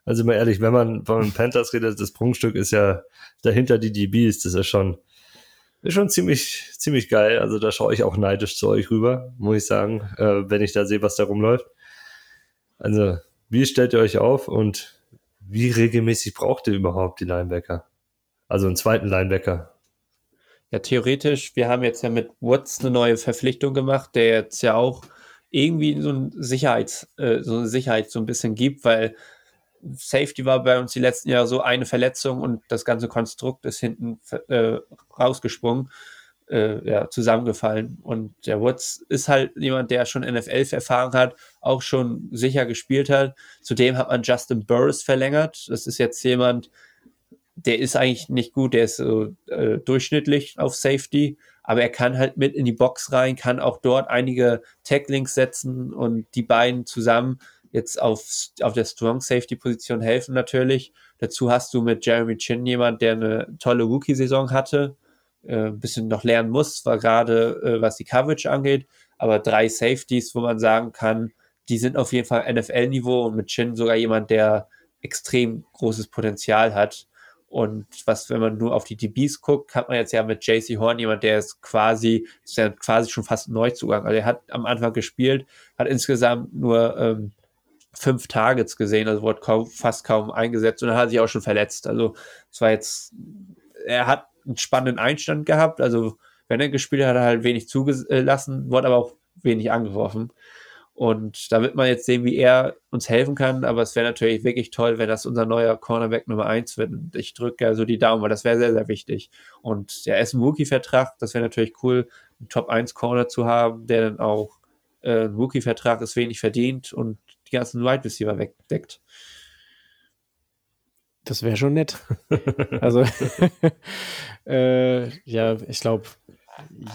Also mal ehrlich, wenn man von Panthers redet, das Prunkstück ist ja dahinter die DBs, das ist schon, ist schon ziemlich, ziemlich geil. Also da schaue ich auch neidisch zu euch rüber, muss ich sagen, äh, wenn ich da sehe, was da rumläuft. Also, wie stellt ihr euch auf und wie regelmäßig braucht ihr überhaupt die Linebacker? Also einen zweiten Linebacker. Ja, theoretisch, wir haben jetzt ja mit Woods eine neue Verpflichtung gemacht, der jetzt ja auch irgendwie so, ein Sicherheits, äh, so eine Sicherheit so ein bisschen gibt, weil Safety war bei uns die letzten Jahre so eine Verletzung und das ganze Konstrukt ist hinten äh, rausgesprungen, äh, ja, zusammengefallen. Und der Woods ist halt jemand, der schon NFL-Erfahrung hat, auch schon sicher gespielt hat. Zudem hat man Justin Burris verlängert. Das ist jetzt jemand, der ist eigentlich nicht gut, der ist so äh, durchschnittlich auf Safety, aber er kann halt mit in die Box rein, kann auch dort einige Tacklings setzen und die beiden zusammen jetzt auf, auf der Strong Safety Position helfen natürlich. Dazu hast du mit Jeremy Chin jemand, der eine tolle Rookie-Saison hatte, äh, ein bisschen noch lernen muss, war gerade äh, was die Coverage angeht, aber drei Safeties, wo man sagen kann, die sind auf jeden Fall NFL-Niveau und mit Chin sogar jemand, der extrem großes Potenzial hat. Und was, wenn man nur auf die DBs guckt, hat man jetzt ja mit JC Horn jemand, der ist quasi, ist ja quasi schon fast ein Neuzugang. Also er hat am Anfang gespielt, hat insgesamt nur ähm, fünf Targets gesehen, also wurde kaum, fast kaum eingesetzt und dann hat er sich auch schon verletzt. Also es war jetzt, er hat einen spannenden Einstand gehabt, also wenn er gespielt hat, hat er halt wenig zugelassen, wurde aber auch wenig angeworfen. Und da wird man jetzt sehen, wie er uns helfen kann. Aber es wäre natürlich wirklich toll, wenn das unser neuer Cornerback Nummer 1 wird. Und ich drücke ja so die Daumen, weil das wäre sehr, sehr wichtig. Und er ist ein Rookie-Vertrag. Das wäre natürlich cool, einen Top 1 Corner zu haben, der dann auch äh, Rookie-Vertrag ist wenig verdient und die ganzen Wide Receiver wegdeckt. Das wäre schon nett. also, äh, ja, ich glaube,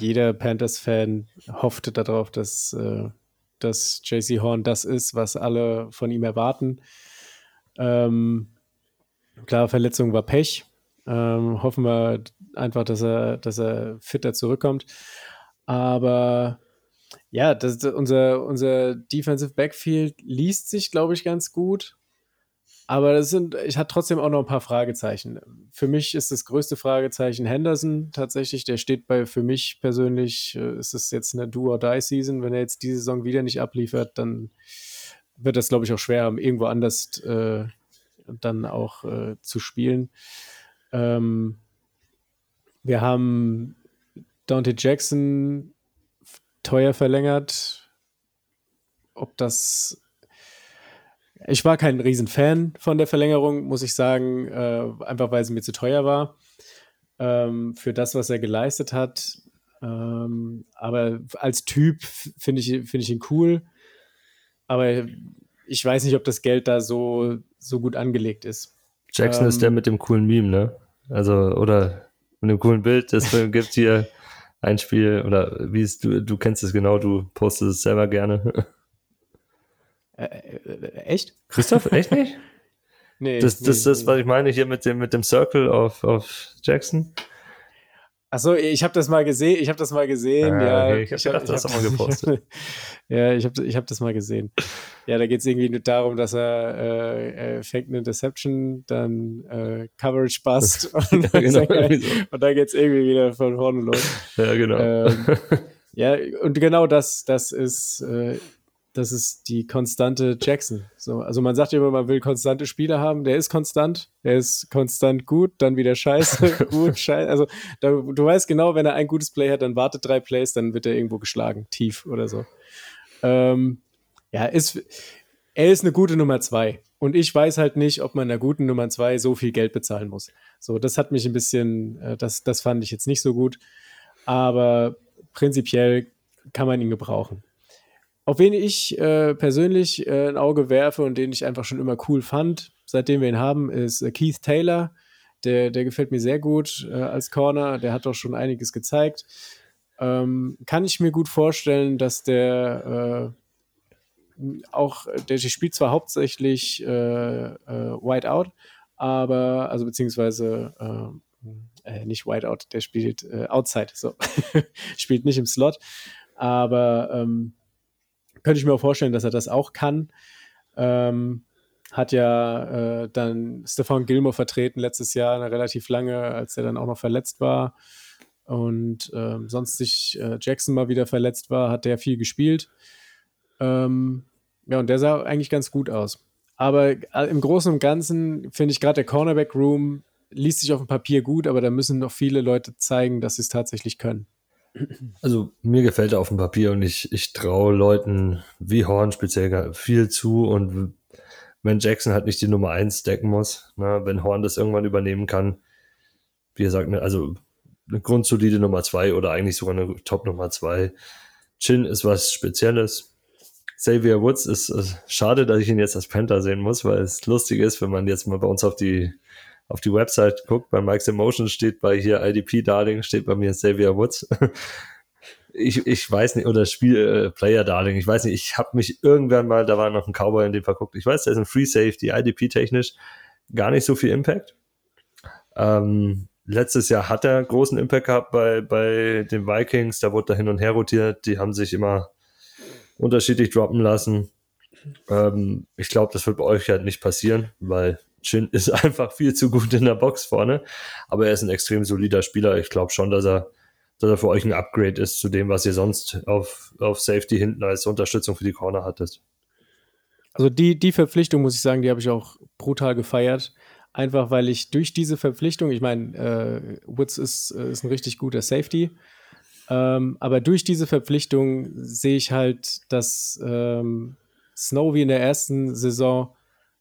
jeder Panthers-Fan hoffte darauf, dass, äh, dass JC Horn das ist, was alle von ihm erwarten. Ähm, klar, Verletzung war Pech. Ähm, hoffen wir einfach, dass er, dass er fitter zurückkommt. Aber ja, das, unser, unser Defensive Backfield liest sich, glaube ich, ganz gut. Aber das sind, ich hatte trotzdem auch noch ein paar Fragezeichen. Für mich ist das größte Fragezeichen Henderson tatsächlich. Der steht bei, für mich persönlich, äh, ist es jetzt eine Do-or-Die-Season. Wenn er jetzt diese Saison wieder nicht abliefert, dann wird das, glaube ich, auch schwer haben, irgendwo anders äh, dann auch äh, zu spielen. Ähm, wir haben Dante Jackson teuer verlängert. Ob das. Ich war kein Riesenfan von der Verlängerung, muss ich sagen, äh, einfach weil sie mir zu teuer war. Ähm, für das, was er geleistet hat. Ähm, aber als Typ finde ich, find ich ihn cool. Aber ich weiß nicht, ob das Geld da so, so gut angelegt ist. Jackson ähm, ist der mit dem coolen Meme, ne? Also, oder mit einem coolen Bild, das gibt hier ein Spiel, oder wie ist du, du kennst es genau, du postest es selber gerne. Äh, äh, echt? Christoph, echt nicht? Nee. Das, das, nee, das, nee. was ich meine hier mit dem, mit dem Circle auf, auf Jackson. Achso, ich habe das mal gesehen. Ich habe das mal gesehen. Ah, ja, okay, ich hab gedacht, du hast hab- auch mal gepostet. ja, ich habe ich hab das mal gesehen. Ja, da geht es irgendwie nur darum, dass er äh, er fängt eine Interception, dann äh, Coverage passt und, Ja, dann genau, und dann geht es irgendwie wieder von vorne los. Ja, genau. Ähm, Ja, und genau das, das ist, äh, das ist die konstante Jackson. So, also man sagt ja immer, man will konstante Spieler haben. Der ist konstant, der ist konstant gut, dann wieder scheiße, gut, scheiße. Also da, du weißt genau, wenn er ein gutes Play hat, dann wartet drei Plays, dann wird er irgendwo geschlagen, tief oder so. Ähm, ja, ist, er ist eine gute Nummer zwei. Und ich weiß halt nicht, ob man einer guten Nummer zwei so viel Geld bezahlen muss. So, das hat mich ein bisschen, äh, das, das fand ich jetzt nicht so gut. Aber prinzipiell kann man ihn gebrauchen. Auf wen ich äh, persönlich äh, ein Auge werfe und den ich einfach schon immer cool fand, seitdem wir ihn haben, ist äh, Keith Taylor. Der, der gefällt mir sehr gut äh, als Corner. Der hat doch schon einiges gezeigt. Ähm, kann ich mir gut vorstellen, dass der äh, auch, der spielt zwar hauptsächlich äh, Whiteout, aber, also beziehungsweise nicht Whiteout, der spielt Outside, so. spielt nicht im Slot, aber ähm, könnte ich mir auch vorstellen, dass er das auch kann. Ähm, hat ja äh, dann Stefan Gilmore vertreten letztes Jahr, eine relativ lange, als er dann auch noch verletzt war. Und ähm, sonst sich äh, Jackson mal wieder verletzt war, hat der viel gespielt. Ähm, ja, und der sah eigentlich ganz gut aus. Aber äh, im Großen und Ganzen finde ich gerade der Cornerback-Room liest sich auf dem Papier gut, aber da müssen noch viele Leute zeigen, dass sie es tatsächlich können. Also mir gefällt er auf dem Papier und ich, ich traue Leuten wie Horn speziell viel zu und wenn Jackson halt nicht die Nummer 1 decken muss, ne, wenn Horn das irgendwann übernehmen kann, wie er sagt, ne, also eine grundsolide Nummer 2 oder eigentlich sogar eine Top Nummer 2. Chin ist was Spezielles. Xavier Woods ist äh, schade, dass ich ihn jetzt als Panther sehen muss, weil es lustig ist, wenn man jetzt mal bei uns auf die auf die Website guckt, bei Mike's Emotion steht bei hier IDP Darling, steht bei mir Xavier Woods. Ich, ich weiß nicht, oder Spiel äh, Player Darling, ich weiß nicht, ich habe mich irgendwann mal, da war noch ein Cowboy in dem verguckt. Ich weiß, der ist ein Free Safety, IDP technisch gar nicht so viel Impact. Ähm, letztes Jahr hat er großen Impact gehabt bei, bei den Vikings, da wurde er hin und her rotiert, die haben sich immer unterschiedlich droppen lassen. Ähm, ich glaube, das wird bei euch halt nicht passieren, weil Chin ist einfach viel zu gut in der Box vorne. Aber er ist ein extrem solider Spieler. Ich glaube schon, dass er, dass er für euch ein Upgrade ist zu dem, was ihr sonst auf, auf Safety hinten als Unterstützung für die Corner hattet. Also die, die Verpflichtung, muss ich sagen, die habe ich auch brutal gefeiert. Einfach weil ich durch diese Verpflichtung, ich meine, äh, Woods ist, äh, ist ein richtig guter Safety, ähm, aber durch diese Verpflichtung sehe ich halt, dass ähm, Snow wie in der ersten Saison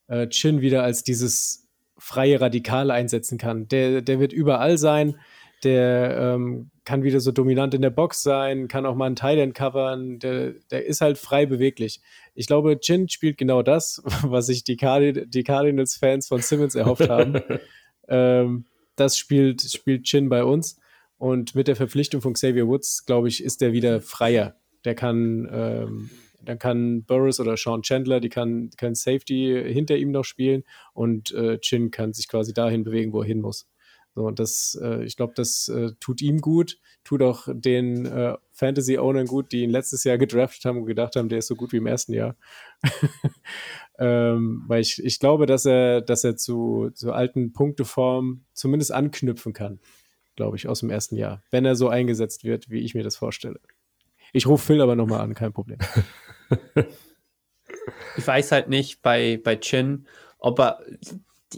äh, Chin wieder als dieses freie Radikal einsetzen kann. Der, der wird überall sein, der ähm, kann wieder so dominant in der Box sein, kann auch mal einen End covern, der, der ist halt frei beweglich. Ich glaube, Chin spielt genau das, was sich die, Cardin die Cardinals-Fans von Simmons erhofft haben. ähm, das spielt, spielt Chin bei uns. Und mit der Verpflichtung von Xavier Woods, glaube ich, ist der wieder freier. Der kann, ähm, dann kann Burris oder Sean Chandler, die kann, kann Safety hinter ihm noch spielen und äh, Chin kann sich quasi dahin bewegen, wo er hin muss. So, und das, äh, ich glaube, das äh, tut ihm gut, tut auch den äh, Fantasy-Ownern gut, die ihn letztes Jahr gedraftet haben und gedacht haben, der ist so gut wie im ersten Jahr. ähm, weil ich, ich glaube, dass er, dass er zu, zu alten Punkteformen zumindest anknüpfen kann, glaube ich, aus dem ersten Jahr, wenn er so eingesetzt wird, wie ich mir das vorstelle. Ich rufe Phil aber nochmal an, kein Problem. Ich weiß halt nicht bei, bei Chin, ob er,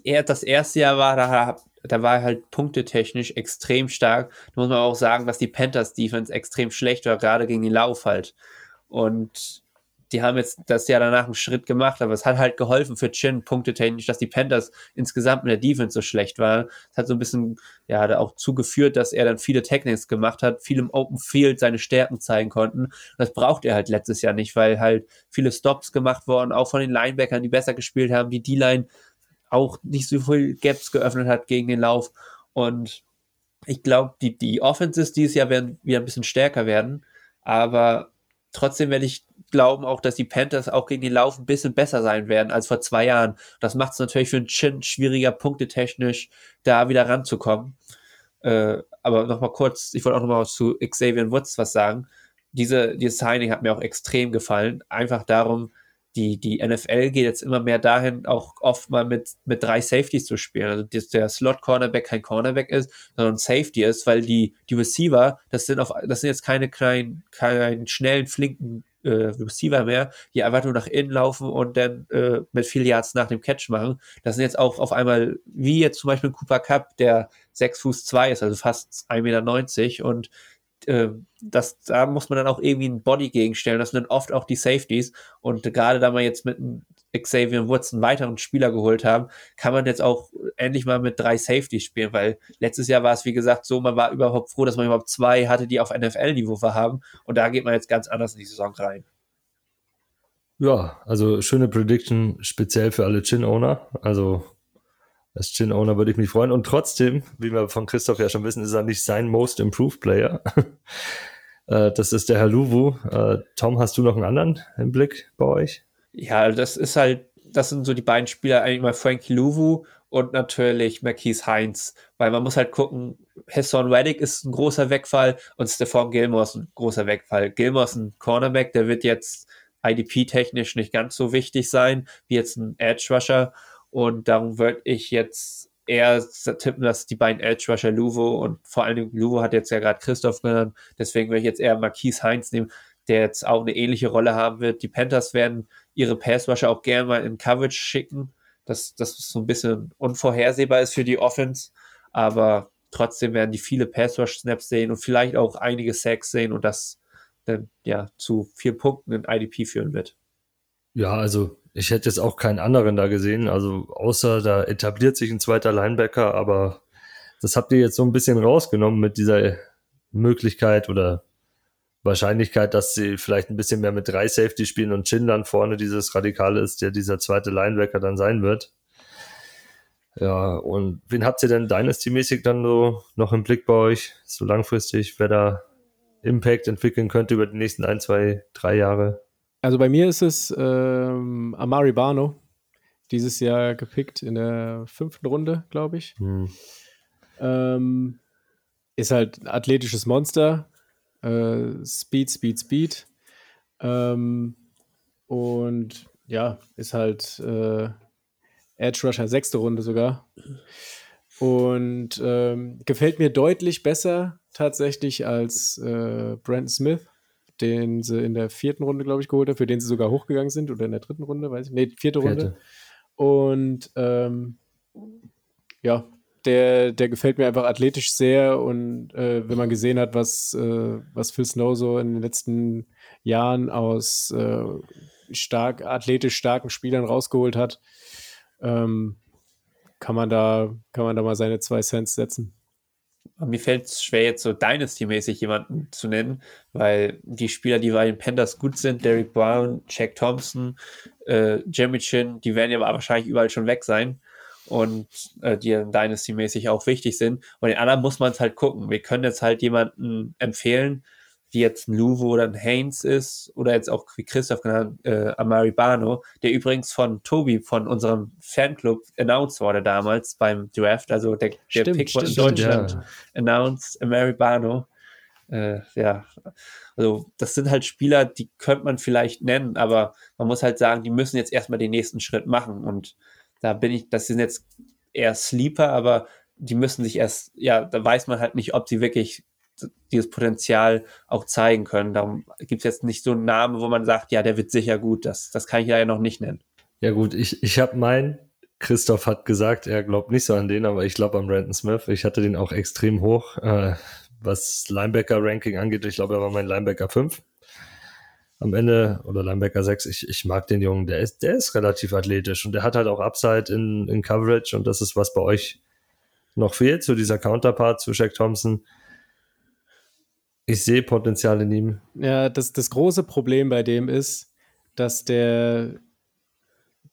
er das erste Jahr war, da, da war er halt punktetechnisch extrem stark. Da muss man auch sagen, dass die Panthers Defense extrem schlecht war, gerade gegen den Lauf halt. Und die haben jetzt das Jahr danach einen Schritt gemacht, aber es hat halt geholfen für Chin punktetechnisch, dass die Panthers insgesamt in der Defense so schlecht waren. Es hat so ein bisschen, ja, da auch zugeführt, dass er dann viele Technics gemacht hat, viel im Open Field seine Stärken zeigen konnten. Und das braucht er halt letztes Jahr nicht, weil halt viele Stops gemacht wurden, auch von den Linebackern, die besser gespielt haben, die D-Line auch nicht so viel Gaps geöffnet hat gegen den Lauf. Und ich glaube, die, die Offenses dieses Jahr werden wieder ein bisschen stärker werden, aber trotzdem werde ich glauben auch, dass die Panthers auch gegen den Lauf ein bisschen besser sein werden als vor zwei Jahren. Das macht es natürlich für einen Chin schwieriger, punktetechnisch da wieder ranzukommen. Äh, aber nochmal kurz, ich wollte auch nochmal zu Xavier Woods was sagen. Diese, dieses Signing hat mir auch extrem gefallen. Einfach darum, die, die NFL geht jetzt immer mehr dahin, auch oft mal mit, mit drei Safeties zu spielen. Also, dass der Slot-Cornerback kein Cornerback ist, sondern Safety ist, weil die, die Receiver, das sind auf, das sind jetzt keine kleinen, keinen schnellen, flinken äh, Receiver mehr, die einfach nur nach innen laufen und dann äh, mit viel Yards nach dem Catch machen. Das sind jetzt auch auf einmal, wie jetzt zum Beispiel Cooper Cup, der 6 Fuß 2 ist, also fast 1,90 Meter und äh, das, da muss man dann auch irgendwie ein Body gegenstellen. Das sind dann oft auch die Safeties. Und gerade da man jetzt mit Xavier Woods einen weiteren Spieler geholt haben, kann man jetzt auch endlich mal mit drei Safeties spielen, weil letztes Jahr war es, wie gesagt, so, man war überhaupt froh, dass man überhaupt zwei hatte, die auf NFL-Niveau haben. Und da geht man jetzt ganz anders in die Saison rein. Ja, also schöne Prediction speziell für alle Chin-Owner. Also als Chin-Owner würde ich mich freuen. Und trotzdem, wie wir von Christoph ja schon wissen, ist er nicht sein Most Improved Player. Äh, das ist der Herr Luwu. Äh, Tom, hast du noch einen anderen im Blick bei euch? Ja, das ist halt, das sind so die beiden Spieler, eigentlich mal Frankie Luwu und natürlich Marquise Heinz, weil man muss halt gucken, Hassan Reddick ist ein großer Wegfall und Stephon Gilmore ist ein großer Wegfall. Gilmore ist ein Cornerback, der wird jetzt IDP-technisch nicht ganz so wichtig sein wie jetzt ein Edge Rusher und darum würde ich jetzt eher tippen, dass die beiden Edge Rusher Luvo und vor allen Dingen hat jetzt ja gerade Christoph genannt, deswegen würde ich jetzt eher Marquise Heinz nehmen, der jetzt auch eine ähnliche Rolle haben wird. Die Panthers werden ihre Pass Rusher auch gerne mal in Coverage schicken, dass das so ein bisschen unvorhersehbar ist für die Offense, aber trotzdem werden die viele Pass Rush Snaps sehen und vielleicht auch einige Sacks sehen und das dann ja zu vier Punkten in IDP führen wird. Ja, also ich hätte jetzt auch keinen anderen da gesehen, also außer da etabliert sich ein zweiter Linebacker, aber das habt ihr jetzt so ein bisschen rausgenommen mit dieser Möglichkeit oder Wahrscheinlichkeit, dass sie vielleicht ein bisschen mehr mit drei Safety spielen und Chin dann vorne dieses Radikale ist, der dieser zweite Linebacker dann sein wird. Ja, und wen habt ihr denn Dynasty-mäßig dann so noch im Blick bei euch, so langfristig, wer da Impact entwickeln könnte über die nächsten ein, zwei, drei Jahre? Also bei mir ist es ähm, Amari Barno, dieses Jahr gepickt in der fünften Runde, glaube ich. Hm. Ähm, ist halt ein athletisches Monster. Äh, Speed, Speed, Speed. Ähm, und ja, ist halt äh, Edge Rusher, sechste Runde sogar. Und ähm, gefällt mir deutlich besser tatsächlich als äh, Brandon Smith den sie in der vierten Runde, glaube ich, geholt haben, für den sie sogar hochgegangen sind oder in der dritten Runde, weiß ich nicht. Nee, vierte, vierte. Runde. Und ähm, ja, der, der gefällt mir einfach athletisch sehr und äh, wenn man gesehen hat, was, äh, was Phil Snow so in den letzten Jahren aus äh, stark, athletisch starken Spielern rausgeholt hat, ähm, kann man da, kann man da mal seine zwei Cents setzen. Mir fällt es schwer, jetzt so Dynasty-mäßig jemanden zu nennen, weil die Spieler, die bei den Panthers gut sind, Derek Brown, Jack Thompson, äh, Jeremy Chin, die werden ja wahrscheinlich überall schon weg sein und äh, die Dynasty-mäßig auch wichtig sind. Und den anderen muss man es halt gucken. Wir können jetzt halt jemanden empfehlen, wie jetzt ein Luvo oder ein Haynes ist, oder jetzt auch wie Christoph genannt, äh, Amari Bano, der übrigens von Tobi, von unserem Fanclub, announced wurde damals beim Draft. Also der, der stimmt, Pick wurde in Deutschland ja. announced, Amari Bano. Äh, ja, also das sind halt Spieler, die könnte man vielleicht nennen, aber man muss halt sagen, die müssen jetzt erstmal den nächsten Schritt machen. Und da bin ich, das sind jetzt eher Sleeper, aber die müssen sich erst, ja, da weiß man halt nicht, ob sie wirklich dieses Potenzial auch zeigen können. Darum gibt es jetzt nicht so einen Namen, wo man sagt, ja, der wird sicher gut. Das, das kann ich ja noch nicht nennen. Ja gut, ich, ich habe meinen, Christoph hat gesagt, er glaubt nicht so an den, aber ich glaube an Brandon Smith. Ich hatte den auch extrem hoch, äh, was Linebacker-Ranking angeht. Ich glaube, er war mein Linebacker 5 am Ende oder Linebacker 6. Ich, ich mag den Jungen, der ist, der ist relativ athletisch und der hat halt auch Upside in, in Coverage und das ist, was bei euch noch fehlt, zu dieser Counterpart zu Shaq Thompson. Ich sehe Potenzial in ihm. Ja, das, das große Problem bei dem ist, dass der,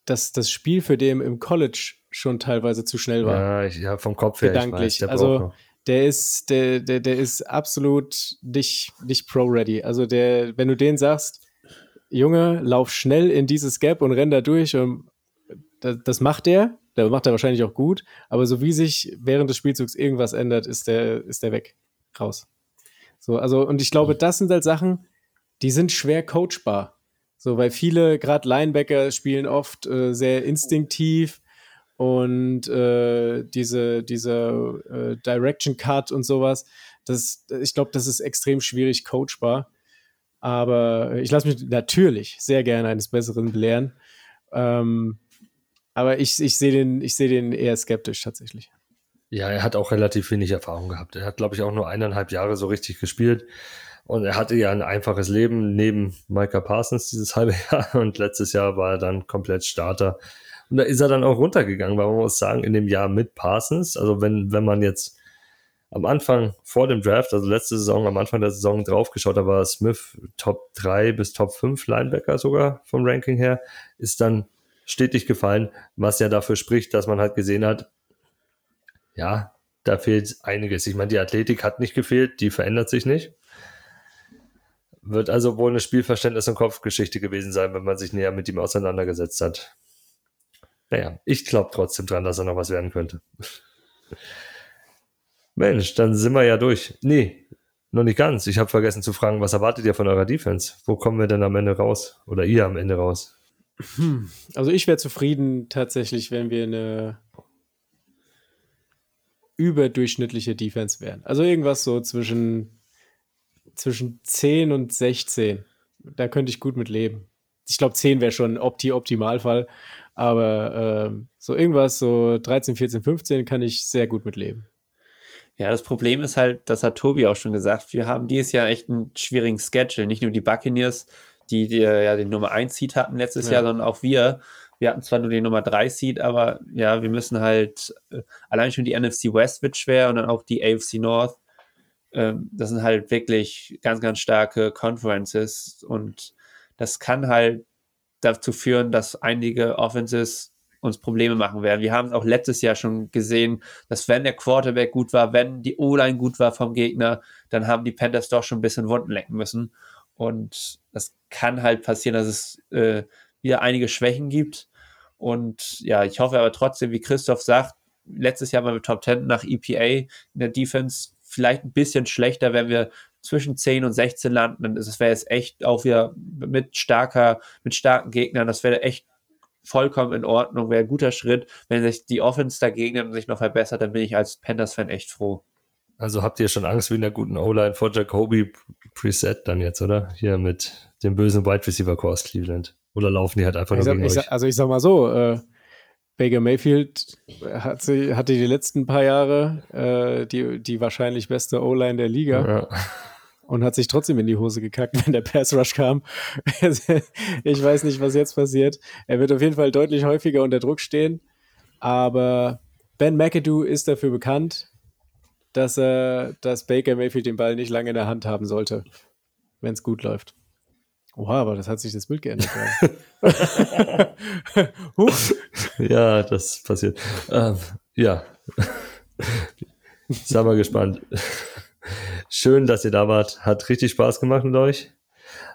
dass das Spiel für den im College schon teilweise zu schnell war. Ja, ich, ja vom Kopf her. Gedanklich. Weiß, also der ist, der, der, der ist absolut nicht, nicht pro-ready. Also der, wenn du den sagst, Junge, lauf schnell in dieses Gap und renn da durch und das, das macht der, der macht er wahrscheinlich auch gut, aber so wie sich während des Spielzugs irgendwas ändert, ist der, ist der weg. Raus. So, also, und ich glaube, das sind halt Sachen, die sind schwer coachbar. So, weil viele, gerade Linebacker, spielen oft äh, sehr instinktiv und äh, diese, diese äh, Direction Cut und sowas, das, ich glaube, das ist extrem schwierig coachbar. Aber ich lasse mich natürlich sehr gerne eines Besseren belehren. Ähm, aber ich, ich sehe den, seh den eher skeptisch tatsächlich. Ja, er hat auch relativ wenig Erfahrung gehabt. Er hat, glaube ich, auch nur eineinhalb Jahre so richtig gespielt. Und er hatte ja ein einfaches Leben neben Micah Parsons dieses halbe Jahr. Und letztes Jahr war er dann komplett Starter. Und da ist er dann auch runtergegangen, weil man muss sagen, in dem Jahr mit Parsons, also wenn, wenn man jetzt am Anfang vor dem Draft, also letzte Saison, am Anfang der Saison draufgeschaut, da war Smith Top 3 bis Top 5 Linebacker sogar vom Ranking her, ist dann stetig gefallen, was ja dafür spricht, dass man halt gesehen hat, ja, da fehlt einiges. Ich meine, die Athletik hat nicht gefehlt, die verändert sich nicht. Wird also wohl eine Spielverständnis- und Kopfgeschichte gewesen sein, wenn man sich näher mit ihm auseinandergesetzt hat. Naja, ich glaube trotzdem dran, dass er noch was werden könnte. Mensch, dann sind wir ja durch. Nee, noch nicht ganz. Ich habe vergessen zu fragen, was erwartet ihr von eurer Defense? Wo kommen wir denn am Ende raus? Oder ihr am Ende raus? Hm. Also ich wäre zufrieden tatsächlich, wenn wir eine überdurchschnittliche Defense wären. Also irgendwas so zwischen, zwischen 10 und 16. Da könnte ich gut mit leben. Ich glaube, 10 wäre schon Opti Optimalfall. Aber äh, so irgendwas, so 13, 14, 15 kann ich sehr gut mit leben. Ja, das Problem ist halt, das hat Tobi auch schon gesagt, wir haben dieses Jahr echt einen schwierigen Schedule. Nicht nur die Buccaneers, die, die ja den Nummer 1 Seed hatten letztes ja. Jahr, sondern auch wir. Wir hatten zwar nur den Nummer 3 Seed, aber ja, wir müssen halt, äh, allein schon die NFC West wird schwer und dann auch die AFC North. Ähm, das sind halt wirklich ganz, ganz starke Conferences und das kann halt dazu führen, dass einige Offenses uns Probleme machen werden. Wir haben es auch letztes Jahr schon gesehen, dass wenn der Quarterback gut war, wenn die O-Line gut war vom Gegner, dann haben die Panthers doch schon ein bisschen Wunden lecken müssen. Und das kann halt passieren, dass es äh, wieder einige Schwächen gibt. Und ja, ich hoffe aber trotzdem, wie Christoph sagt, letztes Jahr waren wir Top 10 nach EPA in der Defense. Vielleicht ein bisschen schlechter, wenn wir zwischen 10 und 16 landen. Das wäre jetzt echt auch wieder mit starker, mit starken Gegnern. Das wäre echt vollkommen in Ordnung, wäre ein guter Schritt. Wenn sich die Offense dagegen sich noch verbessert, dann bin ich als Panthers-Fan echt froh. Also habt ihr schon Angst wie in der guten O-Line vor Jacoby Preset dann jetzt, oder? Hier mit dem bösen Wide Receiver Core aus Cleveland. Oder laufen die halt einfach ich nur sag, gegen euch? also ich sag mal so, äh, Baker Mayfield hat sie, hatte die letzten paar Jahre äh, die, die wahrscheinlich beste O-Line der Liga. Ja. Und hat sich trotzdem in die Hose gekackt, wenn der Pass Rush kam. ich weiß nicht, was jetzt passiert. Er wird auf jeden Fall deutlich häufiger unter Druck stehen. Aber Ben McAdoo ist dafür bekannt, dass, er, dass Baker Mayfield den Ball nicht lange in der Hand haben sollte, wenn es gut läuft. Oha, aber das hat sich das Bild geändert. ja, das passiert. Ähm, ja. Sei mal gespannt. Schön, dass ihr da wart. Hat richtig Spaß gemacht mit euch.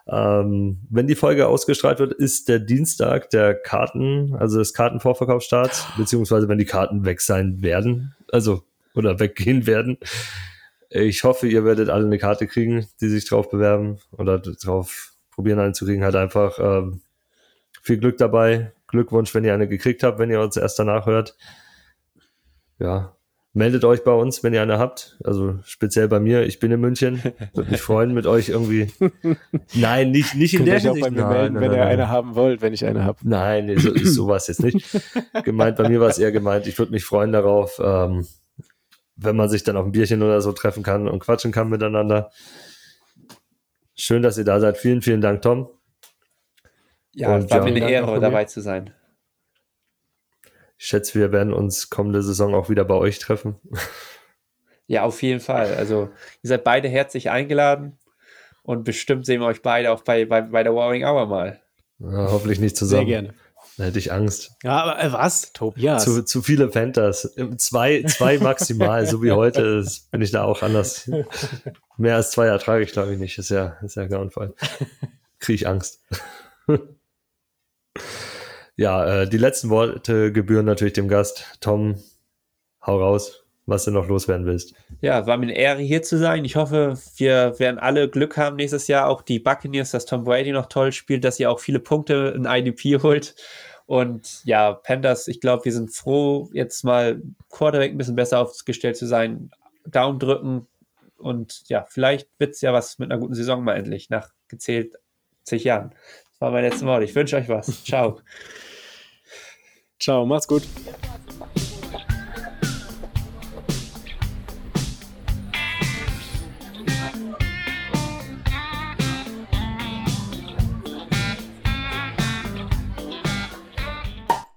Ähm, wenn die Folge ausgestrahlt wird, ist der Dienstag der Karten, also des Kartenvorverkaufsstarts, beziehungsweise wenn die Karten weg sein werden. Also oder weggehen werden. Ich hoffe, ihr werdet alle eine Karte kriegen, die sich drauf bewerben oder drauf probieren einzukriegen. Halt einfach ähm, viel Glück dabei. Glückwunsch, wenn ihr eine gekriegt habt, wenn ihr uns erst danach hört. Ja, meldet euch bei uns, wenn ihr eine habt. Also speziell bei mir. Ich bin in München. Würde mich freuen, mit euch irgendwie. Nein, nicht, nicht in der Hinsicht. Auch bei mir melden, nein, wenn nein, ihr nein. eine haben wollt, wenn ich eine habe. Nein, so, sowas jetzt nicht. gemeint, bei mir war es eher gemeint. Ich würde mich freuen darauf. Ähm, wenn man sich dann auf ein Bierchen oder so treffen kann und quatschen kann miteinander. Schön, dass ihr da seid. Vielen, vielen Dank, Tom. Ja, und, war ja, mir eine Ehre, dabei zu sein. Ich schätze, wir werden uns kommende Saison auch wieder bei euch treffen. Ja, auf jeden Fall. Also, ihr seid beide herzlich eingeladen und bestimmt sehen wir euch beide auch bei, bei, bei der Warring Hour mal. Ja, hoffentlich nicht zusammen. Sehr gerne. Da hätte ich Angst. Ja, aber äh, was? Tobias. Zu, zu viele Panthers. Zwei, zwei maximal, so wie heute ist, bin ich da auch anders. Mehr als zwei ertrage ich, glaube ich, nicht. Ist ja, ist ja grauenvoll. Kriege ich Angst. Ja, äh, die letzten Worte gebühren natürlich dem Gast. Tom, hau raus, was du noch loswerden willst. Ja, war mir eine Ehre, hier zu sein. Ich hoffe, wir werden alle Glück haben nächstes Jahr. Auch die Buccaneers, dass Tom Brady noch toll spielt, dass ihr auch viele Punkte in IDP holt. Und ja, Panthers, ich glaube, wir sind froh, jetzt mal Quarterback ein bisschen besser aufgestellt zu sein. Daumen drücken. Und ja, vielleicht wird es ja was mit einer guten Saison mal endlich, nach gezählt zig Jahren. Das war mein letztes Wort. Ich wünsche euch was. Ciao. Ciao, macht's gut.